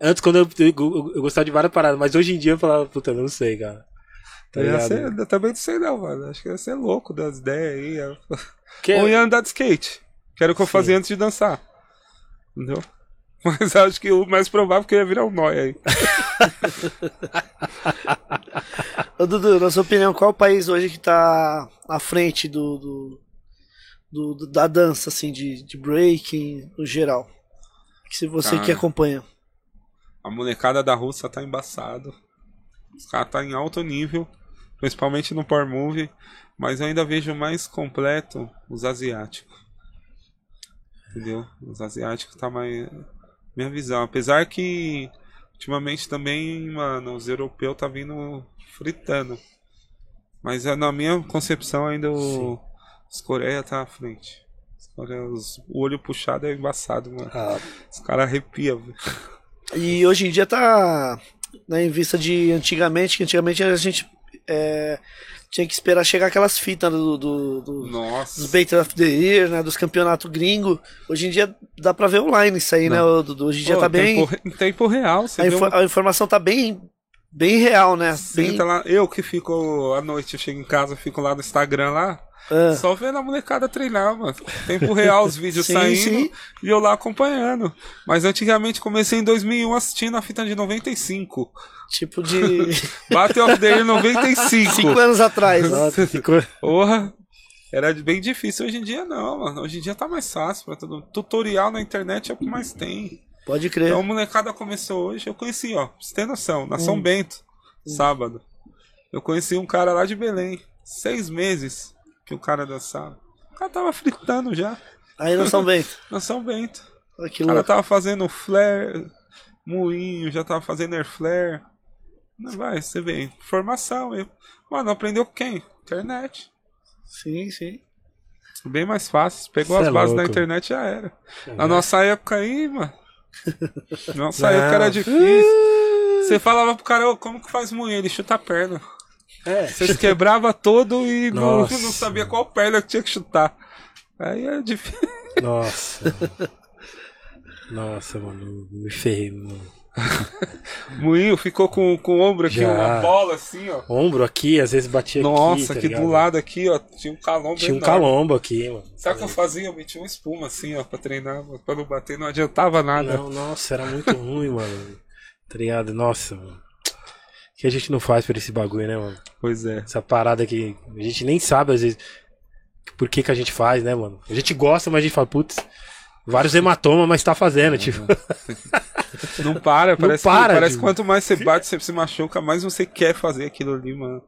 S2: Antes, quando eu, eu, eu, gostava de várias paradas, mas hoje em dia eu falava, puta, eu não sei, cara. Tá
S4: Eu, ser- eu também não sei não, mano. Acho que ia ser louco das ideias aí.
S2: Que-
S4: Ou ia andar de skate. Que era o que eu
S2: Sim.
S4: fazia antes de dançar. Entendeu? Mas acho que o mais provável é que eu ia virar um nóia aí.
S1: Ô, Dudu, na sua opinião, qual o país hoje que tá à frente do, do, do- do- da dança, assim, de, de breaking no geral? Que se você
S4: Cara.
S1: que acompanha.
S4: A molecada da Rússia tá embaçado. Os caras tá em alto nível. Principalmente no Power Move. Mas eu ainda vejo mais completo os asiáticos. Entendeu? Os asiáticos tá mais. Minha visão. Apesar que ultimamente também, mano, os europeus tá vindo fritando. Mas eh, na minha concepção ainda o, os Coreia tá à frente. Os Coreia, os- o olho puxado é embaçado, mano.
S1: Ah,
S4: Os caras arrepiam, velho.
S1: E hoje em dia tá né, em vista de antigamente, que antigamente a gente é, tinha que esperar chegar aquelas fitas do, do, do-
S4: Nossa.
S1: dos Battle of the Year, né, dos campeonatos gringo. Hoje em dia dá pra ver online isso aí, né, ô, Dudu? Hoje em dia
S4: Pô,
S1: tá bem.
S4: Tempo, em tempo real,
S1: A,
S4: vê
S1: info-
S4: uma...
S1: a informação tá bem, bem real, né? Bem,
S4: lá, eu que fico à noite, eu chego em casa, fico lá no Instagram lá,
S1: Ah.
S4: só vendo a molecada treinar, mano. Tempo real, os vídeos
S1: Sim,
S4: saindo
S1: sim.
S4: e eu lá acompanhando. Mas antigamente comecei em 2001 assistindo a fita de 95.
S1: tipo de.
S4: Battle of the Year 95.
S1: cinco anos atrás.
S2: Nossa, ficou...
S4: Porra. Era bem difícil. Hoje em dia não, mano. Hoje em dia tá mais fácil pra todo Tutorial na internet é o que mais tem.
S1: Pode crer.
S4: Então a molecada começou hoje. Eu conheci, ó. Pra você ter noção, na
S1: Hum.
S4: São Bento, sábado. Eu conheci um cara lá de Belém. Seis meses que o cara dançava. O cara tava fritando já.
S1: Aí não São Bento.
S4: Na São Bento.
S1: Olha que
S4: O cara
S1: louco.
S4: tava fazendo flare, moinho, já tava fazendo air flare. Não vai, você vê. Formação. Eu... Mano, aprendeu com quem? Internet.
S1: Sim, sim.
S4: Bem mais fácil. Pegou
S2: Cê
S4: as
S2: é
S4: bases da
S2: louco.
S4: internet já era. Na nossa época aí, mano. Nossa
S2: Não.
S4: época era difícil. Você falava pro cara, ô, como que faz moinho? Ele chuta a perna.
S2: É.
S4: Você se quebrava todo e não,
S2: Nossa.
S4: não sabia qual perna que tinha que chutar. Aí é difícil.
S2: Nossa. Nossa, mano, me ferrei, mano.
S4: Moinho ficou com, com o ombro aqui,
S2: Já.
S4: uma bola assim, ó.
S2: Ombro aqui, às vezes batia aqui.
S4: Nossa,
S2: tá
S4: aqui do lado aqui, ó, tinha um calombo
S2: Tinha um
S4: enorme.
S2: calombo aqui, mano.
S4: Sabe o que eu fazia? Eu metia uma espuma assim, ó, pra treinar, pra não bater, não adiantava nada.
S2: Não, nossa, era muito ruim, mano. Tá ligado? Nossa, mano. Que a gente não faz por esse bagulho, né, mano?
S4: Pois é.
S2: Essa parada que a gente nem sabe, às vezes, por que que a gente faz, né, mano? A gente gosta, mas a gente fala, putz, vários hematomas, mas tá fazendo, tipo.
S4: Não para, parece,
S2: para,
S4: que, parece
S2: tipo.
S4: que quanto mais você bate, você se machuca, mais você quer fazer aquilo ali, mano.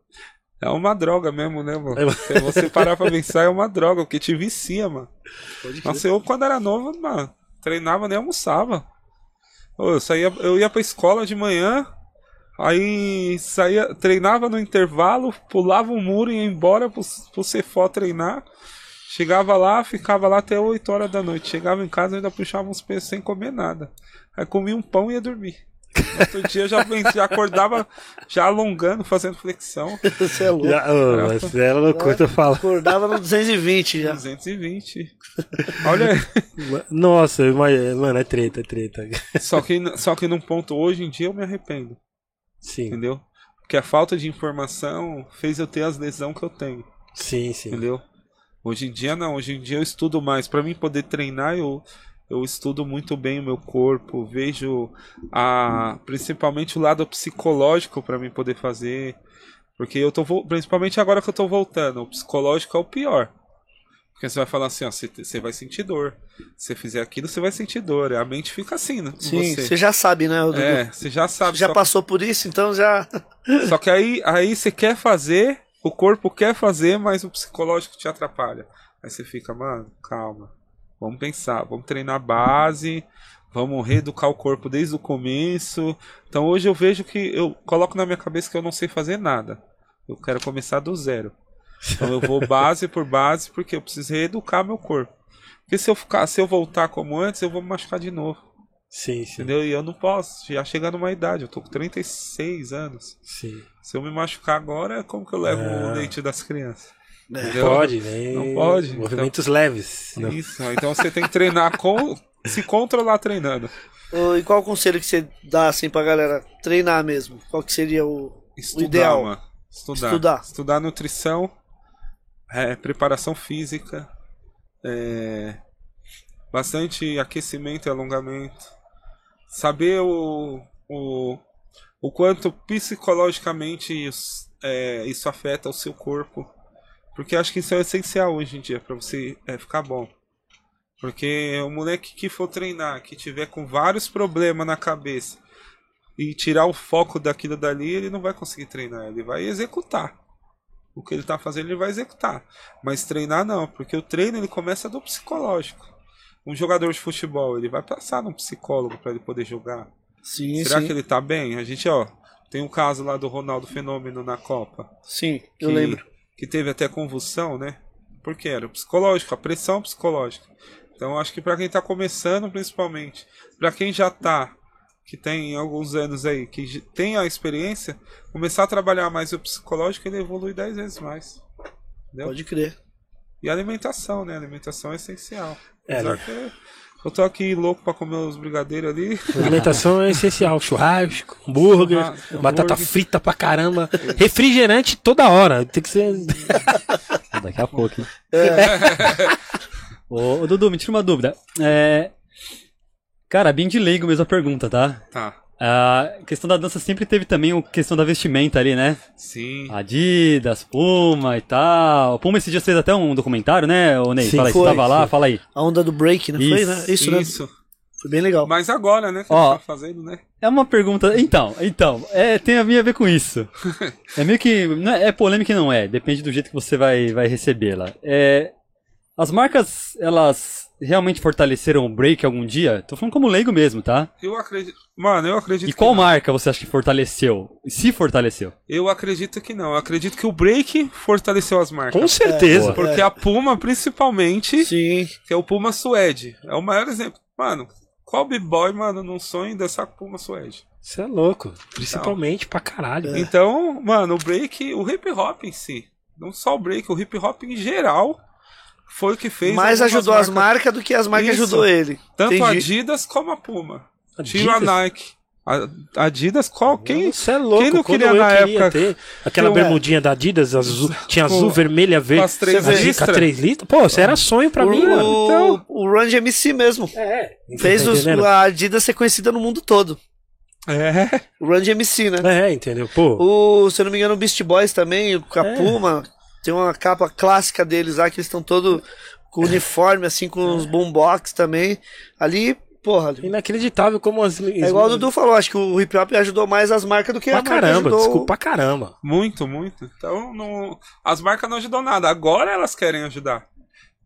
S4: É uma droga mesmo, né, mano?
S2: É.
S4: Se você parar pra pensar, é uma droga, porque te vicia, mano. Nossa, eu quando era novo, mano, treinava nem almoçava. Eu, saía, eu ia pra escola de manhã, Aí saía, treinava no intervalo, pulava o muro e ia embora pro, pro Cefó treinar. Chegava lá, ficava lá até 8 horas da noite. Chegava em casa ainda puxava uns pesos sem comer nada. Aí comia um pão e ia dormir. No outro dia eu já, já acordava já alongando, fazendo flexão.
S1: Você é louco.
S2: Já, ô, mas era loucura eu falo.
S1: Acordava no 220 já.
S4: 220. Olha aí.
S2: Nossa, mano, é treta, é treta.
S4: Só que, só que num ponto hoje em dia eu me arrependo.
S2: Sim,
S4: Entendeu? Porque a falta de informação fez eu ter as lesões que eu tenho.
S2: sim, sim.
S4: Entendeu? Hoje em dia não, hoje em dia eu estudo mais. Pra mim poder treinar, eu, eu estudo muito bem o meu corpo, vejo a principalmente o lado psicológico pra mim poder fazer. Porque eu tô principalmente agora que eu tô voltando, o psicológico é o pior. Porque você vai falar assim, ó, você, vai sentir dor. Se você fizer aquilo, você vai sentir dor. A mente fica assim, né?
S1: Sim,
S4: você.
S1: já sabe, né, Dudu?
S4: É, você já sabe.
S1: Já passou por isso, então já.
S4: só que aí, aí você quer fazer, o corpo quer fazer, mas o psicológico te atrapalha. Aí você fica, mano, calma. Vamos pensar, vamos treinar base, vamos reeducar o corpo desde o começo. Então hoje eu vejo que eu coloco na minha cabeça que eu não sei fazer nada. Eu quero começar do zero. Então eu vou base por base porque eu preciso reeducar meu corpo. Porque se eu ficar, se eu voltar como antes, eu vou me machucar de novo.
S2: Sim, sim.
S4: Entendeu? E eu não posso, já chegando numa idade, eu tô com 36 anos.
S2: sim.
S4: Se eu me machucar agora, como que eu levo
S2: É.
S4: o leite das crianças?
S1: É.
S4: Entendeu?
S2: Pode, né?
S4: Não pode,
S2: Movimentos leves. Não.
S4: Isso, então você tem que treinar com. se controlar treinando.
S1: E qual o conselho que você dá assim pra galera treinar mesmo? Qual que seria o, o
S4: Estudar,
S1: ideal?
S4: mano. Estudar.
S1: Estudar.
S4: Estudar nutrição, é, preparação física, é, bastante aquecimento e alongamento. Saber o, o, o quanto psicologicamente isso, é, isso afeta o seu corpo. Porque acho que isso é essencial hoje em dia para você é, ficar bom. Porque o moleque que for treinar, que tiver com vários problemas na cabeça e tirar o foco daquilo dali, ele não vai conseguir treinar, ele vai executar. O que ele tá fazendo, ele vai executar. Mas treinar não, porque o treino ele começa do psicológico. Um jogador de futebol, ele vai passar num psicólogo para ele poder jogar.
S1: Sim,
S4: Será
S1: sim.
S4: que ele tá bem? A gente, ó, tem um caso lá do Ronaldo Fenômeno na Copa.
S1: Sim,
S4: que,
S1: eu lembro.
S4: Que teve até convulsão, né? Porque era psicológico, a pressão psicológica. Então acho que para quem tá começando, principalmente, para quem já tá, que tem alguns anos aí, que tem a experiência, começar a trabalhar mais o psicológico, ele evolui 10 vezes mais. Entendeu?
S1: Pode crer.
S4: E a alimentação, né? A alimentação é essencial.
S2: É, né?
S4: eu tô aqui louco pra comer os brigadeiros ali.
S2: Alimentação é essencial. Churrasco, hambúrguer,
S4: Churrasco,
S2: batata
S4: hambúrguer.
S2: frita pra caramba. Refrigerante toda hora. Tem que ser.
S3: Daqui a pouco, hein?
S1: É.
S3: ô, Dudu, me tira uma dúvida. É... Cara, bem de leigo mesmo a pergunta, tá?
S4: Tá.
S3: A questão da dança sempre teve também a questão da vestimenta ali, né?
S4: Sim.
S3: Adidas, Puma e tal. Puma esse dia fez até um documentário, né, ô Ney?
S2: Sim,
S3: fala aí,
S1: foi,
S3: você tava lá,
S1: foi.
S3: fala aí.
S1: A onda do break, né? Foi,
S3: Isso,
S1: né? Isso, né?
S4: Isso.
S1: Foi bem legal.
S4: Mas agora, né? Que
S3: Ó.
S4: tá fazendo, né?
S3: É uma pergunta. Então, então, é, tem a ver a ver com isso. É meio que. Não é, é polêmica e não é, depende do jeito que você vai, vai recebê-la. É, as marcas, elas realmente fortaleceram o break algum dia? Tô falando como leigo mesmo, tá?
S4: Eu acredito. Mano, eu acredito
S3: E
S4: que
S3: qual
S4: não.
S3: marca você acha que fortaleceu? Se fortaleceu?
S4: Eu acredito que não. Eu acredito que o break fortaleceu as marcas.
S2: Com certeza.
S3: boa.
S4: Porque a Puma, principalmente,
S1: Sim.
S4: que é o Puma Suede, é o maior exemplo. Mano, qual b-boy, mano, não sonha em dançar com Puma Suede?
S2: Você é louco. Principalmente pra caralho. velho.
S4: Então, mano, o break, o hip hop em si, não só o break, o hip hop em geral, foi o que fez.
S1: Mais ajudou as
S4: marcas,
S1: do que as marcas
S4: Isso.
S1: ajudou ele.
S4: Tanto a
S1: Entendi.
S4: Adidas como a Puma. Tira a
S2: Adidas?
S4: Nike. A Adidas, qual? Quem?
S2: Você é louco.
S4: quem não
S2: Quando
S4: queria
S2: eu
S4: na
S2: queria
S4: época
S2: ter aquela
S4: um-
S2: bermudinha da Adidas, azul, tinha azul, vermelha, verde.
S4: as três?
S2: Com três listras? Pô, você era sonho pra
S1: o,
S2: mim, mano.
S1: o, o Run MC mesmo.
S2: É.
S1: Fez
S2: tá
S1: os, a Adidas ser conhecida no mundo todo.
S4: É.
S1: O Run MC, né?
S2: É, entendeu? Pô.
S1: O, se eu não me engano, o Beast Boys também, com a
S2: É.
S1: Puma, tem uma capa clássica deles lá, que eles estão todo com uniforme, assim, com os boombox também. Ali, porra,
S2: Inacreditável como as.
S1: é igual o Dudu falou, acho que o hip hop ajudou mais as marcas do que
S2: Pra
S1: a marca
S2: caramba,
S1: ajudou.
S2: desculpa pra caramba.
S4: Muito, muito. Então, não... as marcas não ajudam nada. Agora elas querem ajudar.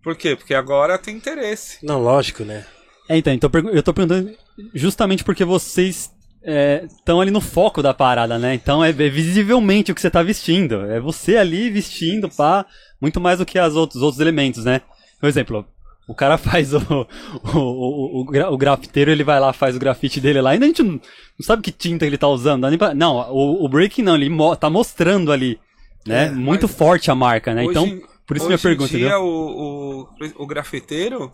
S4: Por quê? Porque agora tem interesse.
S2: Não, lógico, né?
S3: É, então, então eu tô perguntando justamente porque vocês estão ali no foco da parada, né? Então é, é visivelmente o que você tá vestindo. É você ali vestindo, pá, muito mais do que as outros, os outros elementos, né? Por exemplo, o cara faz o, o, o, o, o grafiteiro, ele vai lá, faz o grafite dele lá, ainda a gente não, não sabe que tinta ele tá usando. nem pra- não, o, o breaking não, ele mo- tá mostrando ali, né?
S1: É,
S3: muito forte a marca, né?
S4: Hoje
S3: então, por isso
S4: hoje
S3: minha pergunta,
S4: em dia, o, o, o grafiteiro,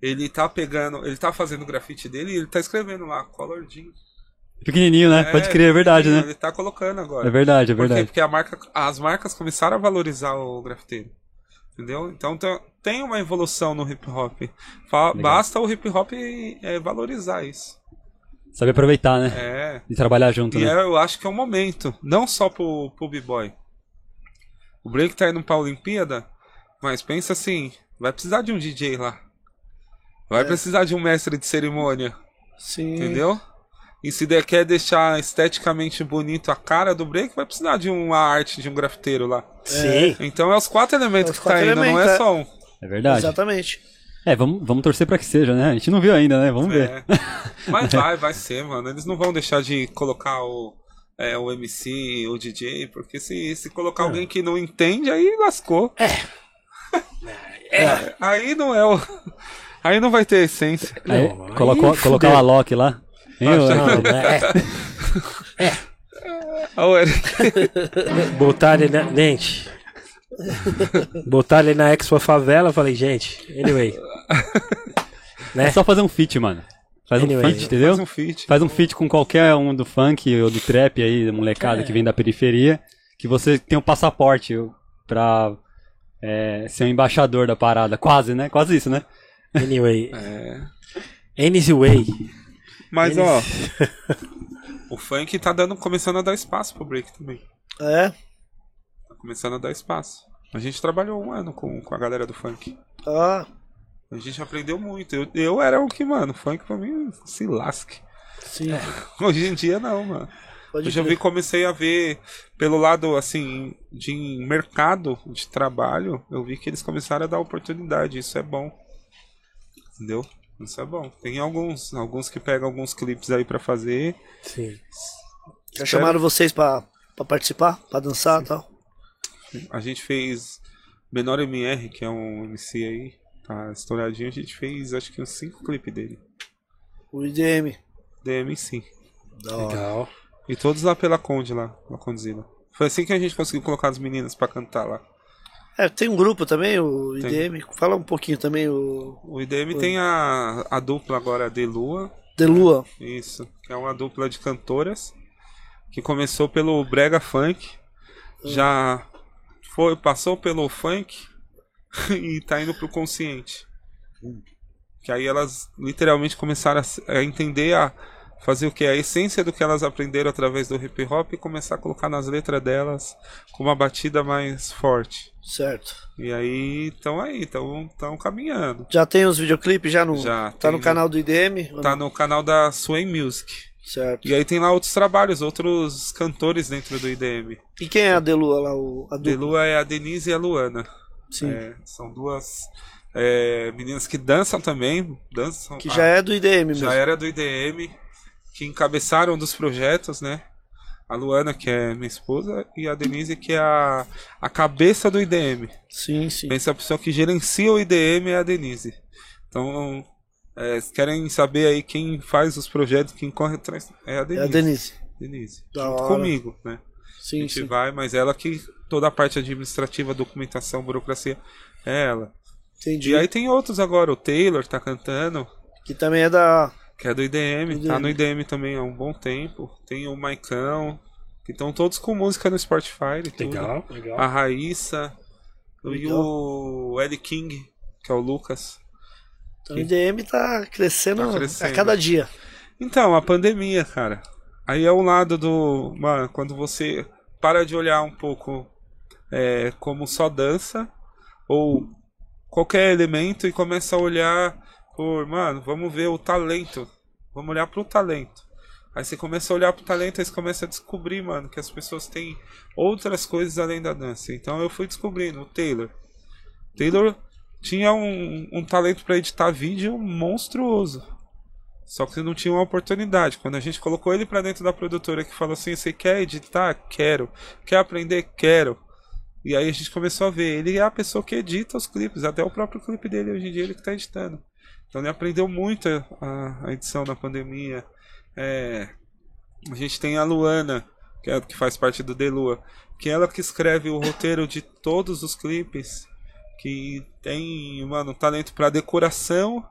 S4: ele tá pegando, ele tá fazendo o grafite dele e ele tá escrevendo lá, Color Jean.
S3: Pequenininho, né? Pode crer, é verdade, né?
S4: Ele tá colocando agora.
S3: É verdade, é
S4: Por quê?
S3: verdade.
S4: Porque a marca, as marcas começaram a valorizar o grafiteiro. Entendeu? Então tem- uma evolução no hip hop. Basta o hip hop é, valorizar isso.
S3: Sabe aproveitar, né?
S4: É.
S3: E trabalhar junto,
S4: E
S3: né?
S4: é, eu acho que é o momento. Não só pro, pro B-Boy. O break tá indo pra Olimpíada, mas pensa assim, vai precisar de um DJ lá. Vai precisar de um mestre de cerimônia,
S1: Sim.
S4: entendeu? E se der, quer deixar esteticamente bonito a cara do break, vai precisar de uma arte de um grafiteiro lá.
S2: Sim.
S4: Então é os quatro elementos
S1: É os
S4: que tá
S1: quatro
S4: indo, não é
S1: é.
S4: só um.
S3: É verdade.
S1: Exatamente.
S3: É, vamos, vamos torcer pra que seja, né? A gente não viu ainda, né? Vamos ver.
S4: É. Mas vai, vai ser, mano. Eles não vão deixar de colocar o, é, o MC, o DJ, porque se, se colocar alguém que não entende, aí lascou. É. Aí não é o. Aí não vai ter essência.
S3: Aí,
S2: Não, aí
S3: colocou,
S2: fudeu.
S3: colocar o Alok lá.
S2: É,
S4: Ah, o Eric,
S2: botar ele na. Gente. Botar ele na Expo Favela, eu falei, gente, anyway.
S3: É só fazer um feat, mano. Faz um
S2: Anyway,
S3: feat, entendeu?
S4: Faz um feat.
S3: Faz um feat com qualquer um do funk ou do trap aí, da molecada que vem da periferia, que você tem um passaporte pra é, ser um embaixador da parada. Quase, né? Quase isso, né?
S2: Anyway.
S4: É.
S2: Anyway.
S4: Mas ó, o funk tá dando, começando a dar espaço pro break também.
S1: É.
S4: Tá começando a dar espaço. A gente trabalhou um ano com, com a galera do funk.
S1: Ah,
S4: A gente aprendeu muito. Eu, eu era o que, mano, funk pra mim se lasque.
S1: sim.
S4: Hoje em dia não, mano.
S1: Pode
S4: Hoje eu vi, comecei a ver pelo lado assim de mercado de trabalho, eu vi que eles começaram a dar oportunidade, isso é bom. Entendeu? Isso é bom. Tem alguns, alguns que pegam alguns clipes aí pra fazer.
S2: Sim.
S1: Já chamaram vocês pra, pra participar? Pra dançar e tal?
S4: A gente fez Menor MR, que é um MC aí, tá estouradinho, a gente fez acho que uns cinco clipes dele.
S1: O IDM.
S4: DMC.
S1: Da hora.
S2: Legal.
S4: E todos lá pela Conde lá, na Condzilla. Foi assim que a gente conseguiu colocar as meninas pra cantar lá.
S1: É, tem um grupo também, o IDM. Fala um pouquinho também, o
S4: O IDM tem a, a dupla agora de Lua,
S1: Delua.
S4: isso, que é uma dupla de cantoras que começou pelo brega funk, já foi passou pelo funk e tá indo pro consciente. Que aí elas literalmente começaram a, a entender a fazer o que a essência do que elas aprenderam através do hip hop e começar a colocar nas letras delas com uma batida mais forte.
S1: Certo.
S4: E aí estão aí, estão caminhando.
S1: Já tem os videoclipes já no.
S4: Já,
S1: tá no canal do IDM?
S4: Tá no canal da Sway Music.
S1: Certo.
S4: E aí tem lá outros trabalhos, outros cantores dentro do IDM.
S1: E quem é a Delua lá? O, a
S4: De
S1: dupla?
S4: Lua é a Denise e a Luana.
S1: Sim.
S4: É, são duas é, meninas que dançam também. Dançam,
S1: Que
S4: ah,
S1: já é do IDM mesmo.
S4: já era do IDM, que encabeçaram um dos projetos, né? A Luana, que é minha esposa, e a Denise, que é a, a cabeça do IDM.
S1: Sim, sim.
S4: Pensa a pessoa que gerencia o IDM é a Denise. Então, é, querem saber aí quem faz os projetos, quem corre atrás, é a
S1: É
S4: Denise.
S1: a Denise.
S4: Denise.
S1: Da
S4: junto
S1: hora.
S4: comigo, né? a
S1: Sim,
S4: gente
S1: sim.
S4: vai, mas ela que toda a parte administrativa, documentação, burocracia, é ela.
S1: Entendi.
S4: E aí tem outros agora, o Taylor tá cantando,
S1: Que também é da.
S4: Que é do IDM,
S1: IDM.
S4: tá no IDM também há um bom tempo. Tem o Maicão, que estão todos com música no Spotify e tudo.
S2: Legal, legal.
S4: A Raíssa e
S1: Legal.
S4: o L King, que é o Lucas.
S1: Então, o IDM tá crescendo,
S4: Tá crescendo.
S1: a cada dia.
S4: Então, a pandemia, cara. Aí é um lado do. Mano, quando você para de olhar um pouco é, como só dança ou qualquer elemento e começa a olhar por, mano, vamos ver o talento. Vamos olhar pro talento. Aí você começa a olhar pro talento e você começa a descobrir, mano, que as pessoas têm outras coisas além da dança. Então eu fui descobrindo. O Taylor. Taylor tinha um, um talento pra editar vídeo monstruoso. Só que não tinha uma oportunidade. Quando a gente colocou ele para dentro da produtora que falou assim: "Você quer editar? Quero. Quer aprender? Quero." E aí a gente começou a ver, ele é a pessoa que edita os clipes, até o próprio clipe dele hoje em dia ele que está editando. Então ele aprendeu muito a, a edição na pandemia. É, a gente tem a Luana, que, é, que faz parte do Delua, que é ela que escreve o roteiro de todos os clipes, que tem, mano, talento para decoração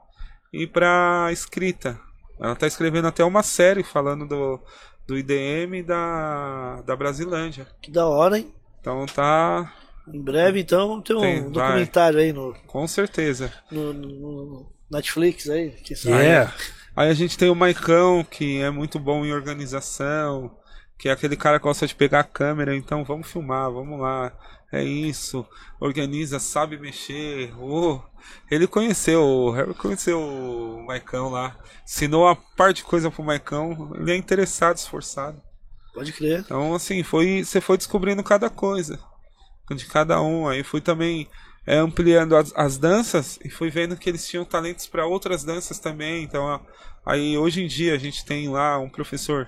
S4: e para escrita. Ela tá escrevendo até uma série falando do, do IDM da, da Brasilândia.
S1: Que da hora, hein?
S4: Então tá.
S1: Em breve, então, tem um
S4: Tem,
S1: documentário aí no,
S4: Com certeza.
S1: no, no Netflix aí, que sai.
S2: Yeah.
S4: Aí a gente tem o Maicão, que é muito bom em organização, que é aquele cara que gosta de pegar a câmera, então vamos filmar, vamos lá. É isso. Organiza, sabe mexer. Oh, ele conheceu, o Harry conheceu o Maicão lá. Ensinou uma parte de coisa pro Maicão. Ele é interessado, esforçado.
S1: Pode crer.
S4: Então, assim, foi, você foi descobrindo cada coisa de cada um. Aí fui também é, ampliando as, as danças e fui vendo que eles tinham talentos para outras danças também. Então, aí hoje em dia a gente tem lá um professor,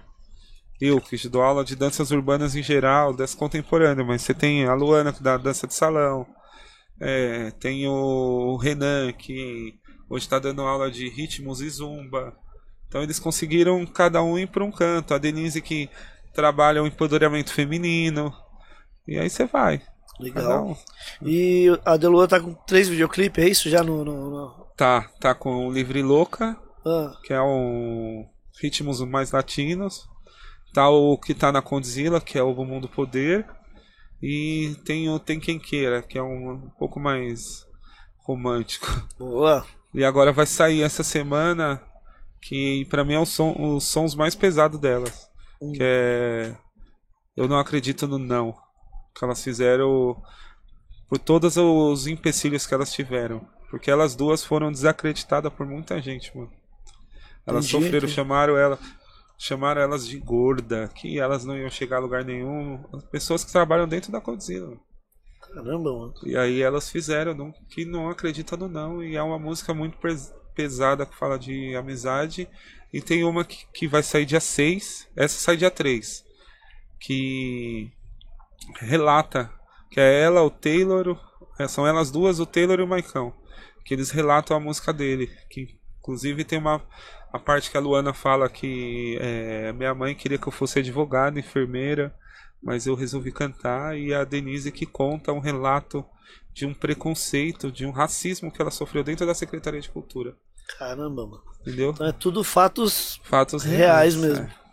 S4: eu que dou aula de danças urbanas em geral, dança contemporânea, mas você tem a Luana que dá dança de salão, é, tem o Renan que hoje está dando aula de ritmos e zumba. Então eles conseguiram cada um ir para um canto. A Denise que trabalha o empoderamento feminino. E aí você vai.
S1: Legal. E a Delua tá com três videoclipes, é isso? Já no. no, no-
S4: Tá, tá com o Livre Louca,
S1: Ah,
S4: que é um ritmos mais latinos. Tá o que tá na Condzilla, que é o Bumbum do Poder. E tem o Tem Quem Queira, que é um, um pouco mais romântico.
S1: boa.
S4: E agora vai sair essa semana, que pra mim é o som, os sons mais pesados delas. Que é Eu Não Acredito no Não. Que elas fizeram por todos os empecilhos que elas tiveram. Porque elas duas foram desacreditadas por muita gente, mano. Elas
S1: Entendi,
S4: sofreram, chamaram ela. Chamaram elas de gorda, que elas não iam chegar a lugar nenhum. As pessoas que trabalham dentro da mano.
S1: Caramba, mano.
S4: E aí elas fizeram não, que não acredita no não. E é uma música muito pes- pesada que fala de amizade. E tem uma que, que vai sair dia 6. Essa sai dia 3. Que relata que é ela, o Taylor. é, são elas duas, o Taylor e o Maicão. Que eles relatam a música dele. Que inclusive tem uma. A parte que a Luana fala que é, minha mãe queria que eu fosse advogada, enfermeira mas eu resolvi cantar e a Denise que conta um relato de um preconceito, de um racismo que ela sofreu dentro da Secretaria de Cultura.
S1: Caramba, mano.
S4: Entendeu?
S1: Então é tudo fatos
S4: Fatos
S1: reais mesmo.
S4: é.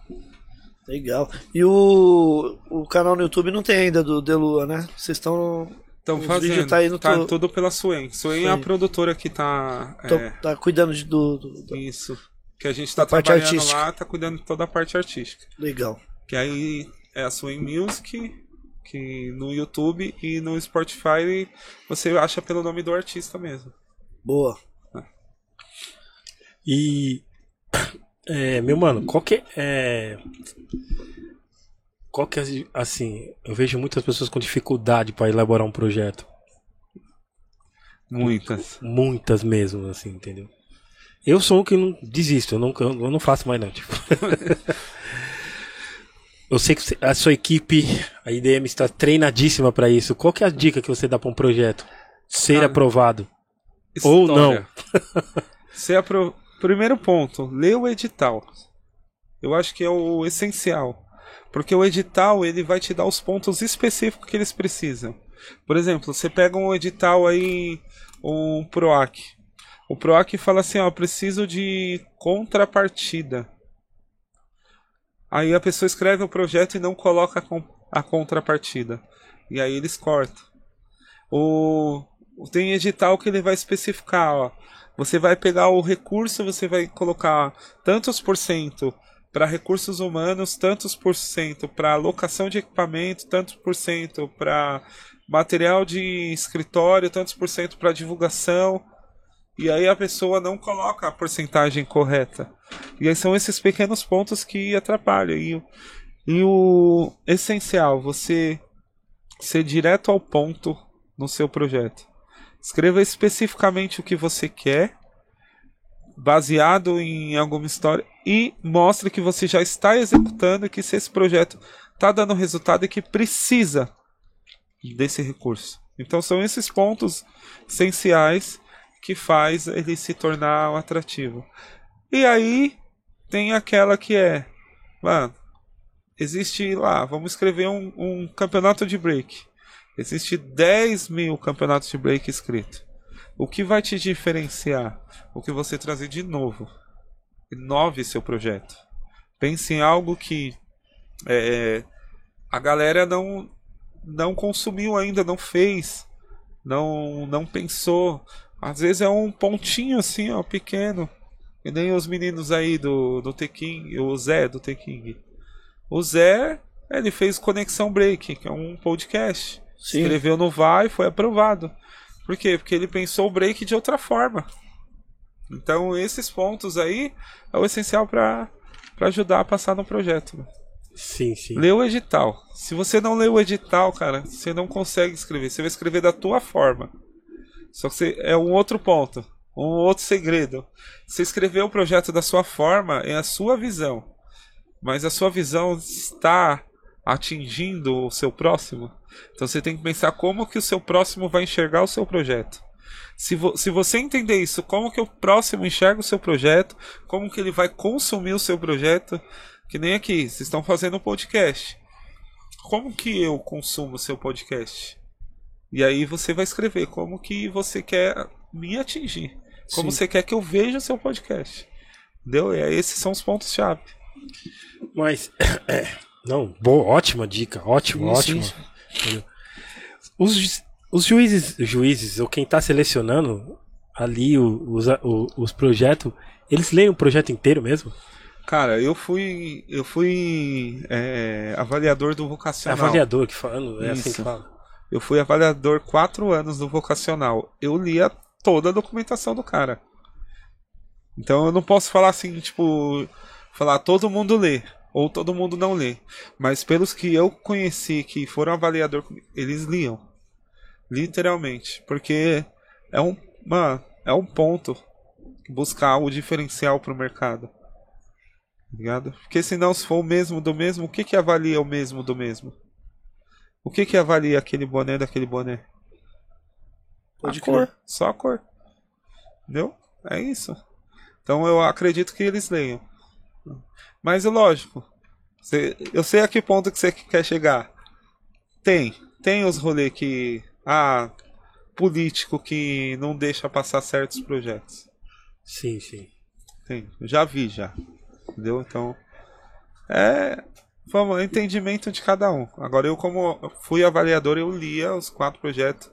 S1: Legal. E o, o canal no YouTube não tem ainda do Delua, né? Vocês estão.
S4: Estão fazendo.
S1: tá aí no
S4: tá tudo pela Suen. Suen é a produtora que tá.
S1: tão-
S4: é,
S1: Tá cuidando de, do, do- do-
S4: Isso. Que a gente tá
S1: parte
S4: trabalhando
S1: artística.
S4: lá, tá cuidando de toda a parte artística.
S1: Legal.
S4: Que aí é a Suen Music, que no YouTube e no Spotify você acha pelo nome do artista mesmo.
S1: Boa.
S2: E. É, meu mano, qual que é. Qual que é. Assim, eu vejo muitas pessoas com dificuldade para elaborar um projeto.
S4: Muitas.
S2: Muitas mesmo, assim, entendeu? Eu sou um que não desisto, eu não, eu não faço mais não, tipo. eu sei que a sua equipe, a IDM está treinadíssima para isso. Qual que é a dica que você dá para um projeto ser
S4: Ah,
S2: aprovado? Ou não.
S4: Você apro... Primeiro ponto, lê o edital. Eu acho que é o essencial. Porque o edital ele vai te dar os pontos específicos que eles precisam. Por exemplo, você pega um edital aí, um PROAC. O PROAC fala assim, ó, preciso de contrapartida. Aí a pessoa escreve o projeto e não coloca a con- a contrapartida. E aí eles cortam. O tem edital que ele vai especificar, ó. Você vai pegar o recurso, você vai colocar tantos por cento para recursos humanos, tantos por cento para alocação de equipamento, tantos por cento para material de escritório, tantos por cento para divulgação. E aí a pessoa não coloca a porcentagem correta. E aí são esses pequenos pontos que atrapalham. E, e o essencial, você ser direto ao ponto no seu projeto. Escreva especificamente o que você quer. baseado em alguma história e mostre que você já está executando e que se esse projeto está dando resultado e que precisa desse recurso. Então são esses pontos essenciais que faz ele se tornar atrativo. E aí tem aquela que é, mano, existe lá, vamos escrever um, um campeonato de break. Existe 10 mil campeonatos de break escritos. O que vai te diferenciar? O que você trazer de novo. Inove seu projeto. Pense em algo que é, a galera não, não consumiu ainda, não fez, não, não pensou. Às vezes é um pontinho assim, ó, pequeno. E nem os meninos aí do, do T-King, o Zé do T-King. O Zé, ele fez Conexão Break, que é um podcast.
S1: Sim.
S4: Escreveu no VAR e foi aprovado. Por quê? Porque ele pensou o break de outra forma. Então, esses pontos aí é o essencial para ajudar a passar no projeto.
S2: Sim, sim.
S4: Lê o edital. Se você não lê o edital, cara, você não consegue escrever. Você vai escrever da tua forma. Só que você, é um outro ponto. Um outro segredo. Você escrever o projeto da sua forma é a sua visão. Mas a sua visão está atingindo o seu próximo. Então você tem que pensar como que o seu próximo vai enxergar o seu projeto. Se, vo se você entender isso, como que o próximo enxerga o seu projeto, como que ele vai consumir o seu projeto, que nem aqui, vocês estão fazendo um podcast. Como que eu consumo o seu podcast? E aí você vai escrever como que você quer me atingir. Como
S1: Sim.
S4: você quer que eu veja o seu podcast. Entendeu? E aí esses são os pontos-chave.
S2: Mas. é, não, boa, ótima dica. Ótima.
S1: sim.
S2: Os, os juízes, juízes, ou quem tá selecionando ali os, o- os projetos, eles leem o projeto inteiro mesmo?
S4: Cara, eu fui. Eu fui é, avaliador do vocacional.
S2: avaliador que fala, é assim que
S4: Isso.
S2: fala.
S4: Eu fui avaliador quatro anos do vocacional. Eu lia toda a documentação do cara. Então eu não posso falar assim, tipo, falar todo mundo lê ou todo mundo não lê. Mas pelos que eu conheci que foram avaliador, comigo, eles liam. Literalmente, porque é um, mano, é um ponto buscar o diferencial pro mercado. Tá Ligado? Porque senão se for o mesmo do mesmo, o que que avalia o mesmo do mesmo? O que que avalia aquele boné daquele boné?
S1: Pode
S4: a cor.
S1: crer.
S4: Só a cor. Entendeu? É isso. Então eu acredito que eles leiam. Mas é lógico. Eu sei a que ponto que você quer chegar. Tem. Tem os rolês que. Ah, político que não deixa passar certos projetos.
S2: Sim, sim.
S4: Tem. Já vi já. Entendeu? Então. É. Vamos, entendimento de cada um. Agora eu como fui avaliador, eu lia os quatro projetos.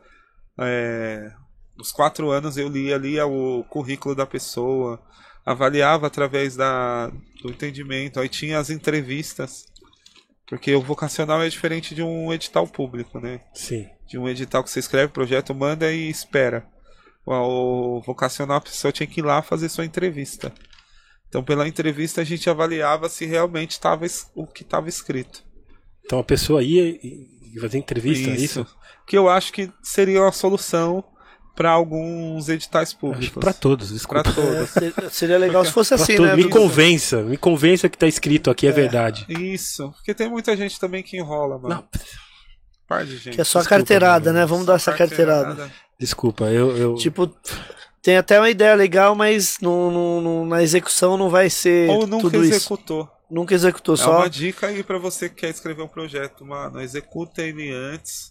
S4: É, os quatro anos eu lia, lia o currículo da pessoa, avaliava através da, do entendimento. Aí tinha as entrevistas. Porque o vocacional é diferente de um edital público, né?
S2: Sim.
S4: de um edital que você escreve, projeto, manda e espera. O, vocacional, a pessoa tinha que ir lá fazer sua entrevista. Então, pela entrevista, a gente avaliava se realmente estava o que estava escrito.
S2: Então a pessoa ia e fazer entrevista, é isso?
S4: Que eu acho que seria uma solução para alguns editais públicos.
S2: pra todos,
S4: Pra
S2: desculpa.
S1: É,
S4: todos.
S1: ser- seria legal se fosse assim, né?
S2: me convença, me convença que tá escrito aqui é, verdade.
S4: Isso. Porque tem muita gente também que enrola, mano.
S2: Não,
S4: Par de gente.
S1: Que é só
S2: Desculpa,
S1: carteirada, né? Vamos dar essa carteirada.
S4: Carteirada.
S2: desculpa, eu. eu...
S1: Tipo, tem até uma ideia legal, mas no, no- no- na execução não vai ser
S4: Ou nunca
S1: tudo isso.
S4: executou.
S1: Nunca executou,
S4: É
S1: só.
S4: uma dica aí pra você que quer escrever um projeto, mano. Executa ele antes.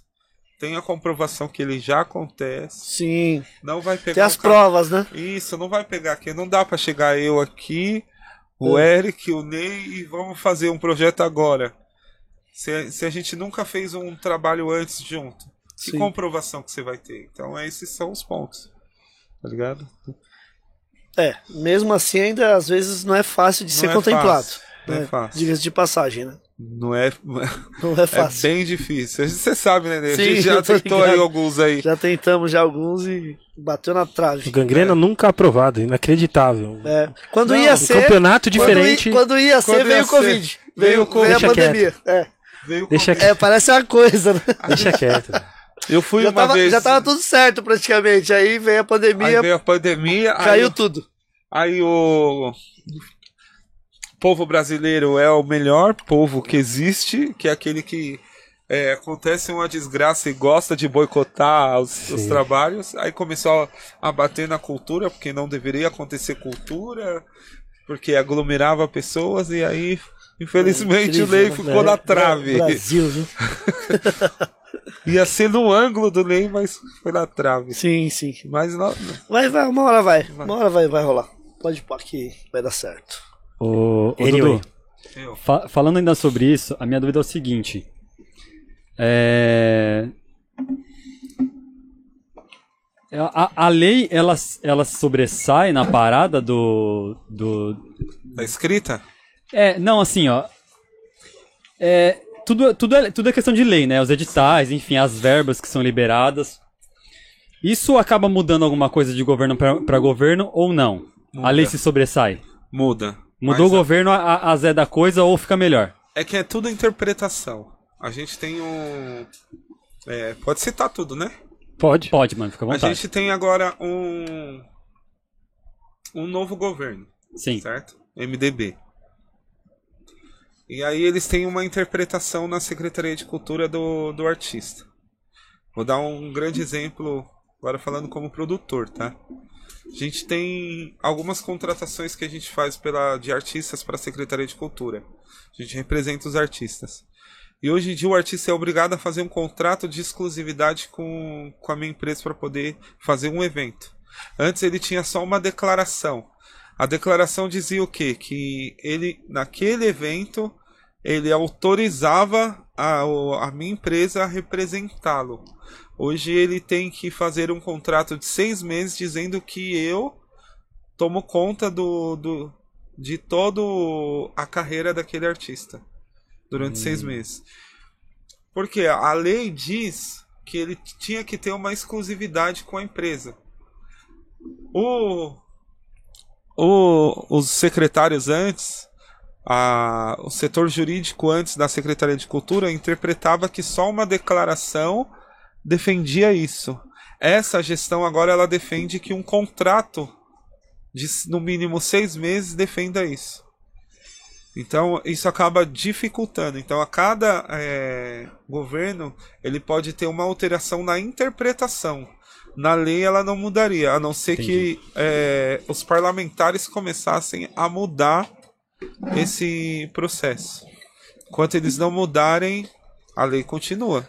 S4: Tenha a comprovação que ele já acontece.
S1: Sim.
S4: Não vai pegar.
S1: Tem as
S4: cara-
S1: provas, né?
S4: Isso, não vai pegar aqui. Não dá pra chegar eu aqui, o Eric, o Ney e vamos fazer um projeto agora. Se, se a gente nunca fez um trabalho antes junto. Que
S1: Sim.
S4: comprovação que você vai ter? Então, esses são os pontos. Tá ligado?
S1: É, mesmo assim, ainda às vezes não é fácil de
S4: Não
S1: ser
S4: é
S1: contemplado.
S4: fácil, não é
S1: né?
S4: fácil.
S1: Diga-se de passagem, né?
S4: Não é.
S1: Não é
S4: É
S1: fácil.
S4: bem difícil. Você sabe, né, Ney? A
S1: Sim,
S4: gente já tentou aí alguns aí.
S1: Já tentamos já alguns e bateu na trave.
S2: O gangrena nunca aprovado, inacreditável.
S1: É. Quando
S4: Não,
S1: ia
S2: Um
S1: ser.
S2: campeonato
S1: quando
S2: diferente.
S1: ia- Quando, ia ser,
S4: Quando
S1: veio
S4: ia
S1: o Covid.
S4: ser,
S1: Veio,
S4: veio
S1: veio a pandemia. É.
S4: Veio
S2: Deixa
S4: com-
S1: É, parece uma coisa, né?
S2: Deixa quieto.
S4: Eu fui
S1: Já
S4: uma
S1: tava,
S4: vez.
S1: já tava tudo certo praticamente. Aí veio a
S4: Aí
S1: pandemia,
S4: veio a pandemia. aí
S1: caiu
S4: eu-
S1: tudo.
S4: Aí o povo brasileiro é o melhor povo que existe, que é aquele que é, acontece uma desgraça e gosta de boicotar os, os trabalhos. Aí começou a, a bater na cultura, porque não deveria acontecer cultura, porque aglomerava pessoas, e aí, infelizmente, o
S1: Incrível,
S4: Lei
S1: né?
S4: ficou na trave.
S1: Brasil, viu?
S4: Ia ser no ângulo do Lei, mas foi na trave.
S1: Sim, sim.
S4: Mas não,
S1: Vai, vai, uma hora vai. Uma hora vai, vai rolar. Pode pôr que vai dar certo.
S3: Ô, ô,
S2: Anyway.
S3: Dudu, fa- falando ainda sobre isso, a minha dúvida é o seguinte. É... A, a lei, ela, ela sobressai na parada do, do...
S4: Tá escrita?
S3: É, não, assim, ó. É, tudo, tudo, é, tudo é questão de lei, né? Os editais, enfim, as verbas que são liberadas. Isso acaba mudando alguma coisa de governo para governo ou não? A
S4: Muda.
S3: lei se sobressai.
S4: Muda.
S3: Mudou
S4: Mas
S3: o governo, a, a Zé da coisa ou fica melhor?
S4: É que é tudo interpretação. A gente tem um. é, pode citar tudo, né?
S2: Pode.
S3: Pode, mano, fica à
S4: A
S3: vontade.
S4: gente tem agora um. Um novo governo,
S3: Sim.
S4: certo? MDB. E aí eles têm uma interpretação na Secretaria de Cultura do, do artista. Vou dar um grande exemplo, agora falando como produtor, tá? A gente tem algumas contratações que a gente faz pela, de artistas para a Secretaria de Cultura. A gente representa os artistas. E hoje em dia o artista é obrigado a fazer um contrato de exclusividade com, com a minha empresa para poder fazer um evento. Antes ele tinha só uma declaração. A declaração dizia o quê? Que ele, naquele evento, ele autorizava a, a minha empresa a representá-lo. Hoje ele tem que fazer um contrato de seis meses dizendo que eu tomo conta do, do de toda a carreira daquele artista durante seis meses. Porque a lei diz que ele tinha que ter uma exclusividade com a empresa. O, o, os secretários antes, a, o setor jurídico antes da Secretaria de Cultura interpretava que só uma declaração defendia isso. Essa gestão agora ela defende que um contrato de no mínimo seis meses defenda isso. Então isso acaba dificultando. Então a cada é, governo ele pode ter uma alteração na interpretação. Na lei ela não mudaria, a não ser
S3: Entendi.
S4: que é, os parlamentares começassem a mudar esse processo. Enquanto eles não mudarem, a lei continua.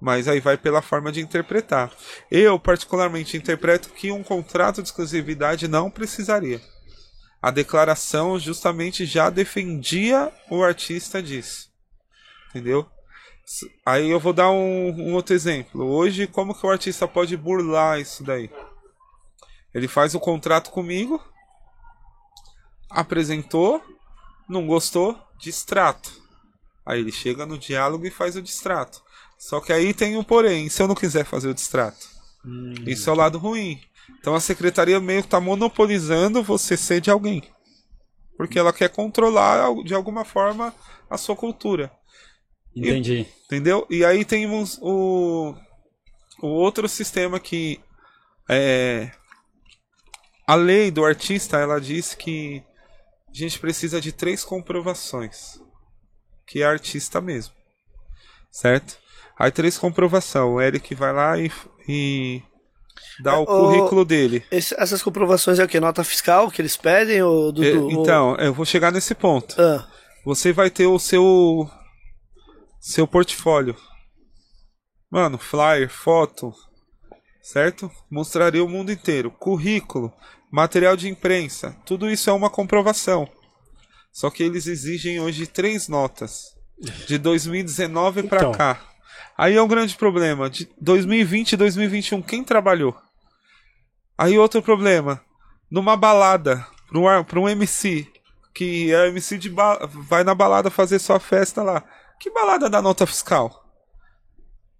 S4: Mas aí vai pela forma de interpretar. Eu, particularmente, interpreto que um contrato de exclusividade não precisaria. A declaração justamente já defendia o artista disso. Entendeu? Aí eu vou dar um, um outro exemplo. Hoje, como que o artista pode burlar isso daí? Ele faz o contrato comigo, apresentou, não gostou, distrato. Aí ele chega no diálogo e faz o distrato. Só que aí tem um porém, se eu não quiser fazer o distrato. Isso é o lado ruim. Então a secretaria meio que está monopolizando você ser de alguém. Porque ela quer controlar de alguma forma a sua cultura.
S3: Entendi.
S4: Entendeu? E aí temos o, o outro sistema que é a lei do artista, ela diz que a gente precisa de três comprovações, que é artista mesmo, certo? Aí três comprovação, o Eric vai lá e, e dá o
S1: Ô,
S4: currículo dele.
S1: Esse- essas comprovações é o que? Nota fiscal que eles pedem? Ou,
S4: É,
S1: Dudu?
S4: Então, eu vou chegar nesse ponto.
S1: Ou- Ah,
S4: Você vai ter o seu seu portfólio. Mano, flyer, foto, certo? Mostraria o mundo inteiro. Currículo, material de imprensa, tudo isso é uma comprovação. Só que eles exigem hoje três notas. De 2019 pra
S2: Então.
S4: cá. Aí é um grande problema. De 2020 e 2021, quem trabalhou? Aí outro problema. Numa balada, pra um, MC, que é MC de vai na balada fazer sua festa lá. Que balada da nota fiscal?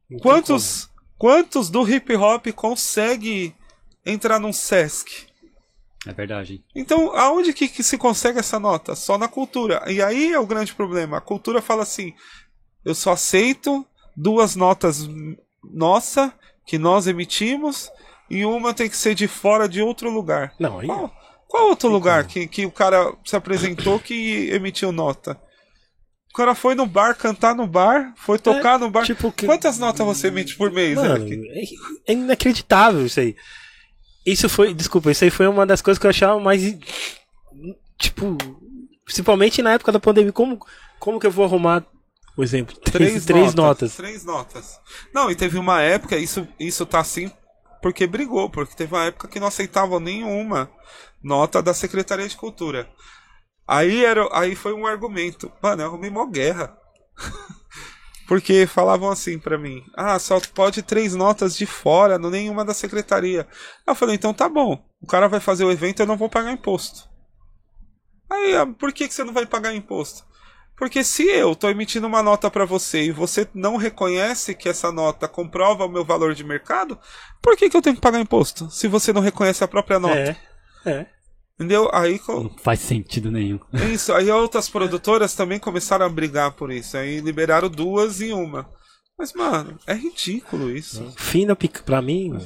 S2: Não
S4: Quantos, quantos do hip hop consegue entrar num Sesc?
S3: É verdade.
S4: Então, aonde que, que se consegue essa nota? Só na cultura. E aí é o grande problema. A cultura fala assim: eu só aceito duas notas nossa que nós emitimos e uma tem que ser de fora de outro lugar.
S2: Não, aí.
S4: Qual, Qual outro lugar que, que o cara se apresentou que emitiu nota? O cara foi no bar, cantar no bar, foi tocar no bar.
S2: tipo, que-
S4: Quantas notas você emite por mês,
S2: Mano,
S4: Eric?
S2: é, é inacreditável isso aí. Isso foi, desculpa, isso aí foi uma das coisas que eu achava mais. Tipo, principalmente na época da pandemia. Como, como que eu vou arrumar, por exemplo, três, três notas?
S4: Três notas. Não, e teve uma época, isso, isso tá assim porque brigou, porque teve uma época que não aceitavam nenhuma nota da Secretaria de Cultura. Aí, era, aí foi um argumento. Mano, eu arrumei mó guerra. Porque falavam assim pra mim: ah, só pode três notas de fora, não nenhuma da secretaria. Eu falei: então tá bom, o cara vai fazer o evento eu não vou pagar imposto. Aí, ah, por que, que você não vai pagar imposto? Porque se eu tô emitindo uma nota pra você e você não reconhece que essa nota comprova o meu valor de mercado, por que, que eu tenho que pagar imposto? Se você não reconhece a própria nota.
S2: É, é.
S4: Entendeu? Aí
S3: Não faz sentido nenhum.
S4: isso, aí outras produtoras também começaram a brigar por isso. Aí liberaram duas em uma. Mas, mano, é ridículo isso.
S2: Fim da pica pra mim,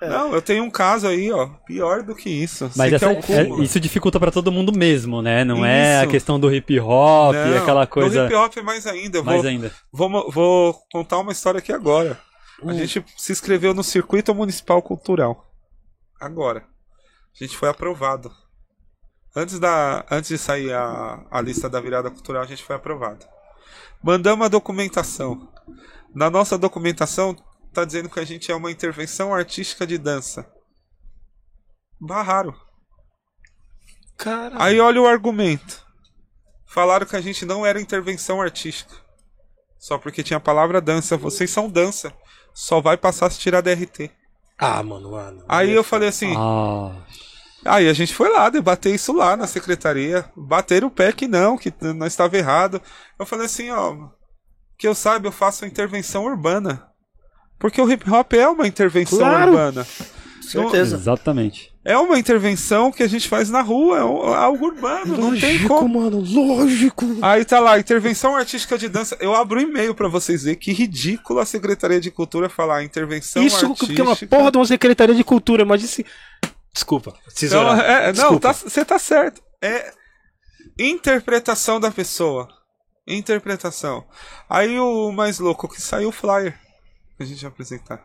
S2: mano.
S4: Não, eu tenho um caso aí, ó, pior do que isso.
S3: Mas essa-
S4: cúmulo.
S3: é- isso dificulta pra todo mundo mesmo, né? Não é a
S4: Isso.
S3: questão do hip hop,
S4: Não,
S3: aquela coisa.
S4: hip hop é mais ainda. Eu
S3: Mais
S4: vou,
S3: ainda.
S4: vou, vou contar uma história aqui agora.
S3: Hum.
S4: A gente se inscreveu no Circuito Municipal Cultural. Agora. A gente foi aprovado. Antes, da, antes de sair a, a lista da virada cultural, a gente foi aprovado. Mandamos a documentação. Na nossa documentação, tá dizendo que a gente é uma intervenção artística de dança. Barraram.
S2: Cara.
S4: Aí olha o argumento. Falaram que a gente não era intervenção artística. Só porque tinha a palavra dança. Vocês são dança. Só vai passar se tirar DRT.
S2: Ah, mano, mano.
S4: Aí eu falei assim.
S3: Ah,
S4: Aí a gente foi lá debater isso lá na secretaria. Bateram o pé que não, que não estava errado. Eu falei assim, ó. Que eu saiba, eu faço intervenção urbana. Porque o hip hop é uma intervenção
S2: Claro.
S4: urbana.
S1: Certeza.
S3: exatamente.
S4: É uma intervenção que a gente faz na rua, é um- algo urbano, não tem
S2: Lógico,
S4: como.
S2: mano, lógico.
S4: Aí tá lá, intervenção artística de dança. Eu abro um e-mail pra vocês verem que ridículo a Secretaria de Cultura falar intervenção
S2: Isso
S4: artística.
S2: porque é uma porra de uma secretaria de cultura, mas disse. Desculpa,
S4: Então, é, não,
S2: Desculpa.
S4: você tá, certo. É interpretação da pessoa. Interpretação. Aí o mais louco que saiu o flyer que a gente apresentar.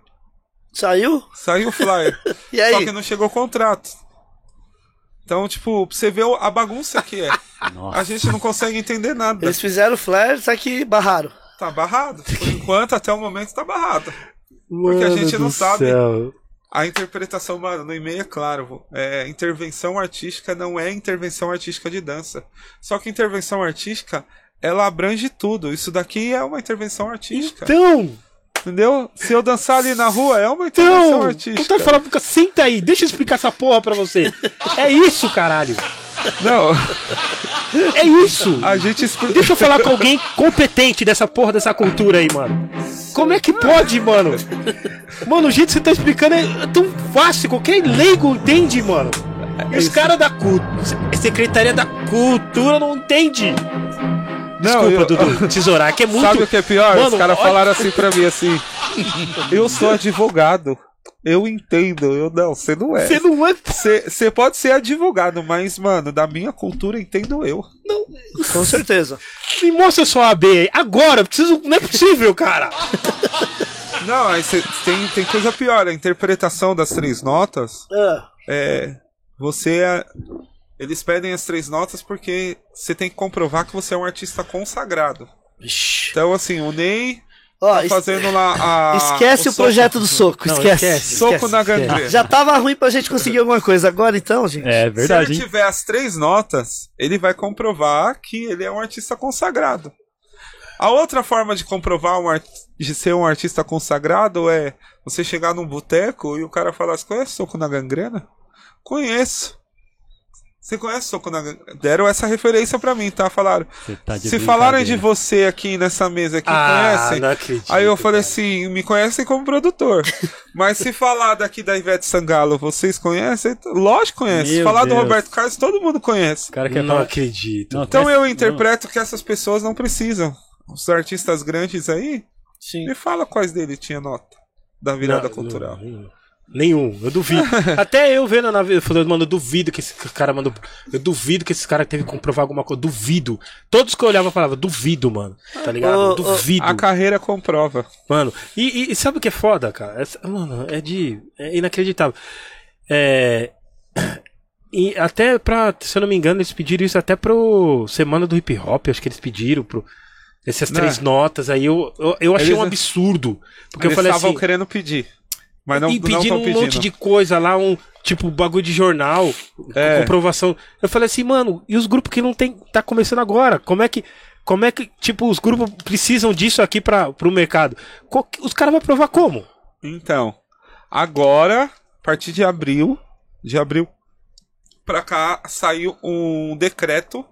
S1: Saiu?
S4: Saiu o flyer.
S1: E
S4: Só
S1: aí?
S4: que não chegou o contrato. Então, tipo, pra você ver o- a bagunça que é.
S3: Nossa.
S4: A gente não consegue entender nada.
S1: Eles fizeram flare, só que barraram.
S4: Tá barrado. Por enquanto, até o momento, tá barrado. Porque a
S2: Mano
S4: gente não
S2: do
S4: sabe.
S2: céu.
S4: A interpretação, mano, no e-mail é claro. É, intervenção artística não é intervenção artística de dança. Só que intervenção artística, ela abrange tudo. Isso daqui é uma intervenção artística.
S2: Então,
S4: Entendeu? Se eu dançar ali na rua, é uma intervenção
S2: então,
S4: artística.
S2: tá falando, senta aí, deixa eu explicar essa porra pra você. É isso, caralho.
S4: Não,
S2: É isso.
S4: a gente explica.
S2: Deixa eu falar com alguém competente dessa porra dessa cultura aí, mano. Como é que pode, mano? Mano, o jeito que você tá explicando é tão fácil, qualquer leigo entende, mano. E os caras da cultura, Secretaria da Cultura não entende. Desculpa,
S4: eu-
S2: Dudu, tesourar, que é muito...
S4: Sabe o que é pior?
S2: Mano,
S4: Os caras
S2: olha-
S4: falaram assim pra mim assim. Eu sou advogado. Eu entendo. Eu não, você não é.
S2: Você não é...
S4: Você pode ser advogado, mas, mano, da minha cultura entendo eu.
S1: Com certeza.
S2: Me mostra sua AB aí. Agora, preciso... Não é possível, cara.
S4: Não, aí cê- tem, tem coisa pior. A interpretação das três notas
S1: Ah,
S4: é. Você é. Eles pedem as três notas porque você tem que comprovar que você é um artista consagrado.
S1: Vixe.
S4: Então, assim, o Ney
S1: Ó,
S4: tá fazendo lá a.
S1: esquece o,
S4: soco-
S1: projeto do soco,
S2: Não,
S1: esquece.
S2: esquece.
S4: Soco na
S2: esquece.
S4: gangrena.
S1: Já tava ruim pra gente conseguir alguma coisa. Agora então, gente.
S3: É
S4: Se
S3: verdade,
S4: ele
S3: hein?
S4: tiver as três notas, ele vai comprovar que ele é um artista consagrado. A outra forma de comprovar um art- de ser um artista consagrado é você chegar num boteco e o cara falar: Você conhece Soco na Gangrena? Conheço. Você conhece Soco na? Deram essa referência pra mim, tá? Falaram.
S3: Tá de
S4: Se falarem de você aqui nessa mesa que
S2: Ah,
S4: conhecem,
S2: não acredito.
S4: Aí eu falei
S2: cara.
S4: assim, me conhecem como produtor. Mas se falar daqui da Ivete Sangalo, vocês conhecem? Lógico que conhece. Se
S3: Meu
S4: falar do
S3: Deus.
S4: Roberto Carlos, todo mundo conhece.
S3: O cara quer
S2: Não acredito.
S3: Não,
S4: Então
S3: mas-
S4: eu
S3: não.
S4: interpreto que essas pessoas não precisam. Os artistas grandes aí,
S1: Sim.
S4: me fala quais deles tinha nota da virada
S2: Não,
S4: cultural.
S2: não, não. Nenhum, eu duvido. Até eu vendo na vida, falando, mano, eu duvido que esse cara mandou. Eu duvido que esse cara teve que comprovar alguma coisa. Duvido. Todos que eu olhava falavam, duvido, mano. Tá ligado? Duvido.
S4: A carreira comprova.
S2: Mano, e, e- e sabe o que é foda, cara? Essa- mano, é de. É inacreditável. É. E até pra. Se eu não me engano, eles pediram isso até pro Semana do Hip Hop, acho que eles pediram pro. Essas
S4: Não.
S2: três notas aí, eu, eu, eu achei
S4: Eles-
S2: um absurdo. Porque eu
S4: Eles
S2: falei
S4: estavam
S2: assim.
S4: querendo pedir. Mas não
S2: e
S4: não
S2: pedindo um
S4: pedindo.
S2: monte de coisa lá, um tipo bagulho de jornal,
S4: É.
S2: comprovação. Eu falei assim, mano, e os grupos que não tem, tá começando agora? Como é que, como é que, tipo, os grupos precisam disso aqui para pro mercado? Co- Os caras vão provar como?
S4: Então, agora, a partir de abril, de abril pra cá, saiu um decreto.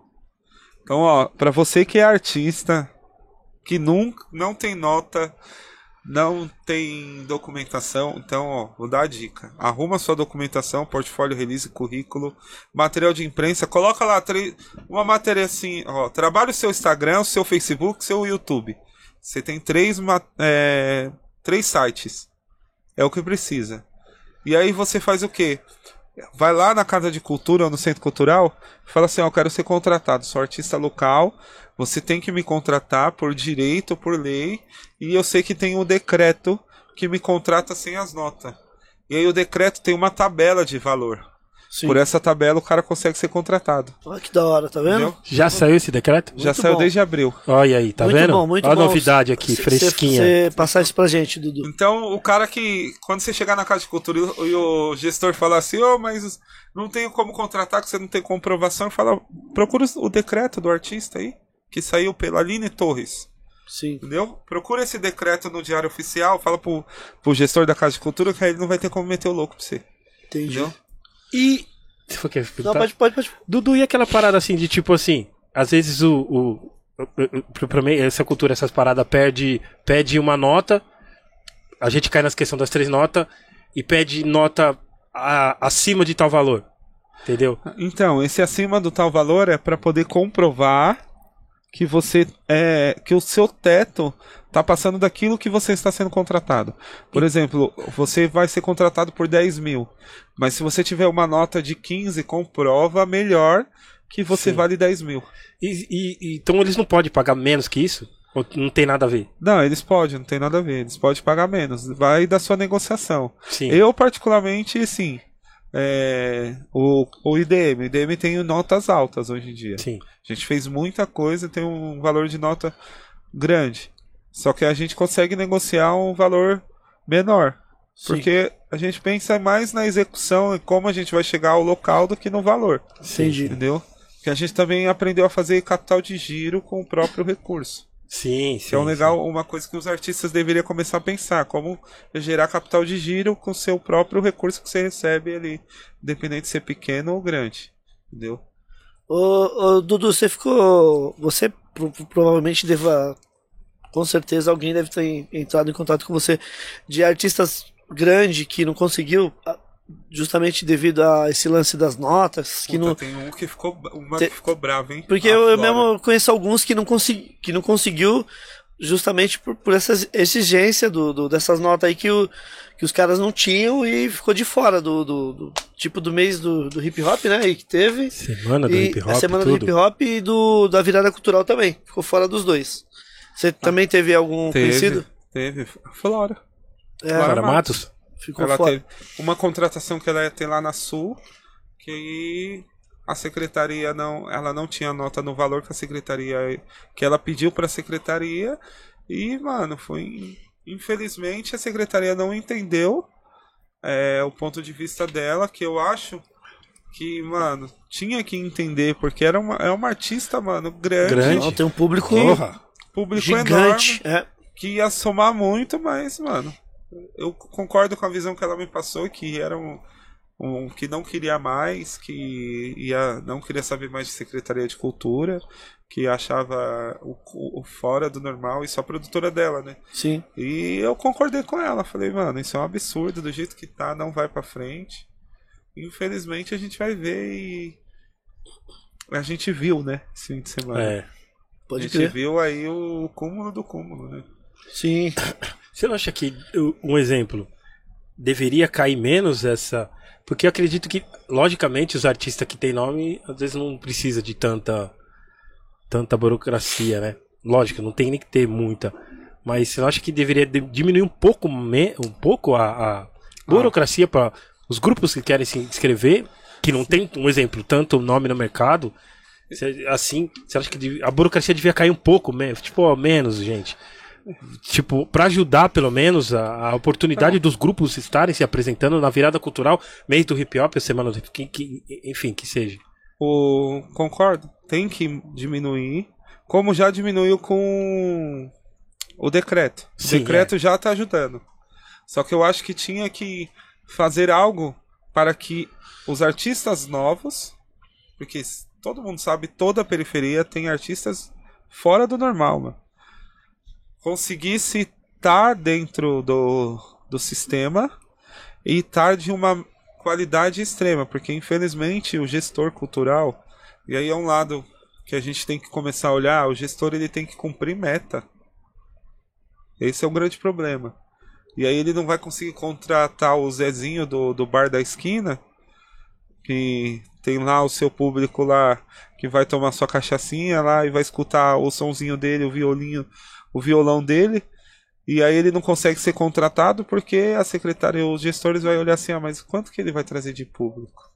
S4: Então, ó, pra você que é artista, que nunca, não tem nota, não tem documentação, então, ó, vou dar a dica. Arruma sua documentação, portfólio, release, currículo, material de imprensa, coloca lá uma matéria assim, ó, trabalha o seu Instagram, o seu Facebook, o seu YouTube. Você tem três, é, três sites. É o que precisa. E aí você faz o quê? Vai lá na Casa de Cultura ou no Centro Cultural, fala assim, ó, eu quero ser contratado, sou artista local, você tem que me contratar por direito, por lei, e eu sei que tem um decreto que me contrata sem as notas. E aí o decreto tem uma tabela de valor.
S1: Sim.
S4: Por essa tabela o cara consegue ser contratado.
S1: Olha que da hora, tá vendo?
S4: Entendeu?
S2: Já saiu esse decreto?
S4: Já
S1: Muito
S4: saiu
S1: bom.
S4: desde abril.
S2: Olha aí, tá
S1: muito
S2: vendo?
S1: bom, muito
S2: Olha
S1: bom.
S2: a novidade aqui,
S1: Cê-
S2: fresquinha.
S1: Você passar isso pra gente, Dudu.
S4: Então, o cara que, quando você chegar na Casa de Cultura e o, gestor falar assim, ô, mas não tenho como contratar, que você não tem comprovação, fala, procura o decreto do artista aí, que saiu pela Aline Torres,
S1: Sim.
S4: entendeu? Procura esse decreto no Diário Oficial, fala pro, pro gestor da Casa de Cultura que aí ele não vai ter como meter o louco pra você,
S1: Entendi.
S4: entendeu?
S2: E. Você foi quer
S1: Não, pode, pode, pode.
S2: Dudu, e aquela parada assim de tipo assim, às vezes o. o, pra- mim, essa cultura, essas paradas, perde, pede uma nota, a gente cai nas questões das três notas e pede nota a- acima de tal valor. Entendeu?
S4: Então, esse acima do tal valor é para poder comprovar que você é que o seu teto tá passando daquilo que você está sendo contratado. Por exemplo, você vai ser contratado por 10 mil, mas se você tiver uma nota de 15, comprova melhor que você
S2: Sim.
S4: vale 10 mil.
S2: E, e- e- então eles não podem pagar menos que isso? Ou não tem nada a ver?
S4: Não, eles podem, não tem nada a ver. Eles podem pagar menos. Vai da sua negociação.
S2: Sim.
S4: Eu, particularmente, sim. É, o, o IDM. O IDM tem notas altas hoje em dia.
S2: Sim.
S4: A gente fez muita coisa, tem um valor de nota grande. Só que a gente consegue negociar um valor menor.
S1: Sim.
S4: Porque a gente pensa mais na execução e como a gente vai chegar ao local do que no valor.
S1: Entendi.
S4: Entendeu? Porque a gente também aprendeu a fazer capital de giro com o próprio recurso.
S2: Sim, sim.
S4: É um legal, uma coisa que os artistas deveriam começar a pensar, como gerar capital de giro com o seu próprio recurso que você recebe ali, independente de ser pequeno ou grande. Entendeu?
S1: Ô, ô, Dudu, você ficou. Você pro- pro- provavelmente deva. Com certeza alguém deve ter entrado em contato com você de artistas grande que não conseguiu, justamente devido a esse lance das notas, que
S4: Puta,
S1: não.
S4: tem um que ficou, uma
S1: Te-
S4: que ficou bravo, hein?
S1: Porque
S4: A
S1: eu, eu mesmo conheço alguns que não, consegui, que não conseguiu justamente por, por essa exigência do, do- dessas notas aí que, o, que os caras não tinham e ficou de fora do, do, do- tipo do mês do, do hip hop, né? E que teve.
S2: Semana do
S1: e
S2: hip hop.
S1: a semana
S2: tudo.
S1: do hip hop e do, da virada cultural também. Ficou fora dos dois. Você também teve algum
S4: Teve,
S1: conhecido?
S4: teve. Flora.
S1: É,
S4: Flora
S2: Matos?
S1: Ficou
S4: Ela
S1: fora.
S4: teve uma contratação que ela ia ter lá na Sul, que a secretaria não, ela não tinha nota no valor que a secretaria que ela pediu para a secretaria e, mano, foi infelizmente a secretaria não entendeu é, o ponto de vista dela, que eu acho que, mano, tinha que entender, porque era uma, é uma artista, mano, grande,
S2: Grande.
S1: Não, tem um público
S2: Porra.
S4: público
S1: gigante.
S4: enorme
S1: É.
S4: que ia somar muito, mas, mano, eu concordo com a visão que ela me passou, que era um, um que não queria mais, que ia, não queria saber mais de Secretaria de Cultura, que achava o, o fora do normal e só a produtora dela, né?
S1: Sim.
S4: E eu concordei com ela, falei, mano, isso é um absurdo, do jeito que tá, não vai pra frente. Infelizmente a gente vai ver e a gente viu, né, esse fim de semana.
S2: É.
S4: A
S1: Pode
S4: gente
S1: crer.
S4: viu aí o cúmulo do cúmulo, né?
S1: Sim.
S2: Você não acha que, um exemplo, deveria cair menos essa. Porque eu acredito que, logicamente, os artistas que têm nome, às vezes não precisa de tanta tanta burocracia, né? Lógico, não tem nem que ter muita. Mas eu acho que deveria de- diminuir um pouco, me- um pouco a, a burocracia para os grupos que querem se inscrever, que não tem, um exemplo, tanto nome no mercado. Assim, você acha que a burocracia devia cair um pouco, tipo, menos, gente? Tipo, para ajudar pelo menos a, a oportunidade dos grupos estarem se apresentando na virada cultural, mês do hip hop, a semana do hip que, que- enfim, que seja.
S4: O, concordo, tem que diminuir, como já diminuiu com o decreto. O
S2: Sim,
S4: decreto já está ajudando. Só que eu acho que tinha que fazer algo para que os artistas novos, porque todo mundo sabe, toda a periferia tem artistas fora do normal, mano. Conseguisse estar dentro do, do sistema e estar de uma qualidade extrema, porque infelizmente o gestor cultural, e aí é um lado que a gente tem que começar a olhar, o gestor ele tem que cumprir meta. Esse é um grande problema. E aí ele não vai conseguir contratar o Zezinho do, do bar da esquina, que tem lá o seu público lá que vai tomar sua cachaçinha lá e vai escutar o sonzinho dele, o violinho, o violão dele. E aí ele não consegue ser contratado porque a secretária, os gestores vai olhar assim, ah, mas quanto que ele vai trazer de público?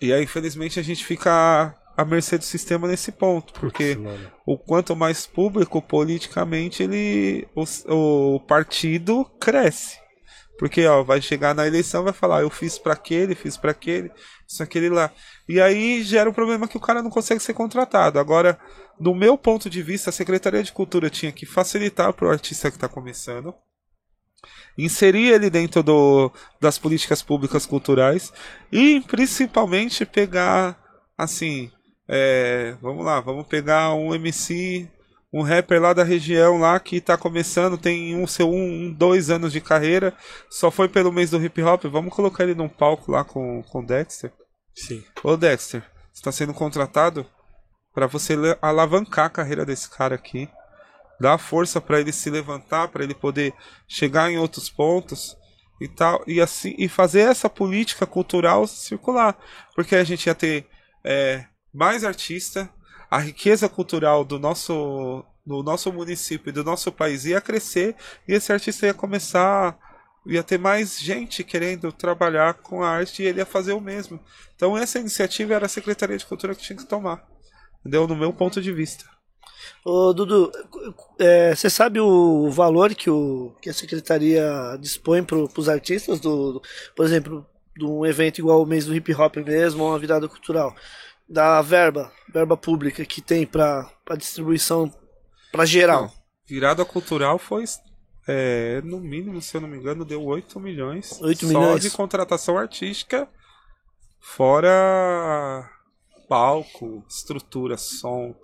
S4: E aí, infelizmente, a gente fica à mercê do sistema nesse ponto, porque
S2: Mano.
S4: o quanto mais público politicamente ele o, o partido cresce. Porque ó, vai chegar na eleição vai falar, eu fiz para aquele, fiz para aquele, isso aquele lá. E aí gera um problema que o cara não consegue ser contratado. Agora, no meu ponto de vista, a Secretaria de Cultura tinha que facilitar para o artista que está começando, inserir ele dentro do, das políticas públicas culturais e principalmente pegar assim, é, vamos lá, vamos pegar um MC, um rapper lá da região lá que tá começando, tem um seu um, um, dois anos de carreira, só foi pelo mês do hip hop, vamos colocar ele num palco lá com com o Dexter.
S2: Sim.
S4: Ô Dexter, você tá sendo contratado para você alavancar a carreira desse cara aqui, dar força para ele se levantar, para ele poder chegar em outros pontos e tal, e assim e fazer essa política cultural circular, porque a gente ia ter é, mais artista, a riqueza cultural do nosso do nosso município e do nosso país ia crescer e esse artista ia começar ia ter mais gente querendo trabalhar com a arte e ele ia fazer o mesmo. Então essa iniciativa era a Secretaria de Cultura que tinha que tomar. Entendeu? No meu ponto de vista.
S1: Ô, Dudu, é, você sabe o valor que, o, que a secretaria dispõe para os artistas, do, do- por exemplo, de um evento igual o mês do hip hop mesmo, ou uma virada cultural, da verba, verba pública que tem para distribuição para geral?
S4: Não, virada cultural foi é, no mínimo, se eu não me engano, deu 8 milhões.
S1: 8
S4: só
S1: milhões.
S4: de contratação artística, fora palco, estrutura, som.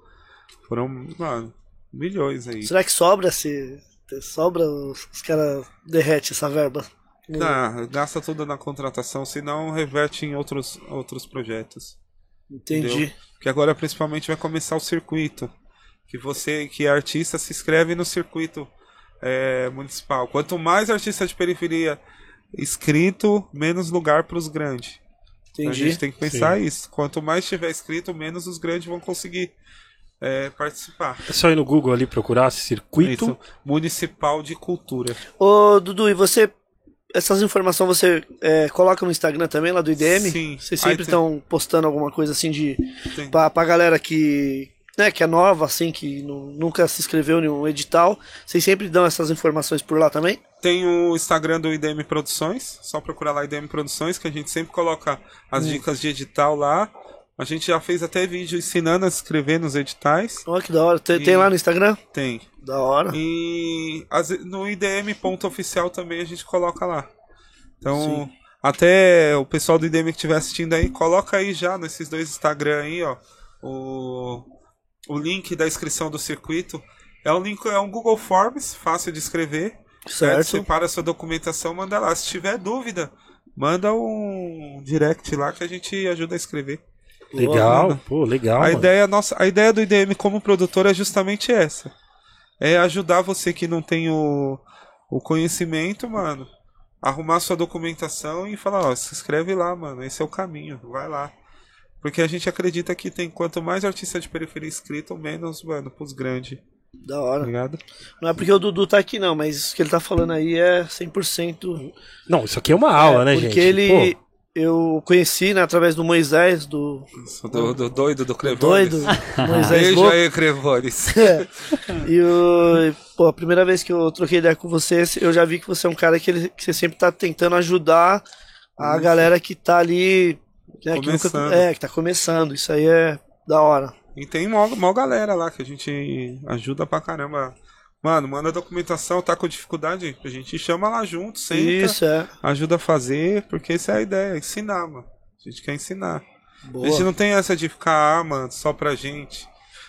S4: Foram, mano, milhões aí.
S1: Será que sobra se sobra os, os caras derrete essa verba?
S4: Não, gasta tudo na contratação, senão reverte em outros, outros projetos.
S1: Entendi.
S4: entendeu? Que agora principalmente vai começar o circuito. Que você, que é artista, se inscreve no circuito é, municipal. Quanto mais artista de periferia inscrito, menos lugar para os grandes. Então, a
S1: Entendi.
S4: gente tem que pensar isso. Quanto mais tiver inscrito, menos os grandes vão conseguir é, participar.
S2: É só ir no Google ali procurar circuito.
S4: Isso, municipal de cultura.
S1: Ô, Dudu, e você. Essas informações você é, coloca no Instagram também, lá do IDM?
S4: Sim.
S1: Vocês sempre estão postando alguma coisa assim de.
S4: Tem.
S1: Pra, pra galera que. Né, que é nova, assim, que nu- nunca se inscreveu em um edital. Vocês sempre dão essas informações por lá também?
S4: Tem o Instagram do IDM Produções, só procurar lá IDM Produções, que a gente sempre coloca as dicas de edital lá. A gente já fez até vídeo ensinando a escrever nos editais.
S1: Olha que da hora. Tem,
S4: E-
S1: tem lá no Instagram?
S4: Tem.
S1: Da hora.
S4: E as- no IDM ponto oficial também a gente coloca lá. Então,
S1: Sim.
S4: até o pessoal do IDM que estiver assistindo aí, coloca aí já nesses dois Instagram aí, ó, o, o link da inscrição do circuito. É um link, é um Google Forms, fácil de escrever.
S1: Certo.
S4: Separa a sua documentação, manda lá. Se tiver dúvida, manda um direct lá que a gente ajuda a escrever.
S2: Legal,
S4: mano.
S2: pô, legal.
S4: a
S2: mano.
S4: ideia nossa, a ideia do IDM como produtor é justamente essa. É ajudar você que não tem o, o conhecimento, mano, arrumar sua documentação e falar, ó, se inscreve lá, mano, esse é o caminho, vai lá. Porque a gente acredita que tem quanto mais artista de periferia inscrito, menos, mano, pros grandes,
S1: Da
S4: tá
S1: hora.
S4: ligado?
S1: Não é porque o Dudu tá aqui, não, mas isso que ele tá falando aí é 100%.
S2: Não, isso aqui é uma aula,
S1: é,
S2: né,
S1: porque
S2: gente?
S1: ele.
S2: Pô,
S1: Eu conheci, né, através do Moisés, do
S4: do, do doido do Crevones.
S1: doido, Moisés
S4: Beijo
S1: louco.
S4: aí, Crevones.
S1: E o, pô, a primeira vez que eu troquei ideia com você, eu já vi que você é um cara que, ele, que você sempre tá tentando ajudar a galera que tá ali. Né, que nunca, é, que tá começando. Isso aí é da hora.
S4: E tem mó, mó galera lá que a gente ajuda pra caramba. Mano, manda a documentação, tá com dificuldade, a gente chama lá junto, senta,
S1: Isso, é.
S4: ajuda a fazer, porque essa é a ideia, ensinar, mano. A gente quer ensinar.
S1: Boa.
S4: A gente não tem essa de ficar, ah, mano, só pra gente.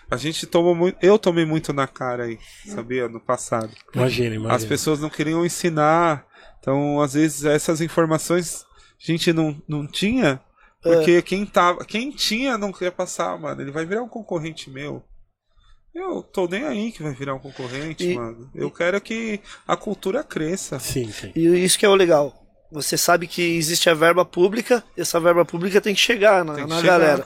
S4: A gente toma muito. Eu tomei muito na cara aí, sabia? No passado.
S2: imagina, imagina.
S4: As pessoas não queriam ensinar. Então, às vezes, essas informações a gente não, não tinha. Porque quem, tava, quem tinha não queria passar, mano. Ele vai virar um concorrente meu. Eu tô nem aí que vai virar um concorrente,
S1: E-
S4: mano. Eu quero que a cultura cresça.
S2: Sim, sim.
S1: E isso que é o legal. Você sabe que existe a verba pública, e essa verba pública tem que chegar na,
S4: Tem que
S1: na
S4: chegar.
S1: galera.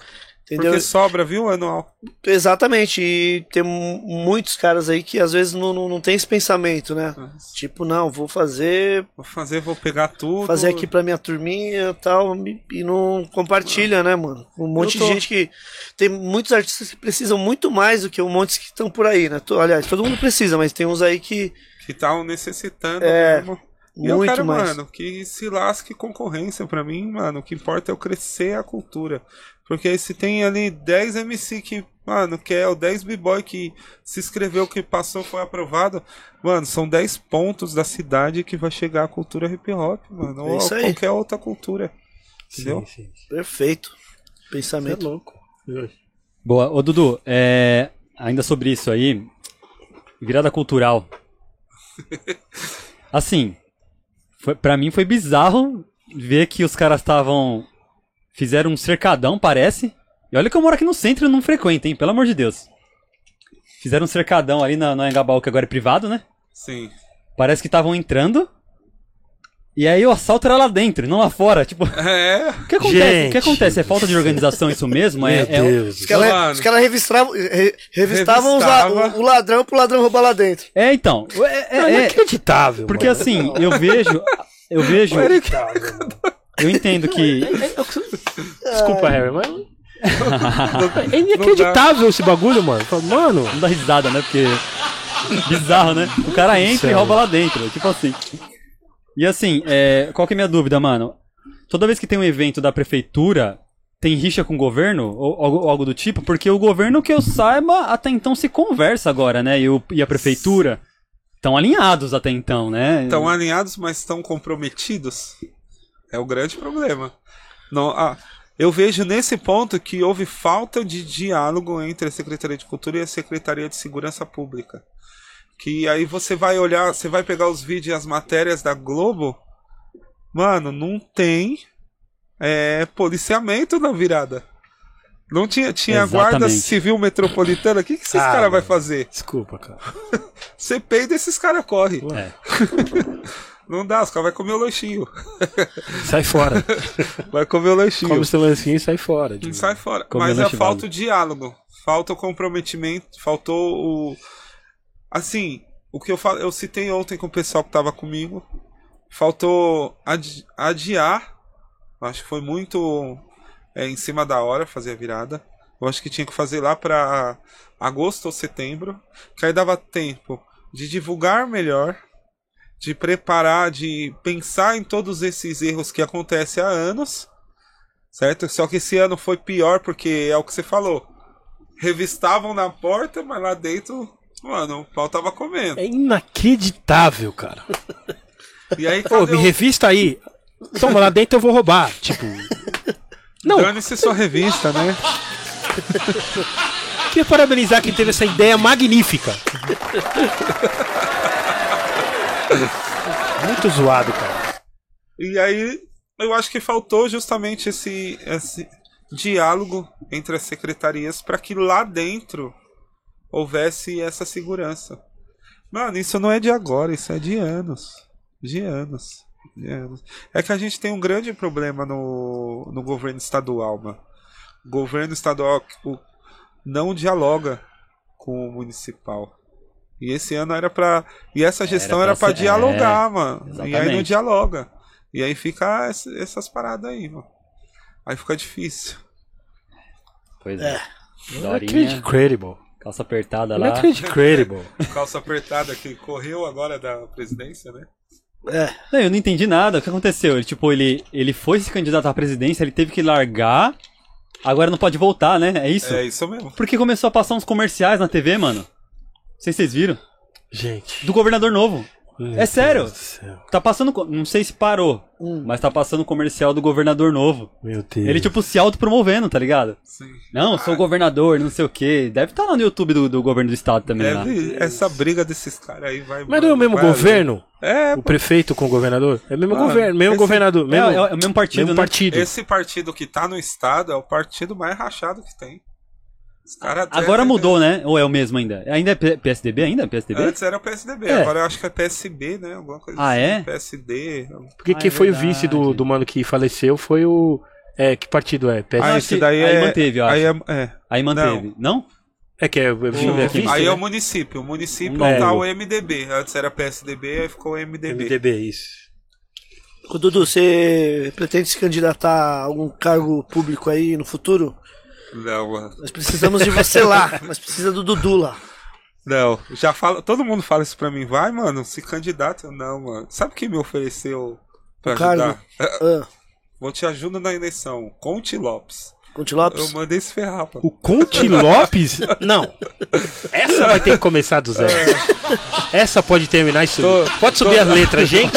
S1: Entendeu?
S4: Porque sobra, viu, anual?
S1: Exatamente. E tem mu- muitos caras aí que às vezes não, não, não tem esse pensamento, né? Tipo, não, vou fazer,
S4: Vou fazer, vou pegar tudo.
S1: fazer aqui pra minha turminha e tal, e não compartilha, né, mano? Um monte
S4: tô-
S1: de gente que. Tem muitos artistas que precisam muito mais do que um monte que estão por aí, né? Aliás, todo mundo precisa, mas tem uns aí que.
S4: Que estavam necessitando
S1: É,
S4: mesmo. E eu
S1: Muito
S4: quero,
S1: mais.
S4: mano, que se lasque concorrência pra mim, mano. O que importa é eu crescer a cultura. Porque se tem ali 10 MC que, mano, que é o 10 B-Boy que se inscreveu, que passou, foi aprovado, mano, são 10 pontos da cidade que vai chegar a cultura hip hop, mano.
S1: É
S4: ou qualquer outra cultura.
S2: Sim,
S4: Entendeu?
S2: sim.
S1: Perfeito.
S2: Você é
S1: Pensamento.
S2: louco.
S3: Boa. Ô, Dudu, é, ainda sobre isso aí, virada cultural. Assim, foi, pra mim foi bizarro ver que os caras estavam. Fizeram um cercadão, parece. E olha que eu moro aqui no centro e não frequento, hein? Pelo amor de Deus. Fizeram um cercadão ali na, no Engabaú, que agora é privado, né?
S4: Sim.
S3: Parece que estavam entrando. E aí o assalto era lá dentro, não lá fora. Tipo,
S4: É.
S3: o que acontece? o
S2: Gente
S3: que acontece? É falta de organização isso mesmo? É,
S2: Meu
S3: é-
S2: Deus.
S1: Os caras
S4: Mano.
S1: os caras revistavam, re- revistavam
S4: Revistava.
S1: o, o ladrão pro ladrão roubar lá dentro.
S3: é, então. É, é-
S2: Não,
S3: é-
S2: inacreditável.
S3: porque
S2: mano.
S3: assim, eu vejo. Eu vejo.
S2: Inacreditável, mano.
S3: Eu entendo que.
S2: Desculpa, Harry, mas. é inacreditável esse bagulho, mano. Mano,
S3: Não dá risada, né? Porque. Bizarro, né? O cara entra e
S2: Céu.
S3: rouba lá dentro. Tipo assim. E assim, é, qual que é a minha dúvida, mano? Toda vez que tem um evento da prefeitura, tem rixa com o governo? Ou, algo- ou algo do tipo? Porque o governo, que eu saiba, até então se conversa agora, né? E, o- e a prefeitura estão alinhados até então, né?
S4: Estão alinhados, mas estão comprometidos. É o grande problema. Não, ah, eu vejo nesse ponto que houve falta de diálogo entre a Secretaria de Cultura e a Secretaria de Segurança Pública. Que aí você vai olhar, você vai pegar os vídeos e as matérias da Globo. Mano, não tem é, policiamento na virada. Não tinha, tinha guarda civil metropolitana. O que, que esses
S2: Ah,
S4: caras vai
S2: mano.
S4: fazer?
S2: desculpa, cara.
S4: Você peida esses caras correm.
S3: É.
S4: Não dá, os caras vão comer o lanchinho.
S2: Sai fora.
S4: Vai comer o lanchinho.
S2: Come seu lancinho e sai fora.
S4: Sai fora.
S3: Comer
S4: Mas é falta o diálogo. Falta o comprometimento. Faltou o. Assim, o que eu falo, eu citei ontem com o pessoal que tava comigo. Faltou adi- adiar. Acho que foi muito é, em cima da hora fazer a virada. Eu acho que tinha que fazer lá pra agosto ou setembro. Que aí dava tempo de divulgar melhor. De preparar, de pensar em todos esses erros que acontecem há anos certo? Só que esse ano foi pior porque é o que você falou. Revistavam na porta, mas lá dentro, mano, o pau tava comendo.
S2: É inacreditável, cara.
S4: E aí, cadê
S2: me
S4: o...
S2: revista aí. Toma, lá dentro eu vou roubar. Tipo. Não,
S4: Dane-se sua revista, né?
S2: queria parabenizar quem teve essa ideia magnífica. Muito zoado, cara.
S4: E aí, eu acho que faltou justamente esse, esse diálogo entre as secretarias para que lá dentro houvesse essa segurança. Mano, isso não é de agora, isso é de anos. De anos. É, é que a gente tem um grande problema no, no governo estadual, mano. O governo estadual o, não dialoga com o municipal. E esse ano era pra. E essa gestão
S3: Era
S4: era
S3: pra
S4: pra
S3: ser-
S4: dialogar,
S3: é,
S4: mano. E aí não
S3: exatamente.
S4: dialoga. E aí fica ess- essas paradas aí, mano. Aí fica difícil.
S3: Pois é.
S2: Dorinha.
S3: Dorinha,
S2: Incredible.
S3: Calça apertada lá.
S2: Incredible.
S4: Calça apertada que correu agora da presidência, né?
S1: É,
S3: Não, eu não entendi nada. O que aconteceu? Ele, tipo, ele, ele foi se candidatar à presidência, ele teve que largar. Agora não pode voltar, né? É isso?
S4: É isso mesmo.
S3: Porque começou a passar uns comerciais na TV, mano. Não sei se vocês viram.
S2: Gente.
S3: Do governador novo. É sério?
S2: Deus do céu.
S3: Tá passando. Não sei se parou,
S1: Hum.
S3: mas tá passando comercial do governador novo.
S2: Meu Deus.
S3: Ele, tipo, se autopromovendo, tá ligado?
S4: Sim.
S3: Não, sou governador, não sei o quê. Deve estar lá no YouTube do, do governo do estado também. lá.
S4: Deve, essa briga desses caras aí vai.
S2: Mas não é o mesmo governo?
S4: É,
S2: O prefeito com o governador? É o mesmo
S4: Mano,
S2: governo, mesmo
S4: esse-
S2: governador.
S3: É,
S2: Mesmo,
S3: é, é o mesmo partido,
S2: mesmo
S3: né?
S2: partido.
S4: Esse partido que tá no estado é o partido mais rachado que tem.
S3: Agora mudou, né? Ou é o mesmo ainda? Ainda é P- PSDB ainda? PSDB?
S4: Antes era o PSDB,
S2: É.
S4: agora eu acho que é PSB, né? Alguma coisa
S3: Ah,
S4: assim.
S3: é?
S4: PSD.
S2: Porque
S3: Ah,
S2: quem
S3: é
S2: foi o
S3: verdade.
S2: vice do, do mano que faleceu foi o. É, que partido é? PS...
S4: Ah, esse daí
S3: aí
S4: é.
S3: manteve, eu
S4: aí
S3: acho.
S4: é, é.
S3: Aí manteve. Não?
S2: É que é, é,
S3: eu ver aqui.
S2: vice,
S4: Aí
S2: né?
S4: é o município. O município
S2: É.
S4: tá o MDB. Antes era PSDB, aí ficou o MDB.
S2: MDB, isso.
S1: Ô, Dudu, você pretende se candidatar a algum cargo público aí no futuro?
S4: Não, mano.
S1: Nós precisamos de você lá. Nós precisamos do Dudu lá.
S4: Não, já fala, todo mundo fala isso pra mim. Vai, mano, se candidata. Não, mano. Sabe quem me ofereceu pra
S1: O
S4: ajudar?
S1: Ah,
S4: Vou te ajudar na eleição. Conte Lopes.
S1: Conte
S4: Eu
S1: Lopes.
S4: mandei se ferrar, mano.
S2: O Conte Lopes? Não. Essa vai ter que começar do zero. Essa pode terminar isso.
S4: Tô-
S2: Pode subir as letras, gente.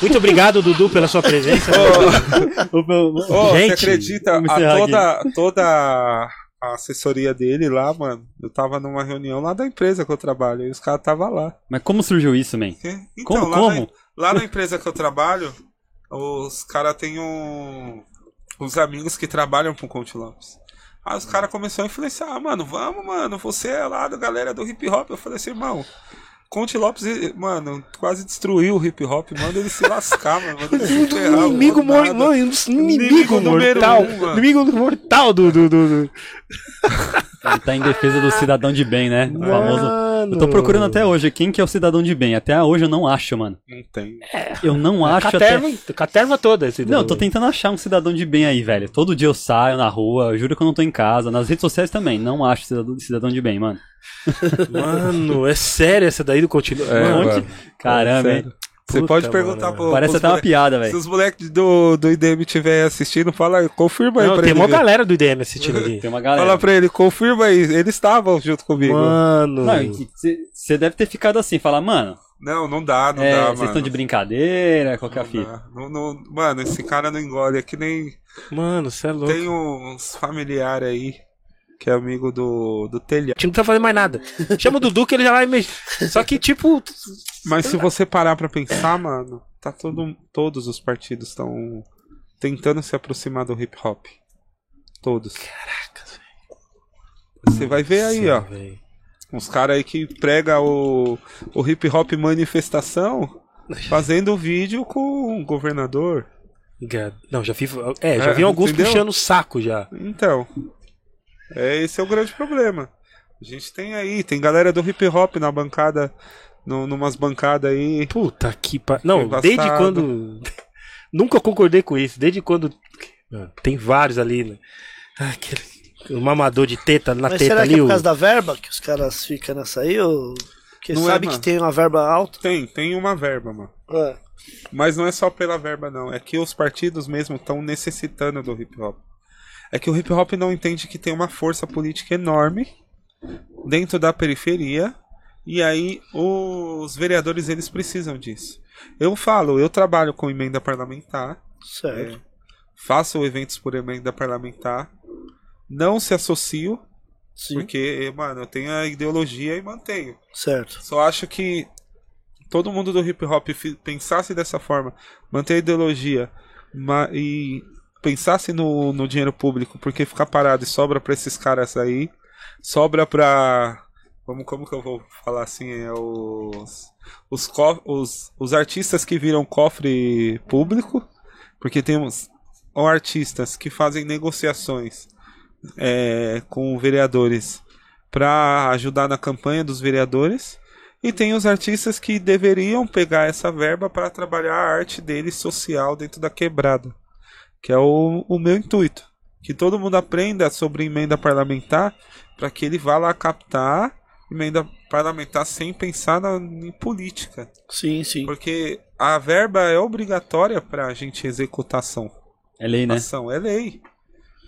S2: Muito obrigado, Dudu, pela sua presença.
S4: Ô, você
S2: Gente,
S4: acredita?
S3: vamos
S4: A, toda, toda a assessoria dele lá, mano. Eu tava numa reunião lá da empresa que eu trabalho. E os caras estavam lá.
S3: Mas como surgiu isso, man?
S4: Então,
S3: Como-
S4: lá,
S3: como?
S4: Na, lá na empresa que eu trabalho, os caras têm um, uns amigos que trabalham com o Conte Lopes. Aí os caras começaram a influenciar, ah, mano, vamos, mano, você é lá da galera do hip hop. Eu falei assim, irmão, Conte Lopes, mano, quase destruiu o hip hop, manda ele se lascar, mano, manda ele se ferrar.
S2: Inimigo,
S4: vou
S2: mor
S4: nada.
S2: não, inimigo,
S4: Inimigo
S2: mortal.
S4: um, mano.
S2: inimigo mortal do. do, do, do.
S3: Ele tá em defesa do cidadão de bem, né? O famoso.
S2: Mano.
S3: Eu tô procurando até hoje quem que é o cidadão de bem. Até hoje eu não acho, mano.
S4: Não tem.
S3: Eu não acho até.
S2: Caterva, caterva toda. Esse
S3: Não, eu tô tentando achar um cidadão de bem aí, velho. Todo dia eu saio na rua, eu juro que eu não tô em casa. Nas redes sociais também, não acho cidadão, cidadão de bem, mano.
S2: Mano, é sério essa daí do continente.
S4: É.
S3: Caramba, hein?
S4: Você
S2: Puta,
S4: pode perguntar pro.
S3: Parece até uma piada,
S4: Se
S3: velho.
S4: os moleques do, do IDM estiverem assistindo, fala aí, confirma aí
S2: Não,
S4: pra
S2: tem
S4: ele.
S2: uma
S4: ver.
S2: galera do IDM assistindo ali.
S3: Tem uma galera.
S4: Fala pra ele, confirma aí. Eles estavam junto comigo.
S2: Mano.
S3: Você deve ter ficado assim, falar, mano,
S4: Não, não dá, não
S3: é,
S4: dá,
S3: vocês
S4: mano.
S3: estão de brincadeira, qual que é
S4: Não
S3: fita?
S4: Não- não- mano, esse cara não engole. É que nem.
S2: Mano, você é louco.
S4: Tem uns familiares aí que é amigo do, do telhado.
S2: A gente não precisa fazer mais nada. Chama o Dudu que ele já vai mexer. Só que, tipo.
S4: Mas se você parar pra pensar, mano, tá todo, todos os partidos estão tentando se aproximar do hip hop. Todos.
S2: Caraca,
S4: Você vai ver aí, ó.
S2: velho.
S4: Uns caras aí que prega o, o hip hop manifestação fazendo vídeo com o governador.
S2: Não, já vi. É, já
S4: É,
S2: vi alguns
S4: entendeu?
S2: puxando o saco já.
S4: Então, é, esse é o grande problema. A gente tem aí, tem galera do hip hop na bancada, no, numas bancadas aí.
S2: Puta que pa... Não,
S4: Embaçado.
S2: desde quando. Nunca concordei com isso. Desde quando. Ah, Tem vários ali, né? Ah, aquele... O mamador de teta na
S1: Mas
S2: teta
S1: será
S2: ali.
S1: que é por
S2: o-
S1: causa da verba que os caras ficam nessa aí? Ou... Porque
S4: Não é,
S1: sabe que
S4: mano.
S1: tem uma verba alta?
S4: Tem, tem uma verba, mano.
S1: É.
S4: Mas não é só pela verba, não. É que os partidos mesmo estão necessitando do hip hop. É que o hip hop não entende que tem uma força política enorme dentro da periferia. E aí os vereadores eles precisam disso. Eu falo, eu trabalho com emenda parlamentar.
S1: Certo.
S4: faço eventos por emenda parlamentar, não se associo,
S1: Sim.
S4: porque, mano, eu tenho a ideologia e mantenho.
S1: Certo.
S4: Só acho que todo mundo do hip hop pensasse dessa forma, manter a ideologia e pensasse no, no dinheiro público, porque ficar parado e sobra pra esses caras aí, sobra pra Como, como que eu vou falar assim? É os, os, os, os artistas que viram cofre público, porque temos ou artistas que fazem negociações é, com vereadores para ajudar na campanha dos vereadores. E tem os artistas que deveriam pegar essa verba para trabalhar a arte deles social dentro da quebrada. Que é o, o meu intuito. Que todo mundo aprenda sobre emenda parlamentar para que ele vá lá captar emenda parlamentar sem pensar na, em política.
S1: Sim, sim.
S4: Porque a verba é obrigatória para a gente executar ação.
S3: É lei, né?
S4: Ação é lei.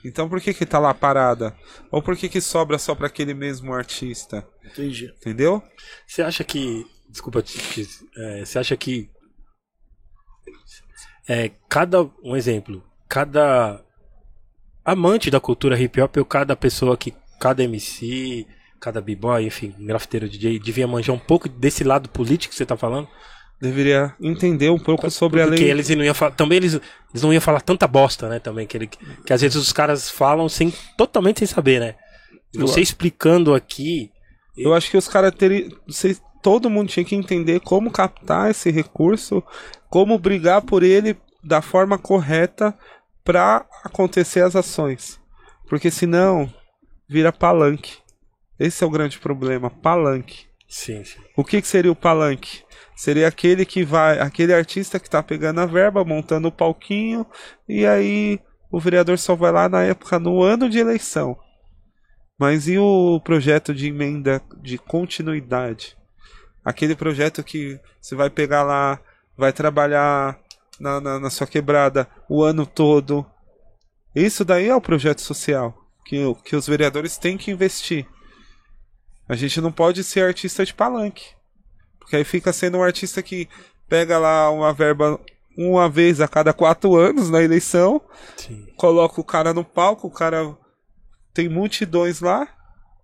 S4: Então por que que tá lá parada? Ou por que que sobra só para aquele mesmo artista?
S1: Entendi.
S4: Entendeu?
S2: Você acha que. Desculpa, é, você acha que. É, cada. Um exemplo. Cada amante da cultura hip hop ou cada pessoa que. Cada MC, cada b-boy, enfim, grafiteiro DJ, devia manjar um pouco desse lado político que você tá falando?
S4: Deveria entender um pouco sobre a
S2: Porque
S4: lei.
S2: eles não iam falar. Também eles, eles não iam falar tanta bosta, né? Também. Que, ele, que às vezes os caras falam sem, totalmente sem saber, né? Você explicando aqui.
S4: Eu acho que os caras teriam. Todo mundo tinha que entender como captar esse recurso, como brigar por ele da forma correta para acontecer as ações. Porque senão vira palanque. Esse é o grande problema, palanque.
S2: Sim, sim.
S4: O que, que seria o palanque? Seria aquele que vai, aquele artista que tá pegando a verba, montando o palquinho, e aí o vereador só vai lá na época, no ano de eleição. Mas e o projeto de emenda de continuidade? Aquele projeto que você vai pegar lá, vai trabalhar na, na, na sua quebrada o ano todo. Isso daí é o projeto social que, que os vereadores têm que investir. A gente não pode ser artista de palanque. Porque aí fica sendo um artista que pega lá uma verba uma vez a cada quatro anos na eleição,
S2: sim.
S4: coloca o cara no palco, o cara tem multidões lá,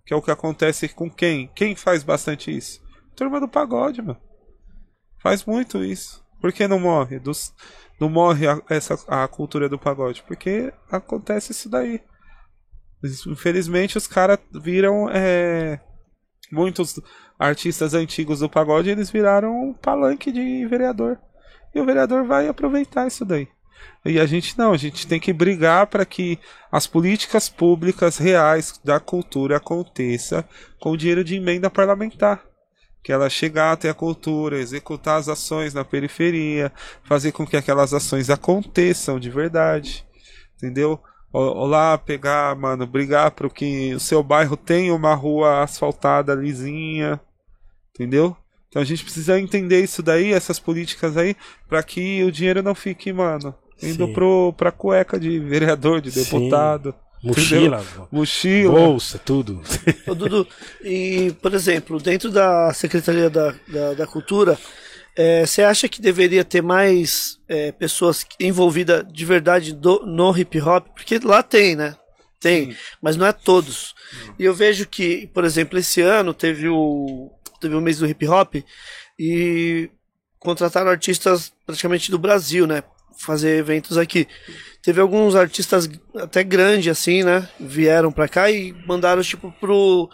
S4: que é o que acontece com quem? Quem faz bastante isso? Turma do pagode, mano. Faz muito isso. Por que não morre? Dos, não morre a, essa, a cultura do pagode? Porque acontece isso daí. Infelizmente os caras viram. é, muitos artistas antigos do pagode eles viraram um palanque de vereador. E o vereador vai aproveitar isso daí. E a gente não, a gente tem que brigar para que as políticas públicas reais da cultura aconteça com dinheiro de emenda parlamentar. Que ela chegar até a cultura, executar as ações na periferia, fazer com que aquelas ações aconteçam de verdade. Entendeu? Ó- ó lá pegar, mano, brigar para que o seu bairro tenha uma rua asfaltada lisinha. Entendeu? Então a gente precisa entender isso daí, essas políticas aí, para que o dinheiro não fique, mano, indo
S2: Sim.
S4: pro, pra cueca de vereador, de
S2: Sim. Mochila,
S4: Mochila.
S2: bolsa, tudo.
S1: Ô, Dudu, e, por exemplo, dentro da Secretaria da, da, da Cultura, eh, você acha que deveria ter mais eh, pessoas envolvidas de verdade do- no hip hop? Porque lá tem, né? Tem, mas não é todos. E eu vejo que, por exemplo, esse ano teve o, teve o mês do hip hop e contrataram artistas praticamente do Brasil, né? Fazer eventos aqui. Teve alguns artistas até grandes, assim, né? Vieram pra cá e mandaram, tipo, pro.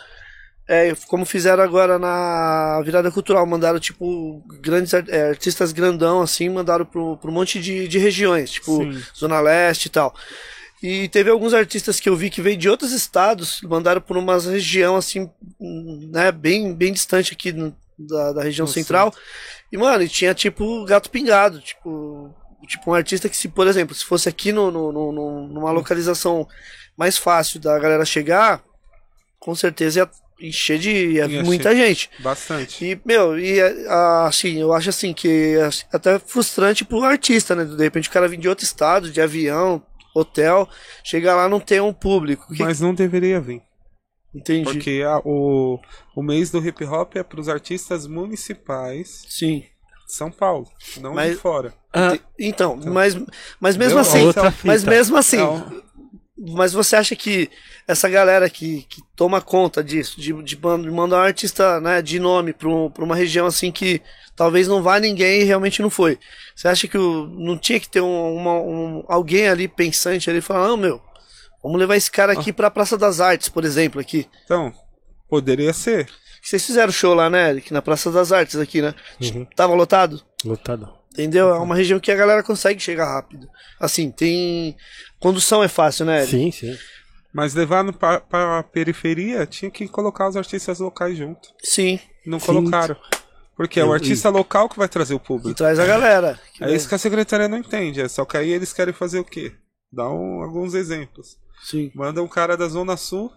S1: é, como fizeram agora na virada cultural, mandaram, tipo, grandes é, artistas grandão, assim, mandaram pro, pro um monte de, de regiões, tipo,
S4: Sim.
S1: Zona Leste e tal. E teve alguns artistas que eu vi que veio de outros estados, mandaram por uma região, assim, né, bem, bem distante aqui da, da região
S4: No
S1: central. E, mano, e tinha, tipo, gato pingado, tipo, tipo um artista que, se, por exemplo, se fosse aqui no, no, no- numa localização mais fácil da galera chegar, com certeza ia encher de ia
S4: Ia
S1: muita gente.
S4: Bastante.
S1: E, meu, e ah, assim, eu acho assim que é até frustrante pro artista, né? De repente o cara vem de outro estado, de avião, hotel, chega lá não tem um público. Que-
S4: Mas não deveria vir.
S1: Entendi.
S4: Porque a- o, o mês do hip hop é para os artistas municipais
S1: Sim.
S4: São Paulo, não
S1: Mas-
S4: de fora.
S2: Ah,
S1: Então, mas, mas mesmo assim, mas mesmo assim,
S4: Não.
S1: mas você acha que essa galera que, que toma conta disso, de, de, de mandar um artista né, de nome pra, um- pra uma região assim que talvez não vá ninguém e realmente não foi. Você acha que o- não tinha que ter um, uma- um- alguém ali pensante ali falar, não, meu, vamos levar esse cara aqui pra Praça das Artes, por exemplo, aqui.
S4: Então, Poderia ser.
S1: Vocês fizeram show lá, né, Eric? Na Praça das Artes aqui, né?
S2: Uhum.
S1: Tava lotado?
S2: Lotado.
S1: Entendeu? É uma região que a galera consegue chegar rápido. Assim, tem. Condução é fácil, né, Eric?
S2: Sim, sim.
S4: Mas levar no, pra, pra periferia, tinha que colocar os artistas locais junto.
S1: Sim.
S4: Não
S2: Sim.
S4: colocaram. Porque é o artista local que vai trazer o
S1: E
S4: público.
S1: traz a galera.
S4: É
S1: vai-
S4: isso que a secretaria não entende. É só que aí eles querem fazer o quê? Dá um- alguns exemplos.
S1: Sim.
S4: Manda um cara da Zona Sul,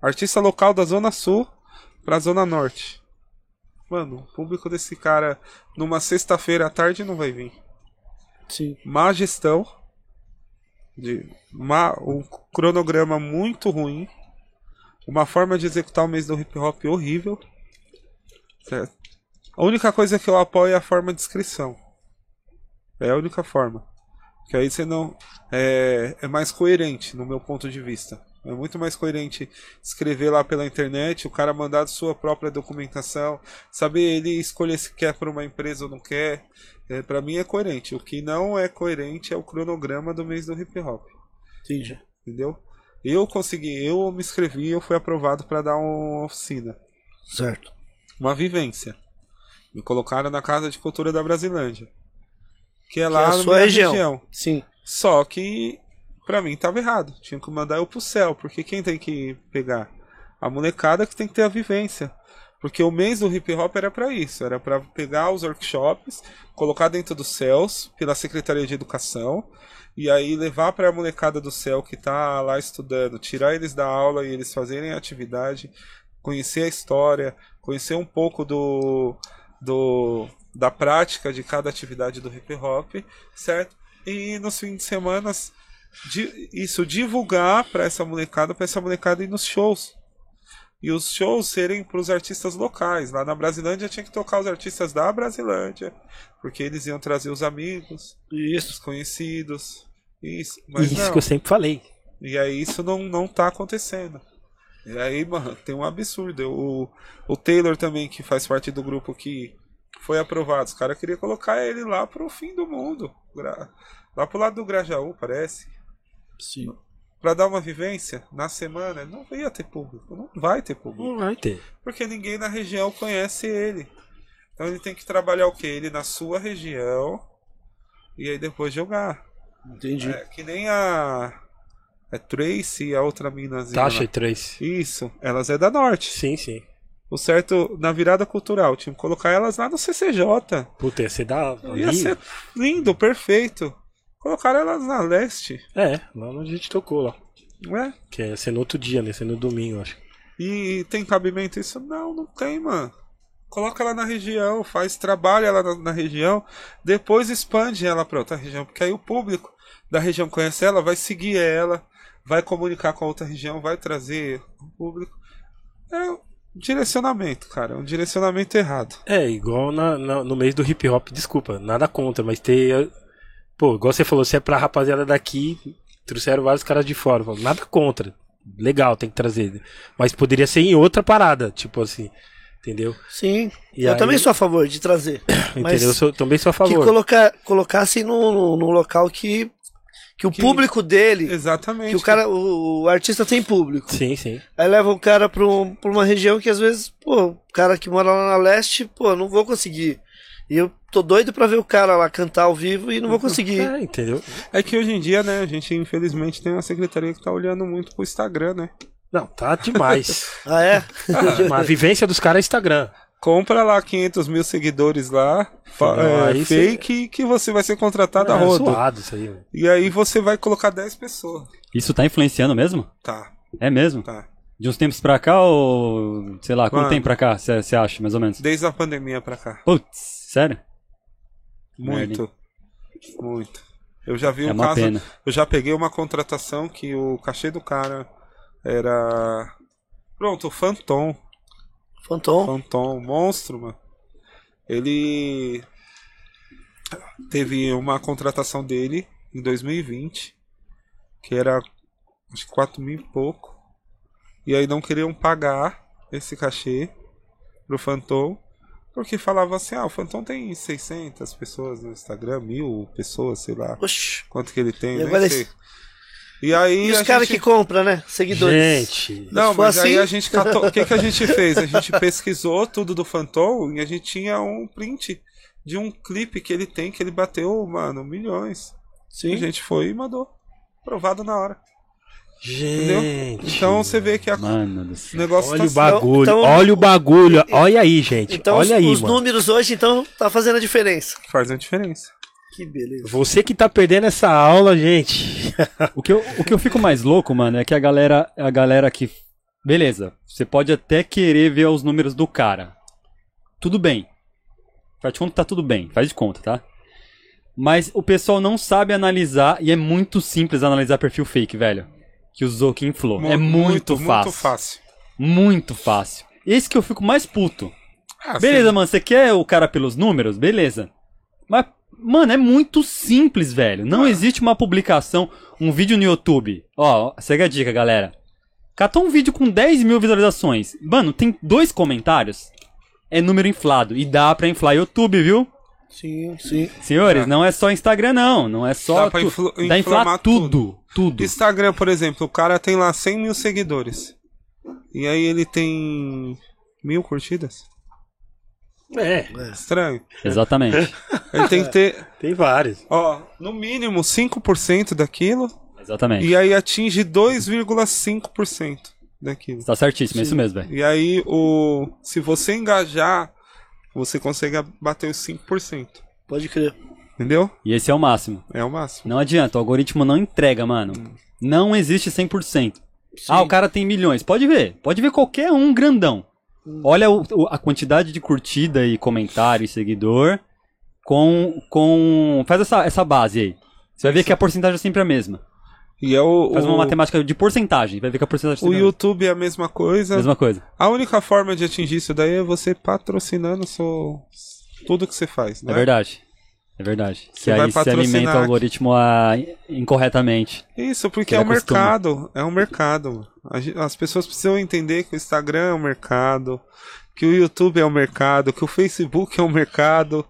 S4: artista local da Zona Sul, pra Zona Norte. Mano, o público desse cara numa sexta-feira à tarde não vai vir.
S1: Sim.
S4: Má gestão, de má, um cronograma muito ruim, uma forma de executar o mês do hip hop horrível. Certo? A única coisa que eu apoio é a forma de inscrição. É a única forma. Que aí você não. É, é mais coerente, no meu ponto de vista. É muito mais coerente escrever lá pela internet, o cara mandar sua própria documentação, saber ele escolher se quer para uma empresa ou não quer. É, para mim é coerente. O que não é coerente é o cronograma do mês do hip hop.
S1: Entendi.
S4: Entendeu? Eu consegui, eu me inscrevi, eu fui aprovado para dar uma oficina,
S1: Certo.
S4: uma vivência. Me colocaram na Casa de Cultura da Brasilândia. Que é
S1: Que
S4: lá
S1: é a
S4: na
S1: sua
S4: minha
S1: região. Sim.
S4: Só que pra mim tava errado. Tinha que mandar eu pro céu, porque quem tem que pegar? A molecada que tem que ter a vivência. Porque o mês do hip hop era pra isso, era pra pegar os workshops, colocar dentro dos céus pela Secretaria de Educação e aí levar pra molecada do céu que tá lá estudando, tirar eles da aula e eles fazerem a atividade, conhecer a história, conhecer um pouco do do da prática de cada atividade do hip hop, certo? E nos fins de semana di- isso divulgar para essa molecada, para essa molecada ir nos shows. E os shows serem para os artistas locais. Lá na Brasilândia tinha que tocar os artistas da Brasilândia, porque eles iam trazer os amigos,
S1: Isso.
S4: os conhecidos. Isso, mas
S2: Isso
S4: não.
S2: que eu sempre falei.
S4: E aí isso não, não tá acontecendo. E aí, mano, tem um absurdo. O, o Taylor também, que faz parte do grupo que foi aprovado. Os caras queriam colocar ele lá pro fim do mundo. Lá pro lado do Grajaú, parece.
S1: Sim.
S4: Pra dar uma vivência na semana, não ia ter público. Não vai ter público.
S2: Não vai ter.
S4: Porque ninguém na região conhece ele. Então ele tem que trabalhar o quê? Ele na sua região. E aí depois jogar.
S1: Entendi.
S4: É, que nem a. É Tracy e a outra minazinha.
S2: Taxa
S4: lá.
S2: e três.
S4: Isso, elas é da norte.
S2: Sim, sim.
S4: O certo, na virada cultural, tinha que colocar elas lá no CCJ.
S2: Puta, ia ser da.
S4: Ia ser lindo, perfeito. Colocaram elas na leste,
S2: É, lá onde a gente tocou lá.
S4: é?
S2: Que ia ser no outro dia, né? Ser no domingo, acho.
S4: E tem cabimento isso? Não, não tem, mano. Coloca ela na região, faz trabalho ela na, na região, depois expande ela pra outra região, porque aí o público da região conhece ela, vai seguir ela, vai comunicar com a outra região, vai trazer o público. É um direcionamento, cara, um direcionamento errado.
S2: É, igual na, na- no mês do hip hop, desculpa, nada contra, mas ter. Pô, igual você falou, se é pra rapaziada daqui, trouxeram vários caras de fora. Falo, Nada contra. Legal, tem que trazer. Mas poderia ser em outra parada, tipo assim. Entendeu?
S1: Sim.
S2: E
S1: eu
S2: aí-
S1: também sou a favor de trazer.
S2: Entendeu? Eu sou- também sou a
S1: que
S2: favor.
S1: colocar, colocassem num no, no local que, que o
S4: Que-
S1: público dele,
S4: Exatamente.
S1: que o cara, o, o artista tem público.
S2: Sim, sim.
S1: Aí leva o cara pra, um- pra uma região que às vezes, pô, o cara que mora lá na leste, pô, não vou conseguir. E eu tô doido pra ver o cara lá cantar ao vivo e não vou conseguir.
S2: É, entendeu?
S4: É que hoje em dia, né, a gente infelizmente tem uma secretaria que tá olhando muito pro Instagram, né?
S2: Não, tá demais.
S1: Ah, é?
S2: a vivência dos caras é Instagram.
S4: Compra lá 500 mil seguidores lá,
S2: Não,
S4: é, fake, que você vai ser contratado a
S2: é
S4: rodo.
S2: zoado isso aí.
S4: E aí você vai colocar 10 pessoas.
S3: Isso tá influenciando mesmo?
S4: Tá,
S3: É mesmo?
S4: tá.
S3: De uns tempos pra cá ou. Sei lá, quanto
S4: Mano.
S3: tempo pra cá você acha, mais ou menos?
S4: Desde a pandemia pra cá.
S3: Putz, sério?
S4: Muito. Muito. Eu já vi
S3: É
S4: um
S3: uma
S4: caso.
S3: pena.
S4: Eu já peguei uma contratação que o cachê do cara era. Pronto, o Phantom.
S1: Fantom.
S4: Phantom, monstro, mano. Ele teve uma contratação dele em 2020, que era acho que 4 mil e pouco. E aí não queriam pagar esse cachê pro Phantom, porque falavam assim: ah, o Phantom tem 600 pessoas no Instagram, mil pessoas, sei lá.
S1: Oxi.
S4: Quanto que ele tem,
S1: E
S4: nem
S1: agora
S4: sei. E aí.
S1: E os caras
S4: gente-
S1: que compram, né? Seguidores.
S2: Gente,
S4: Não, mas aí
S1: assim-
S4: a gente catou. O que, que a gente fez? A gente pesquisou tudo do Phantom e a gente tinha um print de um clipe que ele tem que ele bateu, mano, milhões.
S1: Sim.
S4: A gente foi e mandou. Provado na hora.
S2: Gente.
S4: Então você vê que a-
S3: Mano do
S4: o
S3: céu.
S4: negócio
S2: Olha
S4: tá
S2: o bagulho,
S1: Então-
S2: olha o bagulho. Olha aí, gente.
S1: Então
S2: olha
S1: os,
S2: aí,
S1: os
S2: mano.
S1: números hoje, então, tá fazendo a diferença.
S4: faz a diferença.
S1: Que beleza.
S2: Você que tá perdendo essa aula, gente.
S3: O que, eu, o que eu fico mais louco, mano, é que a galera, a galera que. Beleza, você pode até querer ver os números do cara. Tudo bem. Faz de conta que tá tudo bem, faz de conta, tá? Mas o pessoal não sabe analisar e é muito simples analisar perfil fake, velho. Que usou, que inflou. é muito, fácil.
S4: Muito fácil.
S3: Muito fácil. Esse que eu fico mais puto.
S4: Ah,
S3: Beleza,
S4: sim.
S3: mano, você quer o cara pelos números? Beleza. Mas, mano, é muito simples, velho. Não existe uma publicação, um vídeo no YouTube. Ó, segue a dica, galera. Catou um vídeo com 10 mil visualizações. Mano, tem dois comentários. É número inflado. E dá pra inflar YouTube, viu?
S1: Sim, sim.
S3: Senhores,
S4: Tá.
S3: não é só Instagram, não. Não é só.
S4: Dá pra
S3: tu-
S4: influ-
S3: Dá inflar
S4: inflamar
S3: tudo. Tudo.
S4: Instagram, por exemplo, o cara tem lá 100 mil seguidores. E aí ele tem mil curtidas?
S2: É,
S4: Estranho.
S3: Exatamente.
S4: Ele tem que ter,
S2: tem vários.
S4: ó, no mínimo 5% daquilo.
S3: Exatamente.
S4: E aí atinge 2,5% daquilo.
S3: Tá certíssimo, é isso mesmo, velho.
S4: E aí, o, se você engajar, você consegue bater os 5%.
S1: Pode crer.
S4: Entendeu?
S3: E esse é o máximo.
S4: É o máximo.
S3: Não adianta, o algoritmo não entrega, mano. Não existe 100%. Ah, o cara tem milhões. Pode ver. Pode ver qualquer um grandão. Olha o- o- a quantidade de curtida e comentário e seguidor com. com faz essa, essa base aí. Você vai ver que a porcentagem é sempre a mesma.
S4: E é o,
S3: Faz uma
S4: o,
S3: matemática de porcentagem. Vai ver que a porcentagem é
S4: o
S3: a
S4: YouTube é a mesma coisa.
S3: mesma coisa.
S4: A única forma de atingir isso daí é você patrocinando seu, tudo que você faz, né?
S3: É verdade. É verdade.
S4: Você
S3: que aí se alimenta o algoritmo ah, incorretamente.
S4: Isso, porque
S3: Que
S4: é um
S3: costume.
S4: mercado. É um mercado. A As pessoas precisam entender que o Instagram é um mercado, que o YouTube é um mercado, que o Facebook é um mercado.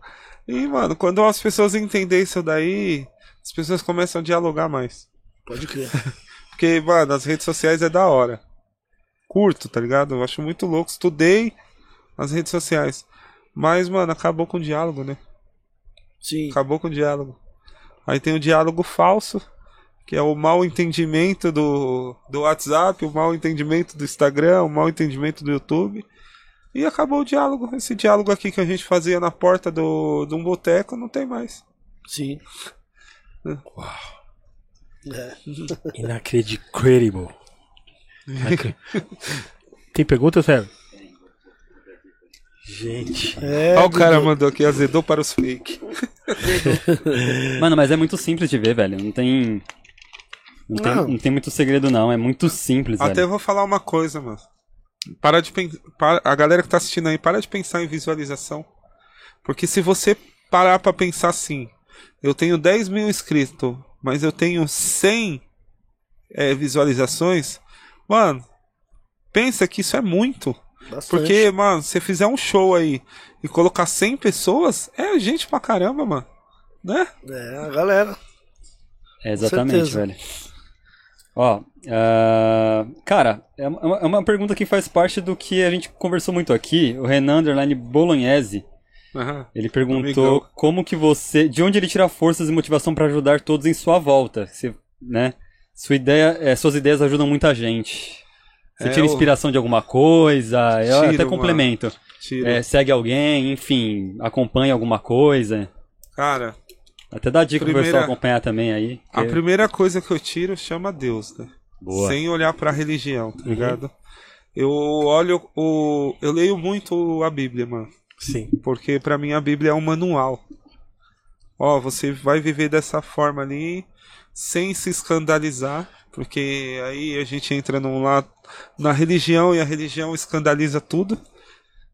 S4: E, mano, quando as pessoas entenderem isso daí, as pessoas começam a dialogar mais.
S1: Pode crer.
S4: Porque, mano, as redes sociais é da hora. Curto, tá ligado? Eu acho muito louco. Estudei as redes sociais. Mas, mano, acabou com o diálogo, né?
S1: Sim.
S4: Acabou com o diálogo. Aí tem o diálogo falso, que é o mal entendimento do, do WhatsApp, o mal entendimento do Instagram, o mal entendimento do YouTube. E acabou o diálogo. Esse diálogo aqui que a gente fazia na porta do, de um boteco não tem mais.
S1: Sim. É.
S2: Inacreditável. Inacre- Tem pergunta, Sérgio? Gente.
S1: É,
S4: Olha o cara mandou aqui, azedou para os fake.
S3: Mano, mas é muito simples de ver, velho. Não tem. Não, tem,
S1: Não.
S3: não tem muito segredo, não. É muito simples,
S4: Até
S3: velho.
S4: vou falar uma coisa, mano. Para de pensar. A galera que tá assistindo aí, para de pensar em visualização. Porque se você parar pra pensar assim, eu tenho 10 mil inscritos, mas eu tenho 100 é, visualizações, mano, pensa que isso é muito.
S1: bastante.
S4: Porque, mano, se você fizer um show aí e colocar 100 pessoas, é gente pra caramba, mano. Né?
S1: É, a galera.
S3: É, exatamente, velho. Ó, ah, cara, é uma, é uma pergunta que faz parte do que a gente conversou muito aqui. O Renan Underline Bolognese,
S4: Aham.
S3: ele perguntou
S4: Amigão.
S3: como que você, de onde ele tira forças e motivação pra ajudar todos em sua volta, Você, né? Sua ideia, é, suas ideias ajudam muita gente. Você
S4: É,
S3: tira inspiração de alguma coisa, eu
S4: Tiro,
S3: até complemento. É, segue alguém, enfim, acompanha alguma coisa.
S4: Cara,
S3: Até dá dica pro
S4: Primeira-
S3: pessoal acompanhar também aí.
S4: a
S3: que-
S4: primeira coisa que eu tiro chama Deus, né?
S3: Boa.
S4: sem olhar pra religião, tá ligado? Eu olho o. Eu leio muito a Bíblia, mano.
S2: Sim.
S4: Porque pra mim a Bíblia é um manual. Ó, você vai viver dessa forma ali, sem se escandalizar, porque aí a gente entra num lado na religião e a religião escandaliza tudo.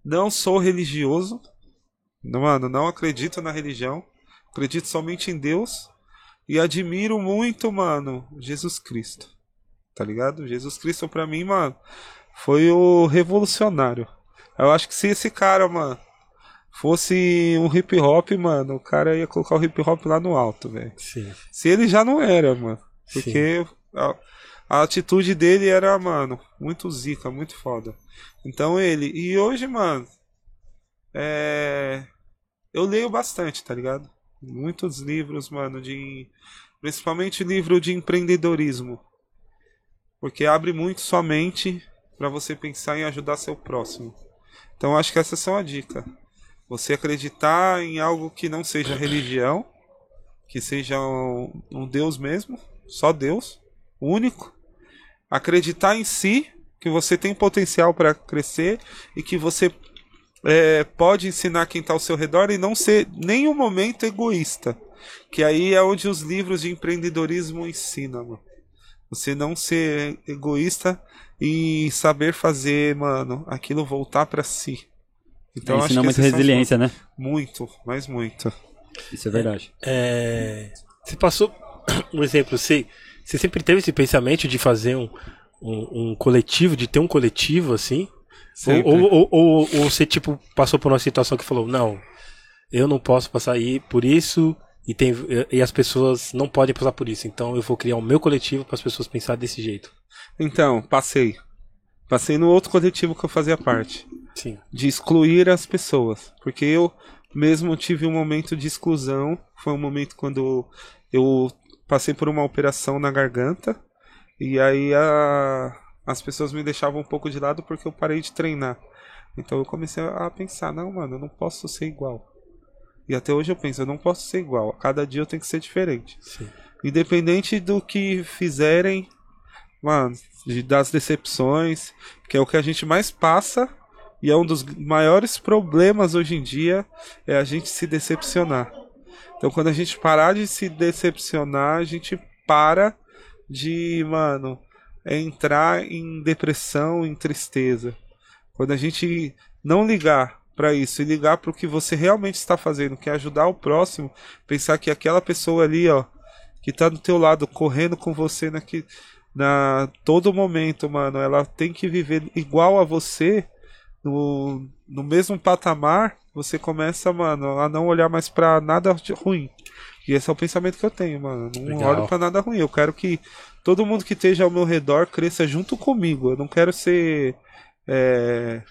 S4: Não sou religioso. Mano, não acredito na religião. Acredito somente em Deus. E admiro muito, mano, Jesus Cristo. Tá ligado? Jesus Cristo pra mim, mano, foi o revolucionário. Eu acho que se esse cara, mano, fosse um hip hop, mano, o cara ia colocar o hip hop lá no alto, velho. Se ele já não era, mano. Porque A, a atitude dele era, mano, muito zica, muito foda. Então ele. E hoje, mano. É. Eu leio bastante, tá ligado? Muitos livros, mano, de. Principalmente livro de empreendedorismo. Porque abre muito sua mente para você pensar em ajudar seu próximo. Então acho que essas são a dica. Você acreditar em algo que não seja religião, que seja um, um Deus mesmo, só Deus, único. Acreditar em si, que você tem potencial para crescer e que você é, pode ensinar quem está ao seu redor e não ser nenhum momento egoísta. Que aí é onde os livros de empreendedorismo ensinam, mano. Você não ser egoísta e saber fazer, mano, aquilo voltar para si.
S3: Então, é, ensina muita resiliência, né?
S4: Muito, mas muito.
S3: Isso é verdade.
S2: É, você passou um exemplo, você, você sempre teve esse pensamento de fazer um, um, um coletivo, de ter um coletivo assim? Ou, ou, ou, ou, ou você tipo passou por uma situação que falou, não, eu não posso passar aí por isso e, tem, e as pessoas não podem passar por isso. Então eu vou criar o um meu coletivo para as pessoas pensarem desse jeito.
S4: Então, passei. Passei no outro coletivo que eu fazia parte.
S2: Sim.
S4: De excluir as pessoas. Porque eu mesmo tive um momento de exclusão. Foi um momento quando eu passei por uma operação na garganta. E aí a, as pessoas me deixavam um pouco de lado porque eu parei de treinar. Então eu comecei a pensar, não, mano, eu não posso ser igual. E até hoje eu penso, eu não posso ser igual. A cada dia eu tenho que ser diferente.
S2: Sim.
S4: Independente do que fizerem, mano, das decepções, que é o que a gente mais passa e é um dos maiores problemas hoje em dia é a gente se decepcionar. Então quando a gente parar de se decepcionar, a gente para de, mano, entrar em depressão, em tristeza. Quando a gente não ligar para isso e ligar para o que você realmente está fazendo, que é ajudar o próximo, pensar que aquela pessoa ali, ó, que tá do teu lado correndo com você naqui, na todo momento, mano, ela tem que viver igual a você, no, no mesmo patamar, você começa, mano, a não olhar mais para nada de ruim. E esse é o pensamento que eu tenho, mano. Não Legal. olho para nada ruim. Eu quero que todo mundo que esteja ao meu redor cresça junto comigo. Eu não quero ser é,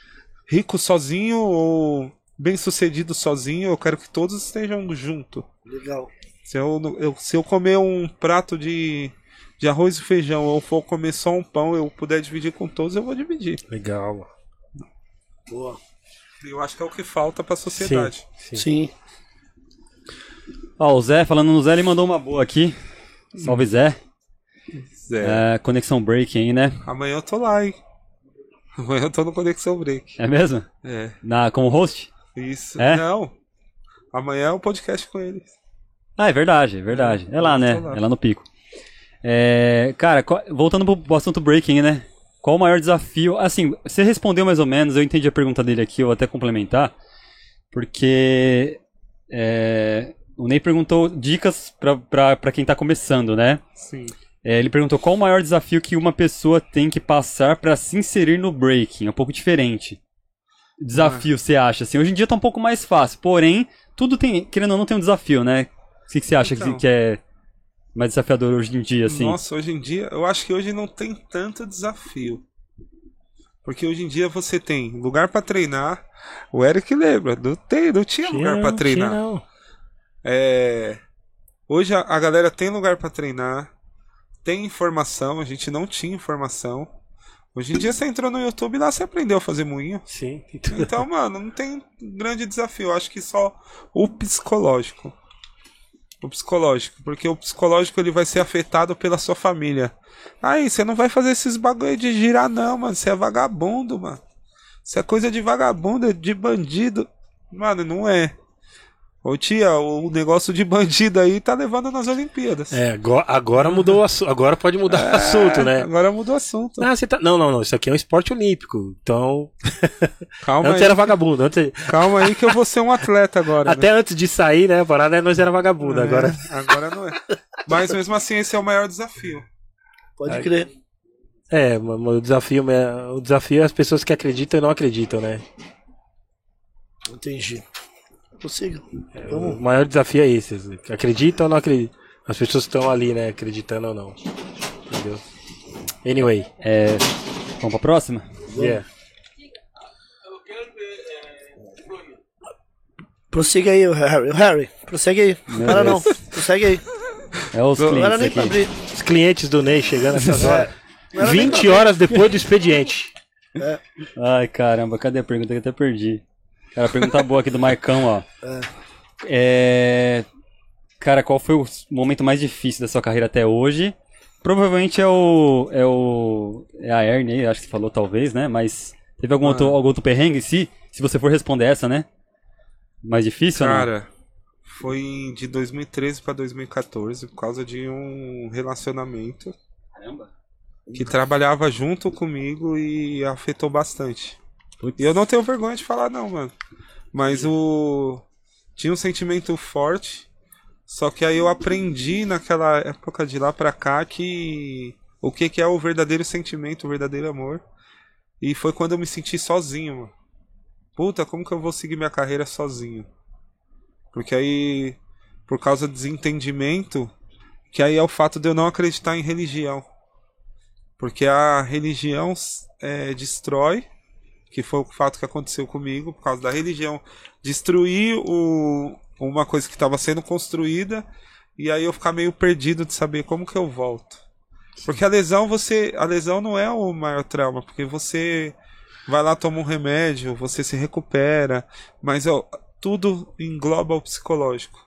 S4: rico sozinho ou bem sucedido sozinho, eu quero que todos estejam junto.
S1: Legal.
S4: Se eu, eu, se eu comer um prato de, de arroz e feijão ou for comer só um pão, eu puder dividir com todos, eu vou dividir.
S2: Legal.
S1: Boa.
S4: Eu acho que é o que falta para a sociedade.
S1: Sim. sim. sim.
S3: Ó, o Zé, falando no Zé, ele mandou uma boa aqui. Salve Zé. Zé. É, conexão break aí, né?
S4: Amanhã eu tô lá, hein? Amanhã eu tô no Conexão Break.
S3: É mesmo?
S4: É.
S3: Na, como host?
S4: Isso.
S3: É?
S4: Não. Amanhã é um podcast com eles.
S3: Ah, é verdade, é verdade. É, é lá, né? Lá. É lá no pico. É, cara, voltando pro assunto breaking, né? Qual o maior desafio? Assim, você respondeu mais ou menos, eu entendi a pergunta dele aqui, eu vou até complementar. Porque é, o Ney perguntou dicas para quem tá começando, né?
S4: Sim.
S3: É, ele perguntou qual o maior desafio que uma pessoa tem que passar para se inserir no breaking. É um pouco diferente. Desafio, ah. você acha? Assim, hoje em dia tá um pouco mais fácil. Porém, tudo tem, querendo ou não, tem um desafio, né? O que, que você acha então, que, que é mais desafiador hoje em dia, assim?
S4: Nossa, hoje em dia, eu acho que hoje não tem tanto desafio. Porque hoje em dia você tem lugar para treinar. O Eric lembra, não, tem, não tinha, tinha lugar para treinar.
S2: Tinha, não.
S4: É, hoje a, a galera tem lugar para treinar tem informação, a gente não tinha informação. Hoje em dia você entrou no YouTube e lá você aprendeu a fazer moinho.
S2: Sim.
S4: Então, mano, não tem grande desafio. Eu acho que só o psicológico. O psicológico. Porque o psicológico ele vai ser afetado pela sua família. Aí, você não vai fazer esses bagulho de girar, não, mano. Você é vagabundo, mano. Isso é coisa de vagabundo, de bandido. Mano, não é. Ô tia, o negócio de bandido aí tá levando nas Olimpíadas.
S2: É, agora, agora mudou o assunto. Agora pode mudar é, o assunto, né?
S4: Agora mudou o assunto.
S2: Ah, tá... Não, não, não. Isso aqui é um esporte olímpico. Então.
S4: Calma
S2: antes
S4: aí.
S2: era vagabundo. Antes...
S4: Calma aí que eu vou ser um atleta agora.
S2: Até né? antes de sair, né? A parada nós era vagabundo.
S4: É,
S2: agora...
S4: agora não é. Mas mesmo assim, esse é o maior desafio.
S1: Pode crer.
S2: É, o desafio, o desafio é as pessoas que acreditam e não acreditam, né?
S1: Entendi. Prossiga.
S2: É, o maior desafio é esse. Acredita ou não acredita? As pessoas estão ali, né? Acreditando ou não. Entendeu? Anyway,
S3: É, vamos pra próxima?
S2: yeah.
S1: Prossiga aí, o Harry. Harry, prossegue aí.
S3: Meu
S1: Para não.
S3: Deus.
S1: Prossegue aí.
S3: É os
S1: Não era
S3: clientes
S1: nem pra abrir.
S2: Os clientes do Ney chegando nessas horas.
S1: Não era nem
S2: 20
S1: pra
S2: horas depois do expediente.
S3: Ai, caramba, cadê a pergunta que eu até perdi? Cara, a pergunta boa aqui do Marcão, ó. É... Cara, qual foi o momento mais difícil da sua carreira até hoje? Provavelmente é o. É o. É a Ernie, acho que você falou talvez, né? Mas teve algum, outro, algum outro perrengue? Se, se você for responder essa, né? Mais difícil?
S4: Cara, foi de 2013 pra 2014 por causa de um relacionamento
S3: Caramba.
S4: que trabalhava junto comigo e afetou bastante.
S3: Putz.
S4: E eu não tenho vergonha de falar não, mano. Mas o tinha um sentimento forte, só que aí eu aprendi naquela época de lá pra cá que o que que é o verdadeiro sentimento, o verdadeiro amor. E foi quando eu me senti sozinho, mano. Puta, como que eu vou seguir minha carreira sozinho? Porque aí, por causa do desentendimento, que aí é o fato de eu não acreditar em religião. Porque a religião é, destrói, que foi o fato que aconteceu comigo, por causa da religião destruir o, uma coisa que estava sendo construída, e aí eu ficar meio perdido de saber como que eu volto. Porque a lesão, você. A lesão não é o maior trauma, porque você vai lá, toma um remédio, você se recupera, mas ó, tudo engloba o psicológico.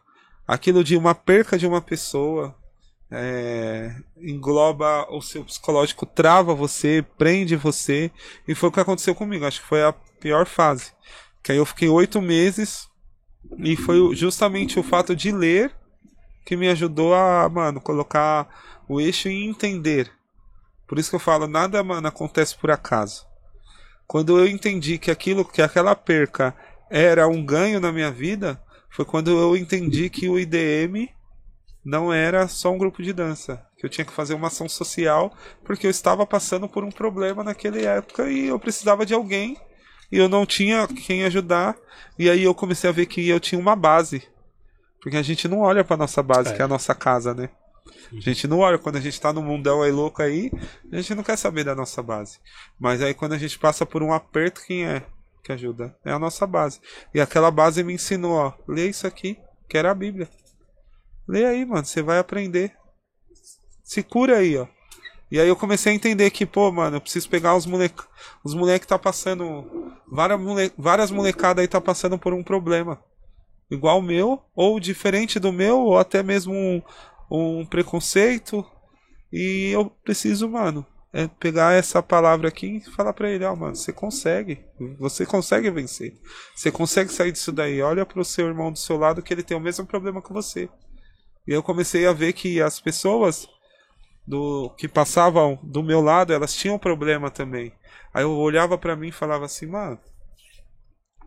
S4: Aquilo de uma perca de uma pessoa é, engloba o seu psicológico, trava você, prende você, e foi o que aconteceu comigo. Acho que foi a pior fase. Que aí eu fiquei oito meses e foi justamente o fato de ler que me ajudou a, mano, colocar o eixo e entender. Por isso que eu falo, nada, mano, acontece por acaso. Quando eu entendi que aquilo, que aquela perca era um ganho na minha vida, foi quando eu entendi que o IDM não era só um grupo de dança, que eu tinha que fazer uma ação social, porque eu estava passando por um problema naquela época e eu precisava de alguém e eu não tinha quem ajudar, e aí eu comecei a ver que eu tinha uma base. Porque a gente não olha pra nossa base,
S2: É.
S4: que é a nossa casa, né? A gente não olha quando a gente tá no mundão aí louco aí, a gente não quer saber da nossa base. Mas aí quando a gente passa por um aperto, quem é que ajuda? É a nossa base. E aquela base me ensinou, ó, lê isso aqui, que era a Bíblia. Lê aí, mano, você vai aprender. Se cura aí, ó. E aí eu comecei a entender que, pô, mano, eu preciso pegar os moleques. Os moleques tá passando. Várias, mole... várias molecadas aí tá passando por um problema. Igual o meu, ou diferente do meu, ou até mesmo um, um preconceito. E eu preciso, mano, é pegar essa palavra aqui e falar pra ele, ó, mano, você consegue. Você consegue vencer. Você consegue sair disso daí. Olha pro seu irmão do seu lado que ele tem o mesmo problema que você. E eu comecei a ver que as pessoas do que passavam do meu lado, elas tinham problema também. Aí eu olhava pra mim e falava assim, mano,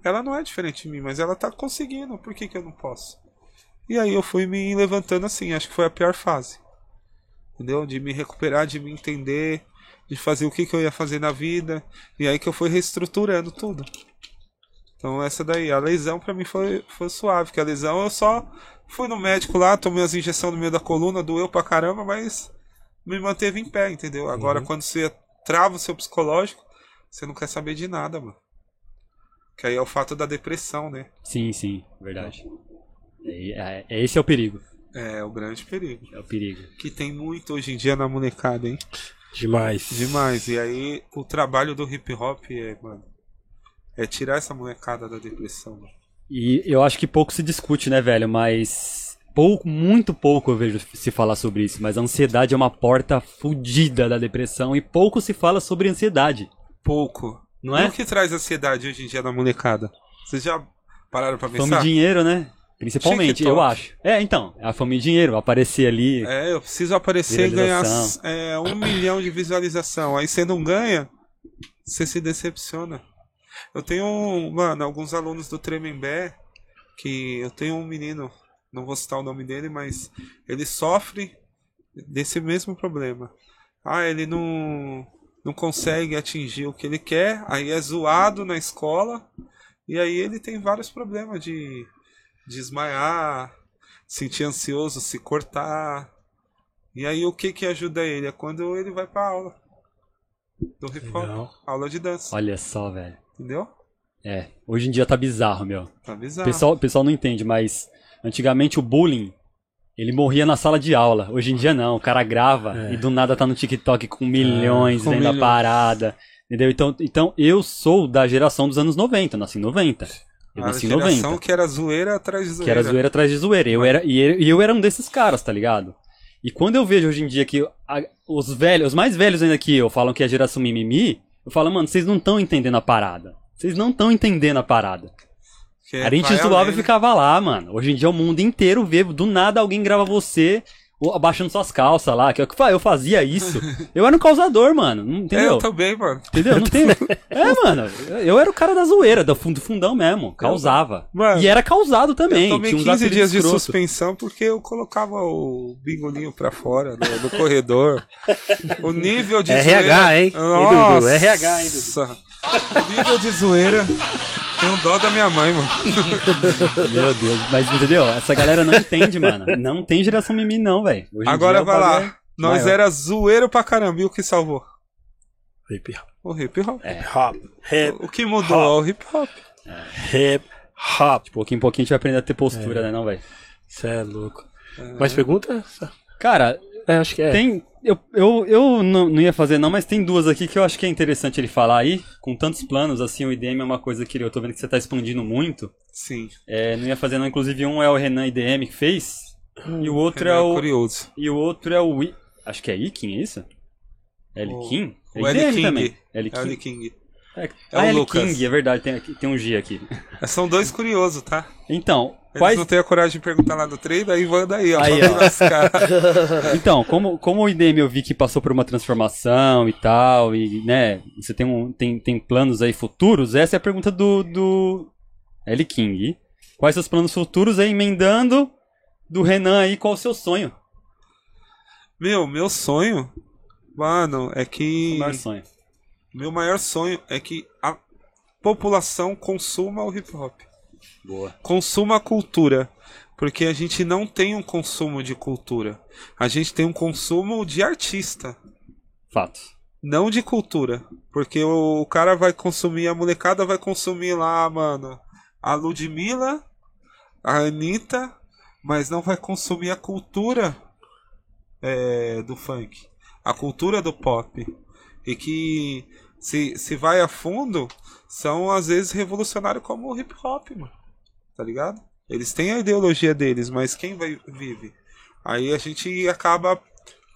S4: ela não é diferente de mim, mas ela tá conseguindo, por que que eu não posso? E aí eu fui me levantando assim, acho que foi a pior fase. Entendeu? De me recuperar, de me entender, de fazer o que que eu ia fazer na vida, e aí que eu fui reestruturando tudo. Então essa daí, a lesão pra mim foi, foi suave, que a lesão eu só fui no médico lá, tomei as injeções no meio da coluna, doeu pra caramba, mas me manteve em pé, entendeu? Agora quando você trava o seu psicológico, você não quer saber de nada, mano. Que aí é o fato da depressão, né?
S3: Sim, sim, verdade. É, é- esse é o perigo.
S4: É o grande perigo.
S3: É o perigo.
S4: Que tem muito hoje em dia na molecada, hein?
S2: Demais.
S4: Demais. E aí o trabalho do hip hop é, mano, é tirar essa molecada da depressão, mano.
S3: E eu acho que pouco se discute, né, velho? Mas. Pouco, muito pouco eu vejo se falar sobre isso. Mas a ansiedade é uma porta fodida da depressão e pouco se fala sobre ansiedade.
S4: Pouco.
S3: Não
S4: E
S3: é?
S4: o que traz ansiedade hoje em dia na molecada? Vocês já pararam pra
S3: Fome
S4: pensar?
S3: e dinheiro, né? Principalmente, eu acho. É, então, a fome e dinheiro, aparecer ali.
S4: É, eu preciso aparecer e ganhar é, um milhão de visualização. Aí você não ganha, você se decepciona. Eu tenho, mano, alguns alunos do Tremembé que eu tenho um menino, não vou citar o nome dele, mas ele sofre desse mesmo problema. Ah, ele não, não consegue atingir o que ele quer, aí é zoado na escola, e aí ele tem vários problemas de desmaiar, sentir ansioso, se cortar. E aí o que que ajuda ele? É quando ele vai pra aula. Do.
S2: Legal.
S4: Aula de dança.
S3: Olha só, velho.
S4: Entendeu?
S3: É, hoje em dia tá bizarro, meu.
S4: Tá bizarro.
S3: pessoal, o pessoal não entende, mas antigamente o bullying, ele morria na sala de aula. Hoje em dia não, o cara grava
S2: É.
S3: e do nada tá no TikTok com milhões
S4: com
S3: vendo a
S4: milhões.
S3: parada. Entendeu? Então, então eu sou da geração dos anos 90, eu nasci em 90. Eu
S4: a
S3: nasci em
S4: geração
S3: 90.
S4: que era zoeira atrás de zoeira.
S3: Que era zoeira atrás de zoeira. Eu era, e, eu- e eu era um desses caras, tá ligado? E quando eu vejo hoje em dia que a- os velhos, os mais velhos ainda que eu, falam que é a geração mimimi, eu falo, mano, vocês não estão entendendo a parada. Vocês não estão entendendo a parada.
S4: Que
S3: a gente zoava e ficava lá, mano. Hoje em dia o mundo inteiro vê, do nada alguém grava você abaixando suas calças lá. Que eu, eu fazia isso. Eu era um causador, mano. Não-
S4: É,
S3: Entendeu?
S4: eu também, mano.
S3: Entendeu? Não tem. É, mano. Eu era o cara da zoeira, do fundo fundão mesmo. Causava.
S4: Mano,
S3: e era causado também.
S4: eu tomei
S3: tinha uns
S4: 15
S3: apelidos
S4: dias de
S3: escroto.
S4: suspensão porque eu colocava o bingolinho pra fora do, do corredor. O nível de
S2: RH,
S4: zoeira...
S2: hein? Hein,
S4: Nossa.
S2: RH, hein, Dudu?
S4: O nível de zoeira... Tenho dó da minha mãe, mano.
S3: Meu Deus. Mas entendeu? Essa galera não entende, mano. Não tem geração mimi, não, velho.
S4: Agora vai lá. Nós
S3: maior.
S4: era zoeiro pra caramba. E o que salvou?
S2: Hip
S4: O hip hop.
S3: É.
S2: hop. Hip
S4: O que mudou é o hip hop.
S2: hip hop.
S3: De pouquinho em pouquinho a gente vai aprender a ter postura, né, não, velho?
S2: Você é louco. Mais pergunta?
S3: Cara,
S2: É, acho que é.
S3: Tem. Eu, eu, eu não, não ia fazer, não, mas tem duas aqui que eu acho que é interessante ele falar aí. Com tantos planos, assim, o IDM é uma coisa que eu tô vendo que você tá expandindo muito.
S4: Sim.
S3: É, não ia fazer, não. Inclusive, um é o Renan IDM que fez. E o outro é
S4: Renan
S3: o.
S4: curioso.
S3: E o outro é o. I, acho que é Ikin, é isso? Elikin?
S4: o
S3: é
S4: L
S3: IDM
S4: King.
S3: também.
S4: É o
S3: Elikin.
S4: L King.
S3: É,
S4: É
S3: ah,
S4: o
S3: L. King, é verdade, tem, tem um G aqui.
S4: São dois curiosos, tá?
S3: Então,
S4: Eles
S3: quais.
S4: não têm a coragem de perguntar lá no treino, aí manda aí, ó.
S3: Aí, ó. Então, como, como o IDM eu vi que passou por uma transformação e tal, e né, você tem, um, tem, tem planos aí futuros, essa é a pergunta do, do L. King. Quais seus planos futuros aí, emendando do Renan aí, qual o seu sonho?
S4: Meu, meu sonho, mano, é que.
S3: O maior sonho.
S4: Meu maior sonho é que a população consuma o hip hop.
S3: Boa.
S4: Consuma a cultura. Porque a gente não tem um consumo de cultura. A gente tem um consumo de artista.
S3: Fato.
S4: Não de cultura. Porque o, cara vai consumir, a molecada vai consumir lá, mano, a Ludmilla, a Anitta, mas não vai consumir a cultura é, do funk. A cultura do pop. E que se, se vai a fundo, são às vezes revolucionários como o hip hop, mano. Tá ligado? Eles têm a ideologia deles, mas quem vai vive? Aí a gente acaba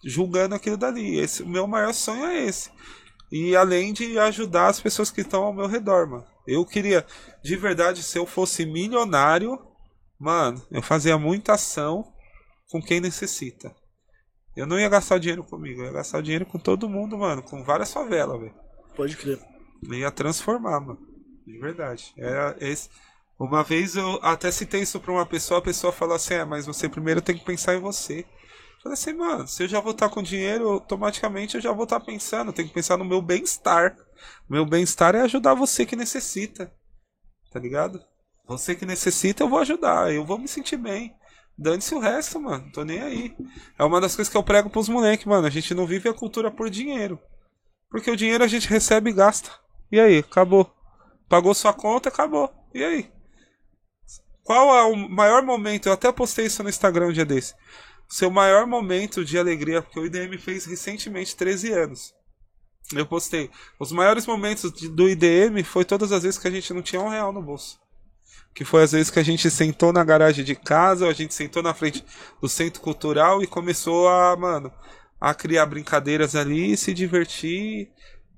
S4: julgando aquilo dali. Esse, o meu maior sonho é esse. E além de ajudar as pessoas que estão ao meu redor, mano. Eu queria, de verdade, se eu fosse milionário, mano, eu fazia muita ação com quem necessita. Eu não ia gastar dinheiro comigo, eu ia gastar dinheiro com todo mundo, mano, com várias favelas, velho.
S1: Pode crer.
S4: Ia transformar, mano. De verdade. Era esse. Uma vez eu até citei isso pra uma pessoa, a pessoa falou assim: é, mas você primeiro tem que pensar em você. Eu falei assim, mano, se eu já vou estar com dinheiro, automaticamente eu já vou estar pensando, tem que pensar no meu bem-estar. Meu bem-estar é ajudar você que necessita. Tá ligado? Você que necessita, eu vou ajudar, eu vou me sentir bem. Dane-se o resto, mano. Tô nem aí. É uma das coisas que eu prego pros moleques, mano. A gente não vive a cultura por dinheiro. Porque o dinheiro a gente recebe e gasta. E aí? Acabou. Pagou sua conta, acabou. E aí? Qual é o maior momento? Eu até postei isso no Instagram um dia desse. Seu maior momento de alegria, porque o IDM fez recentemente 13 anos. Eu postei. Os maiores momentos do IDM foi todas as vezes que a gente não tinha um real no bolso. Que foi as vezes que a gente sentou na garagem de casa, ou a gente sentou na frente do centro cultural e começou a, mano, a criar brincadeiras ali se divertir.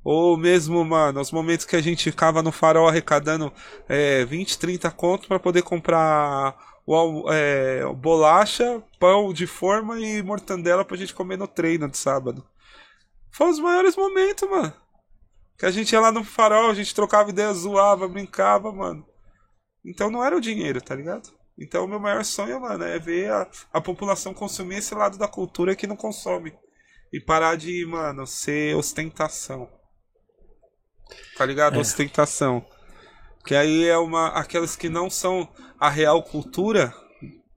S4: Ou mesmo, mano, os momentos que a gente ficava no farol arrecadando é, 20, 30 conto pra poder comprar o, é, bolacha, pão de forma e mortandela pra gente comer no treino de sábado. Foi os maiores momentos, mano. Que a gente ia lá no farol, a gente trocava ideia, zoava, brincava, mano. Então não era o dinheiro, tá ligado? Então o meu maior sonho, mano, é ver a, a população consumir esse lado da cultura que não consome. E parar de, mano, ser ostentação. Tá ligado? Ostentação. Que aí é uma. Aquelas que não são a real cultura,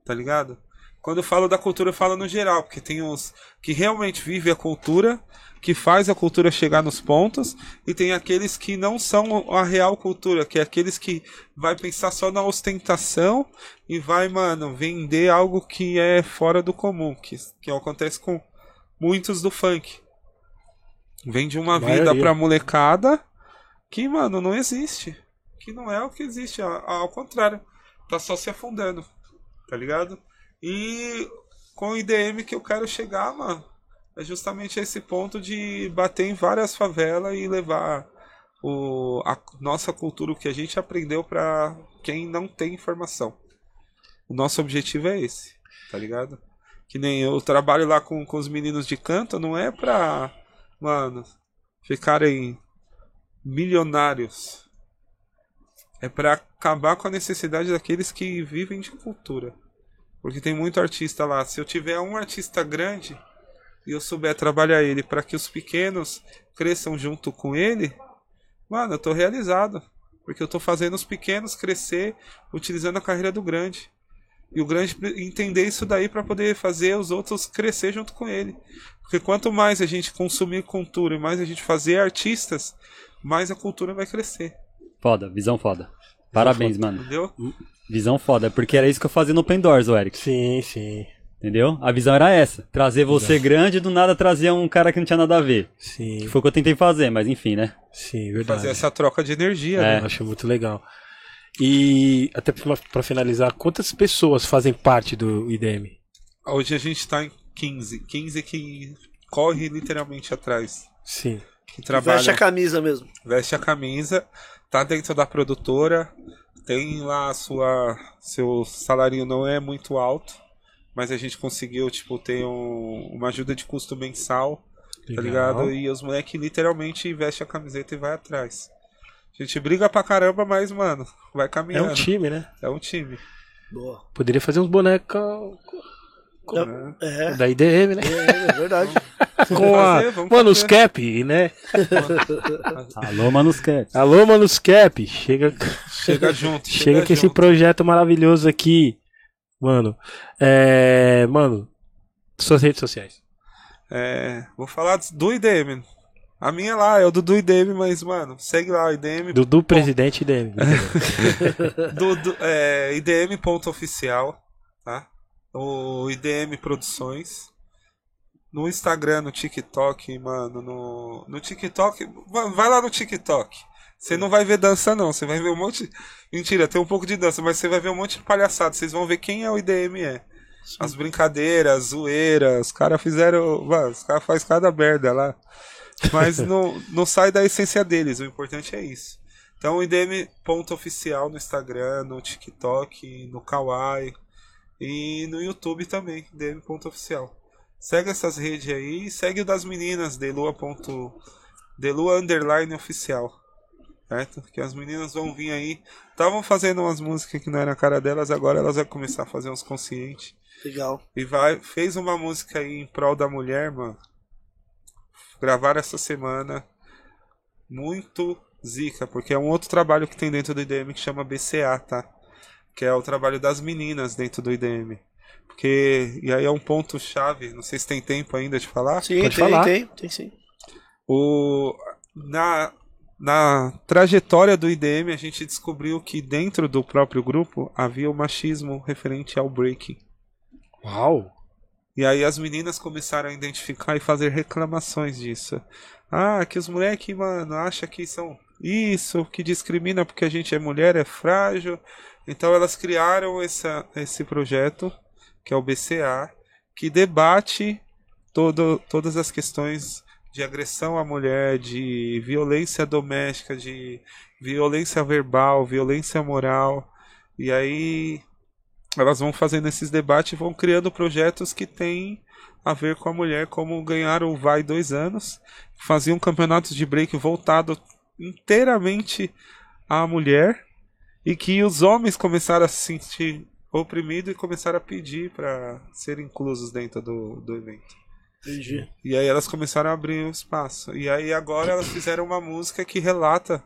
S4: tá ligado? quando eu falo da cultura, eu falo no geral, porque tem os que realmente vivem a cultura, que faz a cultura chegar nos pontos, e tem aqueles que não são a real cultura, que é aqueles que vai pensar só na ostentação e vai, mano, vender algo que é fora do comum, que, que acontece com muitos do funk. Vende uma
S2: Maioria.
S4: vida pra molecada que, mano, não existe. Que não é o que existe, ao, ao contrário. Tá só se afundando, tá ligado? E com o IDM que eu quero chegar, mano, é justamente esse ponto de bater em várias favelas e levar o, a nossa cultura, o que a gente aprendeu pra quem não tem informação. O nosso objetivo é esse, tá ligado? Que nem eu trabalho lá com, com os meninos de canto, não é pra, mano, ficarem milionários. É pra acabar com a necessidade daqueles que vivem de cultura. Porque tem muito artista lá. Se eu tiver um artista grande e eu souber trabalhar ele para que os pequenos cresçam junto com ele, mano, eu tô realizado. Porque eu tô fazendo os pequenos crescer utilizando a carreira do grande. E o grande entender isso daí para poder fazer os outros crescer junto com ele. Porque quanto mais a gente consumir cultura e mais a gente fazer artistas, mais a cultura vai crescer.
S3: Foda, visão foda. Parabéns, mano.
S4: Entendeu?
S3: Visão foda, porque era isso que eu fazia no Open Doors, o Eric.
S2: Sim, sim.
S3: Entendeu? A visão era essa. Trazer você grande e do nada trazer um cara que não tinha nada a ver.
S2: Sim,
S3: Que foi o que eu tentei fazer, mas enfim, né?
S2: sim, verdade.
S4: Fazer essa troca de energia,
S3: É.
S4: né?
S2: Eu acho muito legal. E até pra pra finalizar, quantas pessoas fazem parte do IDM?
S4: Hoje a gente tá em 15. 15 que corre literalmente atrás.
S2: Sim.
S4: Que trabalha,
S1: Veste a camisa mesmo.
S4: veste a camisa, tá dentro da produtora, tem lá a sua. Seu salário não é muito alto, mas a gente conseguiu, tipo, ter um- uma ajuda de custo mensal, tá ligado? E os moleques literalmente vestem a camiseta e vai atrás. A gente briga pra caramba, mas, mano, vai
S2: É
S4: caminhando.
S2: um time, né?
S4: É um time.
S1: Boa.
S2: Poderia fazer uns bonecos
S4: né?
S1: É,
S2: da IDM, né?
S1: é, é verdade.
S2: Com a.
S4: fazer, vamos
S2: Mano, os
S4: fazer.
S2: cap, né?
S3: Alô, Manusquete.
S2: Alô, mano, os cap. Chega,
S4: Chega junto.
S2: chega com esse
S4: junto.
S2: projeto maravilhoso aqui. Mano, é. Mano, suas redes sociais.
S4: É, vou falar do IDM. A minha lá é o do IDM, mas, mano, segue lá o IDM.
S2: Dudu, presidente IDM.
S4: do, é, IDM.oficial, tá? O IDM Produções. No Instagram, no TikTok, mano, no, no TikTok. Mano, vai lá no TikTok. Você não vai ver dança, não. Você vai ver um monte. Mentira, tem um pouco de dança, mas você vai ver um monte de palhaçada. Vocês vão ver quem é o IDM é. As brincadeiras, as zoeiras. Os caras fizeram. Mano, os caras fazem cada merda lá. Mas não, não sai da essência deles. O importante é isso. Então, IDM.oficial no Instagram, no TikTok, no Kawaii e no YouTube também, IDM.oficial. Segue essas redes aí e segue o das meninas, Delua. ponto- Delua underline oficial. Certo? Que as meninas vão vir aí. Estavam fazendo umas músicas que não era a cara delas, agora elas vão começar a fazer uns conscientes.
S1: Legal.
S4: E vai, fez uma música aí em prol da mulher, mano. Gravaram essa semana. Muito zica, porque é um outro trabalho que tem dentro do IDM que chama BCA, tá? Que é o trabalho das meninas dentro do IDM. Porque, e aí é um ponto chave, não sei se tem tempo ainda de falar.
S1: Sim,
S2: Pode
S1: tem,
S2: falar.
S1: tem, tem sim.
S4: O, na, na trajetória do IDM, a gente descobriu que dentro do próprio grupo havia o machismo referente ao breaking.
S2: Uau!
S4: E aí as meninas começaram a identificar e fazer reclamações disso. Ah, que os moleques, mano, acham que são isso, que discrimina porque a gente é mulher, é frágil. Então elas criaram essa, esse projeto, que é o BCA, que debate todo, todas as questões de agressão à mulher, de violência doméstica, de violência verbal, violência moral. E aí elas vão fazendo esses debates e vão criando projetos que têm a ver com a mulher, como ganhar o Vai dois anos, faziam campeonatos de break voltado inteiramente à mulher e que os homens começaram a se sentir oprimidos e começaram a pedir para serem inclusos dentro do, do evento.
S1: Entendi.
S4: E aí elas começaram a abrir um espaço. E aí agora elas fizeram uma música que relata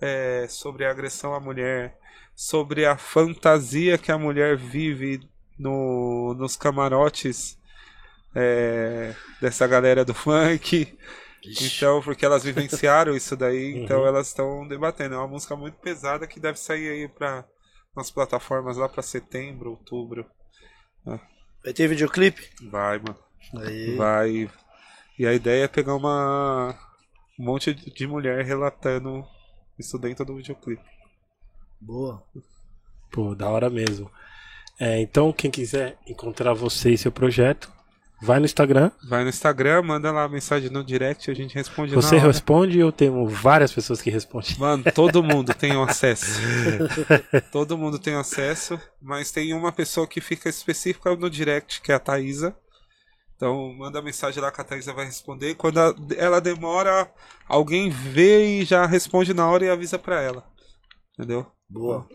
S4: é, sobre a agressão à mulher, sobre a fantasia que a mulher vive no, nos camarotes é, dessa galera do funk. Então, porque elas vivenciaram isso daí, então
S2: Uhum.
S4: elas estão debatendo. É uma música muito pesada que deve sair aí para nas plataformas lá para setembro, outubro.
S1: Vai ter videoclipe?
S4: Vai, mano.
S1: Aí.
S4: Vai. E a ideia é pegar uma um monte de mulher relatando isso dentro do videoclipe.
S1: Boa.
S2: Pô, da hora mesmo. É, então, quem quiser encontrar você e seu projeto, vai no Instagram.
S4: Vai no Instagram, manda lá a mensagem no direct, a gente responde
S2: Você responde ou temos várias pessoas que respondem?
S4: Mano, todo mundo tem um acesso. todo mundo tem acesso, mas tem uma pessoa que fica específica no direct, que é a Thaisa. Então, manda mensagem lá que a Thaisa vai responder. Quando a- ela demora, alguém vê e já responde na hora e avisa pra ela. Entendeu?
S1: Boa.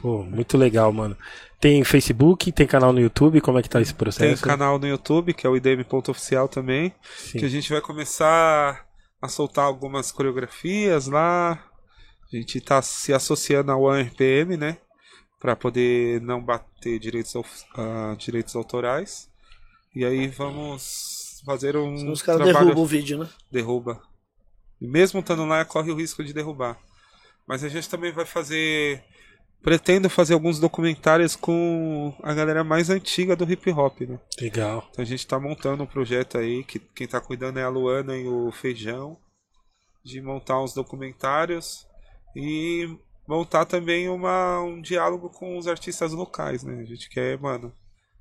S2: Pô, muito legal, mano. Tem Facebook, tem canal no YouTube, como é que tá esse
S4: Tem
S2: processo?
S4: um canal no YouTube, que é o idm.oficial também.
S2: Sim.
S4: que a gente vai começar a soltar algumas coreografias lá. A gente tá se associando ao RPM, né? Pra poder não bater direitos, ah, direitos autorais. E aí vamos fazer um
S1: Senão os caras derrubam o vídeo, né?
S4: derruba. E mesmo estando lá, corre o risco de derrubar. Mas a gente também vai fazer. Pretendo fazer alguns documentários com a galera mais antiga do hip hop, né?
S2: Legal.
S4: Então a gente tá montando um projeto aí, que quem tá cuidando é a Luana e o Feijão, de montar uns documentários e montar também uma, um diálogo com os artistas locais, né? A gente quer, mano,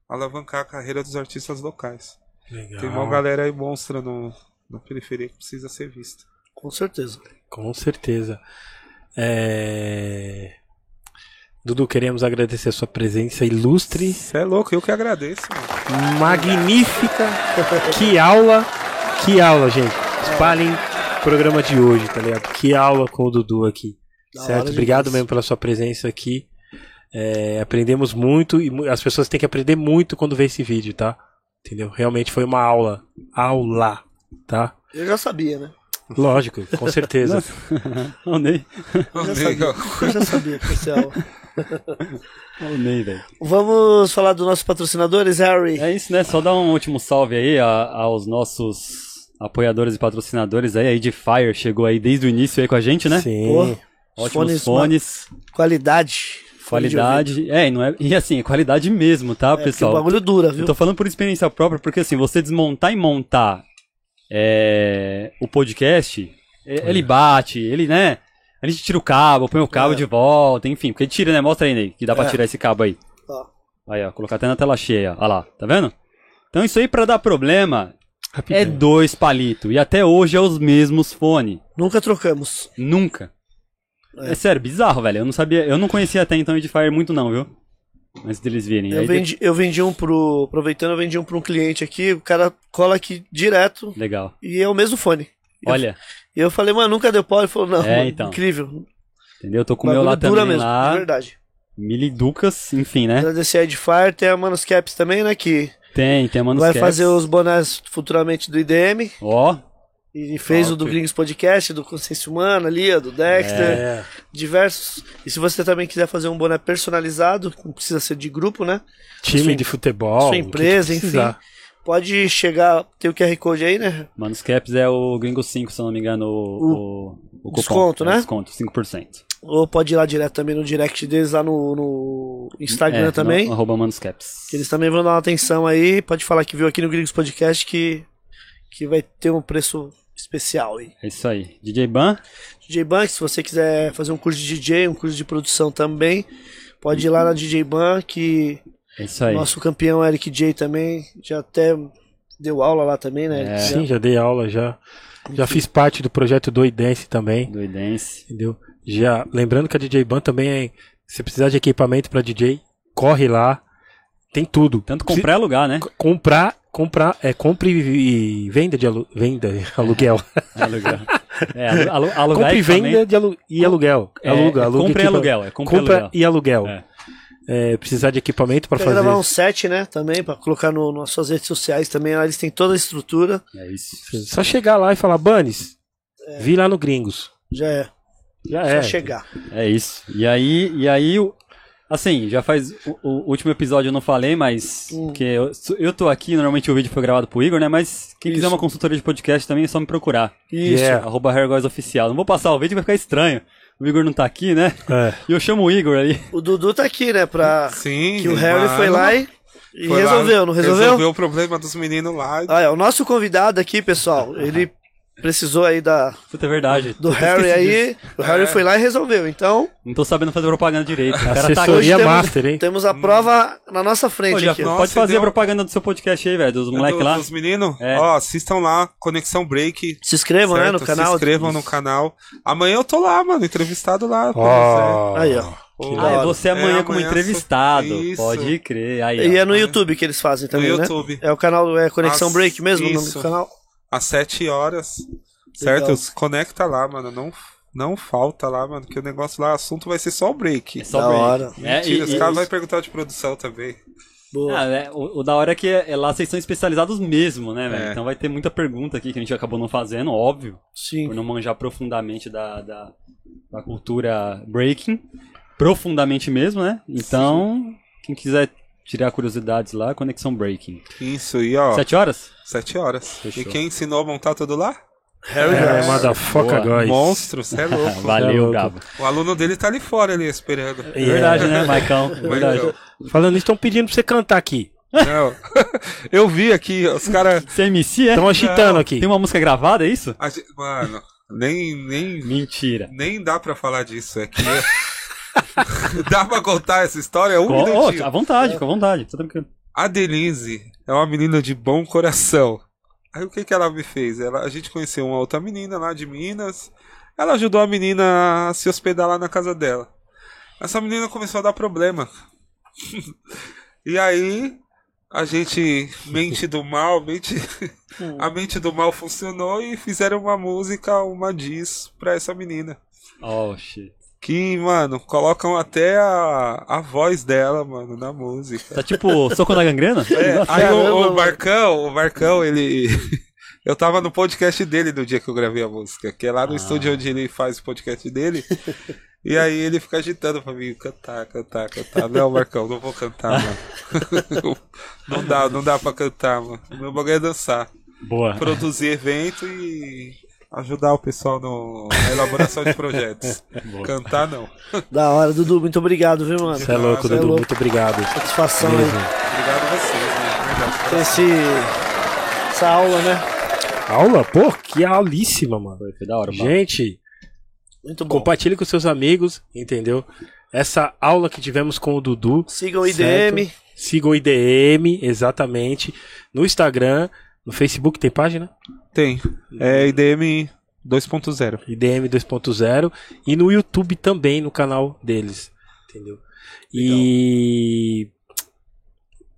S4: alavancar a carreira dos artistas locais.
S2: Legal.
S4: Tem uma galera aí monstra no, na periferia que precisa ser vista.
S1: Com certeza.
S2: Com certeza. É... Dudu, queremos agradecer a sua presença ilustre,
S4: Você é louco, eu que agradeço, mano.
S2: magnífica. Que aula, que aula, gente. Espalhem o programa de hoje, tá ligado? Que aula com o Dudu aqui.
S1: Da
S2: certo? Obrigado
S1: demais.
S2: mesmo pela sua presença aqui. É, aprendemos muito e as pessoas têm que aprender muito quando vê esse vídeo, tá? Entendeu? Realmente foi uma aula. Aula, tá?
S1: Eu já sabia, né?
S2: Lógico, com certeza.
S3: Ô, Ney.
S1: Eu já sabia. Eu já sabia aula.
S3: Ô, Ney, velho.
S1: Vamos falar dos nossos patrocinadores, Harry.
S3: É isso, né? Só dar um último salve aí a- aos nossos apoiadores e patrocinadores aí. A Edifier chegou aí desde o início aí com a gente, né?
S2: Sim.
S1: Pô,
S3: Ótimos
S1: fones,
S3: fones,
S1: Qualidade.
S3: Qualidade. É, e, não é, e assim, é qualidade mesmo, tá,
S1: É,
S3: pessoal?
S1: o bagulho dura, viu?
S3: Eu tô falando por experiência própria, porque assim, você desmontar e montar é, o podcast, é, ele bate, ele, né? A gente tira o cabo, põe o cabo
S1: É.
S3: de volta, enfim, porque tira, né? Mostra aí, Ney, que dá pra
S1: É.
S3: tirar esse cabo aí.
S1: Ó.
S3: Aí, ó, colocar até na tela cheia, ó lá, tá vendo? Então isso aí pra dar problema é
S2: Rapidão.
S3: dois palitos, e até hoje é os mesmos fones,
S1: Nunca trocamos.
S3: nunca.
S1: É.
S3: É. sério, bizarro, velho, eu não sabia, eu não conhecia até então o Edifier muito não, viu? Antes deles virem.
S1: Eu
S3: Aí,
S1: vendi, eu vendi um pro. Aproveitando, eu vendi um pra um cliente aqui. O cara cola aqui direto
S3: Legal.
S1: e é o mesmo fone. Eu-
S3: Olha,
S1: E eu falei, mano, nunca deu pau. Ele falou, não,
S3: É,
S1: mano,
S3: então.
S1: incrível.
S3: entendeu? Eu tô com o meu lá
S1: dura
S3: também,
S1: mesmo,
S3: lá.
S1: de verdade.
S3: Miliducas, enfim, né?
S1: Agradecer a Edifier, tem a Manuscaps também, né? Que
S3: Tem, tem a Manus
S1: vai
S3: Caps.
S1: fazer os bonés futuramente do IDM.
S3: Ó,
S1: E fez o do
S4: Top.
S1: Gringos Podcast, do Consciência Humana ali, do Dexter.
S2: É,
S1: Diversos. E se você também quiser fazer um boné personalizado, não precisa ser de grupo, né?
S2: time
S1: Sua-
S2: de futebol.
S1: sua empresa, enfim. Pode chegar, tem o QR Code aí, né?
S3: Manus Caps é o Gringo 5, se eu não me engano, o, o, o cupom.
S1: desconto,
S3: É,
S1: né?
S3: Desconto, 5%.
S1: Ou pode ir lá direto também no direct deles, lá no, no Instagram
S3: É,
S1: também.
S3: No, arroba Manus Caps.
S1: Que eles também vão dar uma atenção aí. Pode falar que viu aqui no Gringos Podcast que, que vai ter um preço especial aí.
S3: É isso aí. DJ Ban,
S1: DJ Ban, se você quiser fazer um curso de DJ, um curso de produção também, pode ir lá na DJ Ban, que
S3: é isso aí.
S1: nosso campeão Eric J também já até deu aula lá também, né?
S3: É.
S1: Já-
S2: Sim, já dei aula já. Já fiz parte do projeto Doidense também,
S3: Doidense.
S2: entendeu? Já, lembrando que a DJ Ban também é, se precisar de equipamento para DJ, corre lá. Tem tudo.
S3: Tanto comprar e alugar, né?
S2: Comprar, comprar, é compre e e venda de alu, venda, aluguel.
S3: É, alu, alu, alugar
S2: compre e
S3: equipamento.
S2: venda de alu, e aluguel.
S3: É,
S2: aluga,
S3: é
S2: aluga
S3: compra e aluguel, é compra e
S2: compra
S3: aluguel.
S2: e aluguel.
S3: É.
S2: É, precisar de equipamento para fazer.
S1: gravar um set, né? Também, pra colocar no, nas suas redes sociais também. Lá eles têm toda a estrutura.
S3: É isso.
S2: Só chegar lá e falar, Banes, vi lá no Gringos.
S1: Já é.
S2: Já
S1: Só
S2: é.
S1: chegar.
S3: É isso. E aí, e aí o, Assim, já faz. O, o último episódio eu não falei, mas. Que eu, eu tô aqui, normalmente o vídeo foi gravado pro Igor, né? Mas quem quiser
S1: Isso.
S3: uma consultoria de podcast também é só me procurar.
S1: Isso.
S2: Yeah.
S3: Arroba Hairgoys Oficial. Não vou passar o vídeo, vai ficar estranho. O Igor não tá aqui, né?
S2: É.
S3: E eu chamo o Igor ali.
S1: O Dudu tá aqui, né? Pra...
S4: Sim.
S1: Que o Harry
S4: mano,
S1: foi lá e, e
S4: foi lá,
S1: resolveu, não resolveu?
S4: Resolveu o problema dos meninos lá.
S1: Ah, é, o nosso convidado aqui, pessoal, ele precisou aí da,
S3: Puta, é verdade.
S1: do Harry aí.
S3: disso.
S1: O Harry
S4: É.
S1: foi lá e resolveu. Então,
S3: Não tô sabendo fazer propaganda direito. O cara tá aqui.
S2: Assessoria
S1: temos-
S2: Master, hein?
S1: temos a prova na nossa frente
S3: já
S1: aqui.
S4: Nossa,
S3: pode fazer
S4: deu-
S3: a propaganda do seu podcast aí, velho, dos moleques
S4: Do-
S3: lá.
S4: Dos meninos?
S3: É.
S4: Ó, assistam lá, Conexão Break.
S1: Se inscrevam, né, no
S4: certo?
S1: canal.
S4: Se inscrevam no canal. Amanhã eu tô lá, mano, entrevistado lá.
S2: Ó.
S1: Aí, ó.
S4: Pô,
S3: Ah, é você amanhã
S4: É,
S3: como
S4: amanhã
S3: entrevistado.
S4: Isso.
S3: Pode crer. Aí,
S1: E
S3: ó.
S1: é no YouTube que eles fazem também,
S4: No
S1: né?
S4: YouTube.
S1: É o canal, é Conexão
S4: As-
S1: Break mesmo, o nome do canal.
S4: Às 7 horas. Certo? Se Conecta lá, mano. Não, não falta lá, mano. Que o negócio lá, o assunto vai ser só o break.
S3: É só
S1: Da
S3: break.
S1: hora.
S3: É,
S4: Mentira,
S3: e-
S4: os caras vão perguntar de produção também.
S1: Boa.
S3: Ah, é, o, o da hora é que é, é lá vocês são especializados mesmo, né, velho?
S4: É.
S3: Então vai ter muita pergunta aqui que a gente acabou não fazendo, óbvio,
S1: Sim.
S3: por não manjar profundamente da, da, da cultura breaking. Profundamente mesmo, né? Então, quem quiser tirar curiosidades lá, Conexão Breaking.
S4: Isso, e ó,
S3: Sete horas?
S4: 7 horas.
S3: Fechou.
S4: E quem ensinou a montar tudo lá?
S1: Harry
S2: É, motherfucker, guys.
S4: Monstro, você é louco.
S3: Valeu. Gabo.
S4: o aluno dele tá ali fora, ali, esperando.
S3: É verdade, né, Maicão? É verdade.
S2: Falando isso, estão pedindo pra você cantar aqui.
S4: Não. Eu vi aqui, os caras.
S3: Você é MC, é?
S2: Estão agitando aqui.
S3: Tem uma música gravada, é isso?
S4: Mano, nem, nem,
S3: Mentira.
S4: nem dá pra falar disso. É que. dá pra contar essa história? Um minutinho.
S3: à vontade, fica à vontade. Tá tranquilo.
S4: A Denise é uma menina de bom coração. Aí o que, que ela me fez? Ela, a gente conheceu uma outra menina lá de Minas. Ela ajudou a menina a se hospedar lá na casa dela. Essa menina começou a dar problema. e aí a gente, mente do mal, mente, a mente do mal funcionou e fizeram uma música, uma diz pra essa menina.
S3: Oh, shit.
S4: Que, mano, colocam até a, a voz dela, mano, na música.
S3: Tá tipo soco na gangrena?
S4: É, aí
S1: Caramba,
S4: o, o. Marcão, o Marcão, ele. Eu tava no podcast dele no dia que eu gravei a música, que é lá no
S3: Ah.
S4: estúdio onde ele faz o podcast dele. E aí ele fica agitando pra mim, cantar, cantar, cantar. Não, Marcão, não vou cantar, mano. Não dá, não dá pra cantar, mano. Meu bagulho é dançar.
S3: Boa.
S4: Produzir evento e ajudar o pessoal no, na elaboração de projetos. Cantar não.
S1: Da hora, Dudu, muito obrigado, viu, mano?
S2: Você é louco,
S1: Cê é
S2: Dudu.
S1: louco.
S2: Muito obrigado.
S1: Satisfação aí.
S2: Mesmo.
S4: Obrigado a vocês, né?
S1: Esse, essa aula, né?
S2: Aula? Pô, que aulíssima, mano.
S3: Foi, foi da hora, mano.
S2: Gente,
S1: Muito bom.
S2: compartilhe com seus amigos, entendeu? Essa aula que tivemos com o Dudu.
S1: Sigam o IDM.
S2: certo? Sigam o IDM, exatamente. No Instagram, no Facebook tem página?
S4: Tem. É IDM 2.0.
S2: IDM 2.0 e no YouTube também, no canal deles, entendeu? E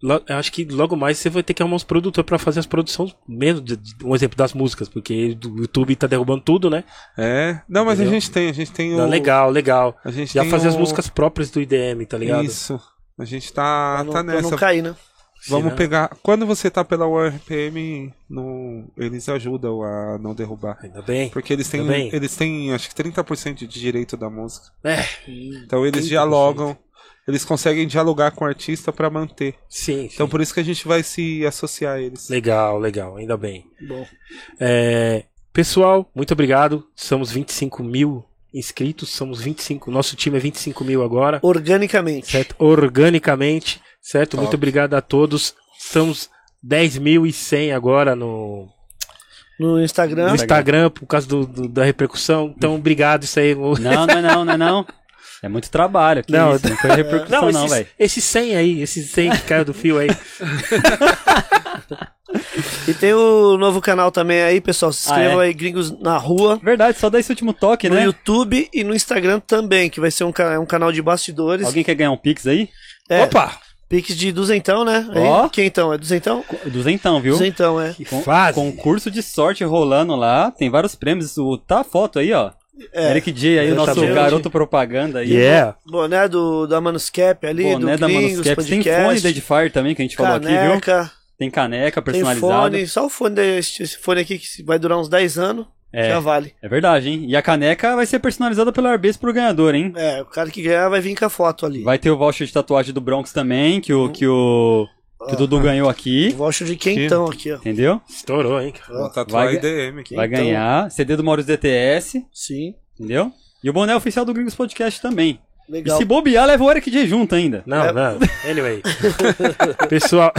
S2: lo- eu acho que logo mais você vai ter que arrumar uns produtores pra fazer as produções, mesmo de- de- um exemplo das músicas, porque o YouTube tá derrubando tudo, né?
S4: É. Não, mas
S2: Entendeu?
S4: a gente tem, a gente tem o.
S2: Não, legal, legal.
S4: A gente
S2: Já
S4: tem
S2: fazer as
S4: o-
S2: músicas próprias do IDM, tá ligado?
S4: Isso. A gente tá,
S1: não,
S4: tá
S1: pra
S4: nessa.
S1: não cair, né?
S4: Vamos pegar. Quando você tá pela URPM, no... eles ajudam a não derrubar.
S2: Ainda bem.
S4: Porque eles têm, eles têm acho que 30% de direito da música.
S2: É,
S4: Então eles
S2: 30%.
S4: dialogam, eles conseguem dialogar com o artista pra manter.
S2: sim, sim.
S4: Então por isso que a gente vai se associar a eles.
S2: Legal, legal, ainda bem.
S1: Bom.
S2: É, pessoal, muito obrigado. Somos 25 mil inscritos, somos 25, nosso time é 25 mil agora,
S1: Organicamente.
S2: certo? Organicamente, certo?
S4: Top.
S2: Muito obrigado a todos. Estamos 10.100 agora no,
S1: No Instagram.
S2: no Instagram por causa do, do- da repercussão. Então, obrigado, isso aí.
S3: Não, não é não, não é não. É muito trabalho. Que
S2: Não,
S3: isso, não foi repercussão
S2: Não,
S3: velho.
S2: esses 100 aí, esses 100 que caiu do fio aí.
S1: E tem o novo canal também aí, pessoal. Se
S3: Ah,
S1: inscrevam
S3: é?
S1: aí, Gringos na Rua.
S3: Verdade, só dá esse último toque,
S1: No
S3: né?
S1: YouTube e no Instagram também, que vai ser um, ca- um canal de bastidores.
S3: Alguém quer ganhar um Pix aí?
S1: É,
S2: Opa!
S1: Pix de duzentão, né?
S3: Ó.
S1: Quem então? É duzentão?
S3: Duzentão, viu?
S1: Duzentão, é.
S2: Que fase.
S3: Concurso de sorte rolando lá, tem vários prêmios. O, tá a foto aí, ó.
S1: É.
S3: Eric J aí, o nosso garoto propaganda aí.
S2: Yeah!
S1: Boné do, da Manuscap ali,
S3: Boné
S1: do
S3: da
S1: Gringos,
S3: Manuscaps. Tem
S1: podcast,
S3: fone da Edifire também, que a gente falou aqui, viu? Tem caneca
S1: tem
S3: personalizada.
S1: fone, só o fone desse esse fone aqui que vai durar uns 10 anos.
S3: É.
S1: Já vale.
S3: É verdade, hein? E a caneca vai ser personalizada pelo Arbes pro ganhador, hein?
S1: É, o cara que ganhar vai vir com a foto ali.
S3: Vai ter o voucher de tatuagem do Bronx também, que o, que o, que o Dudu ganhou
S1: O
S3: aqui.
S1: voucher de quentão aqui, ó.
S3: Entendeu?
S2: Estourou, hein? cara?
S4: Tatuar
S3: Vai-
S4: IDM aqui.
S3: Vai ganhar. CD do Maurício DTS,
S1: Sim,
S3: entendeu? E o boné oficial do Gringos Podcast também. E
S1: legal.
S3: se bobear, leva o Eric J junto ainda.
S2: Não,
S1: É.
S2: não. Anyway. Pessoal.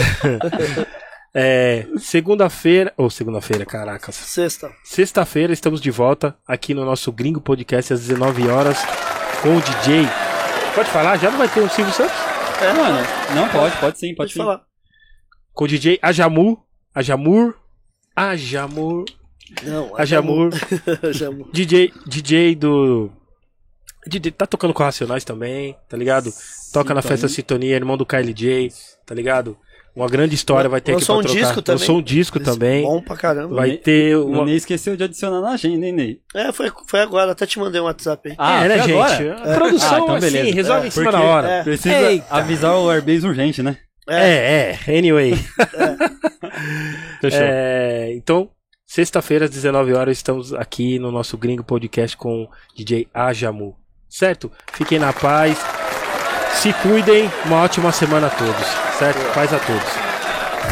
S2: é, segunda-feira. Ou segunda-feira, caracas.
S1: Sexta.
S2: Sexta-feira estamos de volta aqui no nosso Gringo Podcast às 19 horas com o DJ. Pode falar? Já não vai ter um Silvio Santos?
S1: É,
S3: Mano, não pode, pode sim,
S1: pode
S3: pode, sim.
S1: falar.
S2: Com o DJ Ajamur. Ajamur. Ajamur.
S1: Não,
S2: Ajamur.
S1: Ajamur.
S2: DJ, DJ do. DJ, tá tocando com Racionais também, tá ligado? Toca na festa Sintonia, irmão do Kylie J, tá ligado? Uma grande história vai ter aqui
S1: Lançou
S2: pra
S1: um
S2: trocar.
S1: disco também.
S2: Lançou um disco também.
S1: Bom pra caramba.
S2: Vai ter
S3: O
S2: uma.
S3: Ney esqueceu de adicionar na agenda, hein, Ney?
S1: É, foi, foi agora. Até te mandei um WhatsApp aí.
S3: Ah,
S2: é, né, gente?
S3: agora?
S2: A produção,
S3: Ah, então
S2: assim,
S3: beleza.
S2: resolve
S1: É,
S2: em cima
S3: porque-
S2: da hora.
S1: é.
S3: Precisa
S2: Eita.
S3: avisar o Airbase urgente, né?
S2: É, é, anyway.
S3: Fechou.
S2: É, então, sexta-feira às 19 horas estamos aqui no nosso Gringo Podcast com o DJ Ajamu. Certo? Fiquem na paz. Se cuidem. Uma ótima semana a todos. Certo? Paz a todos.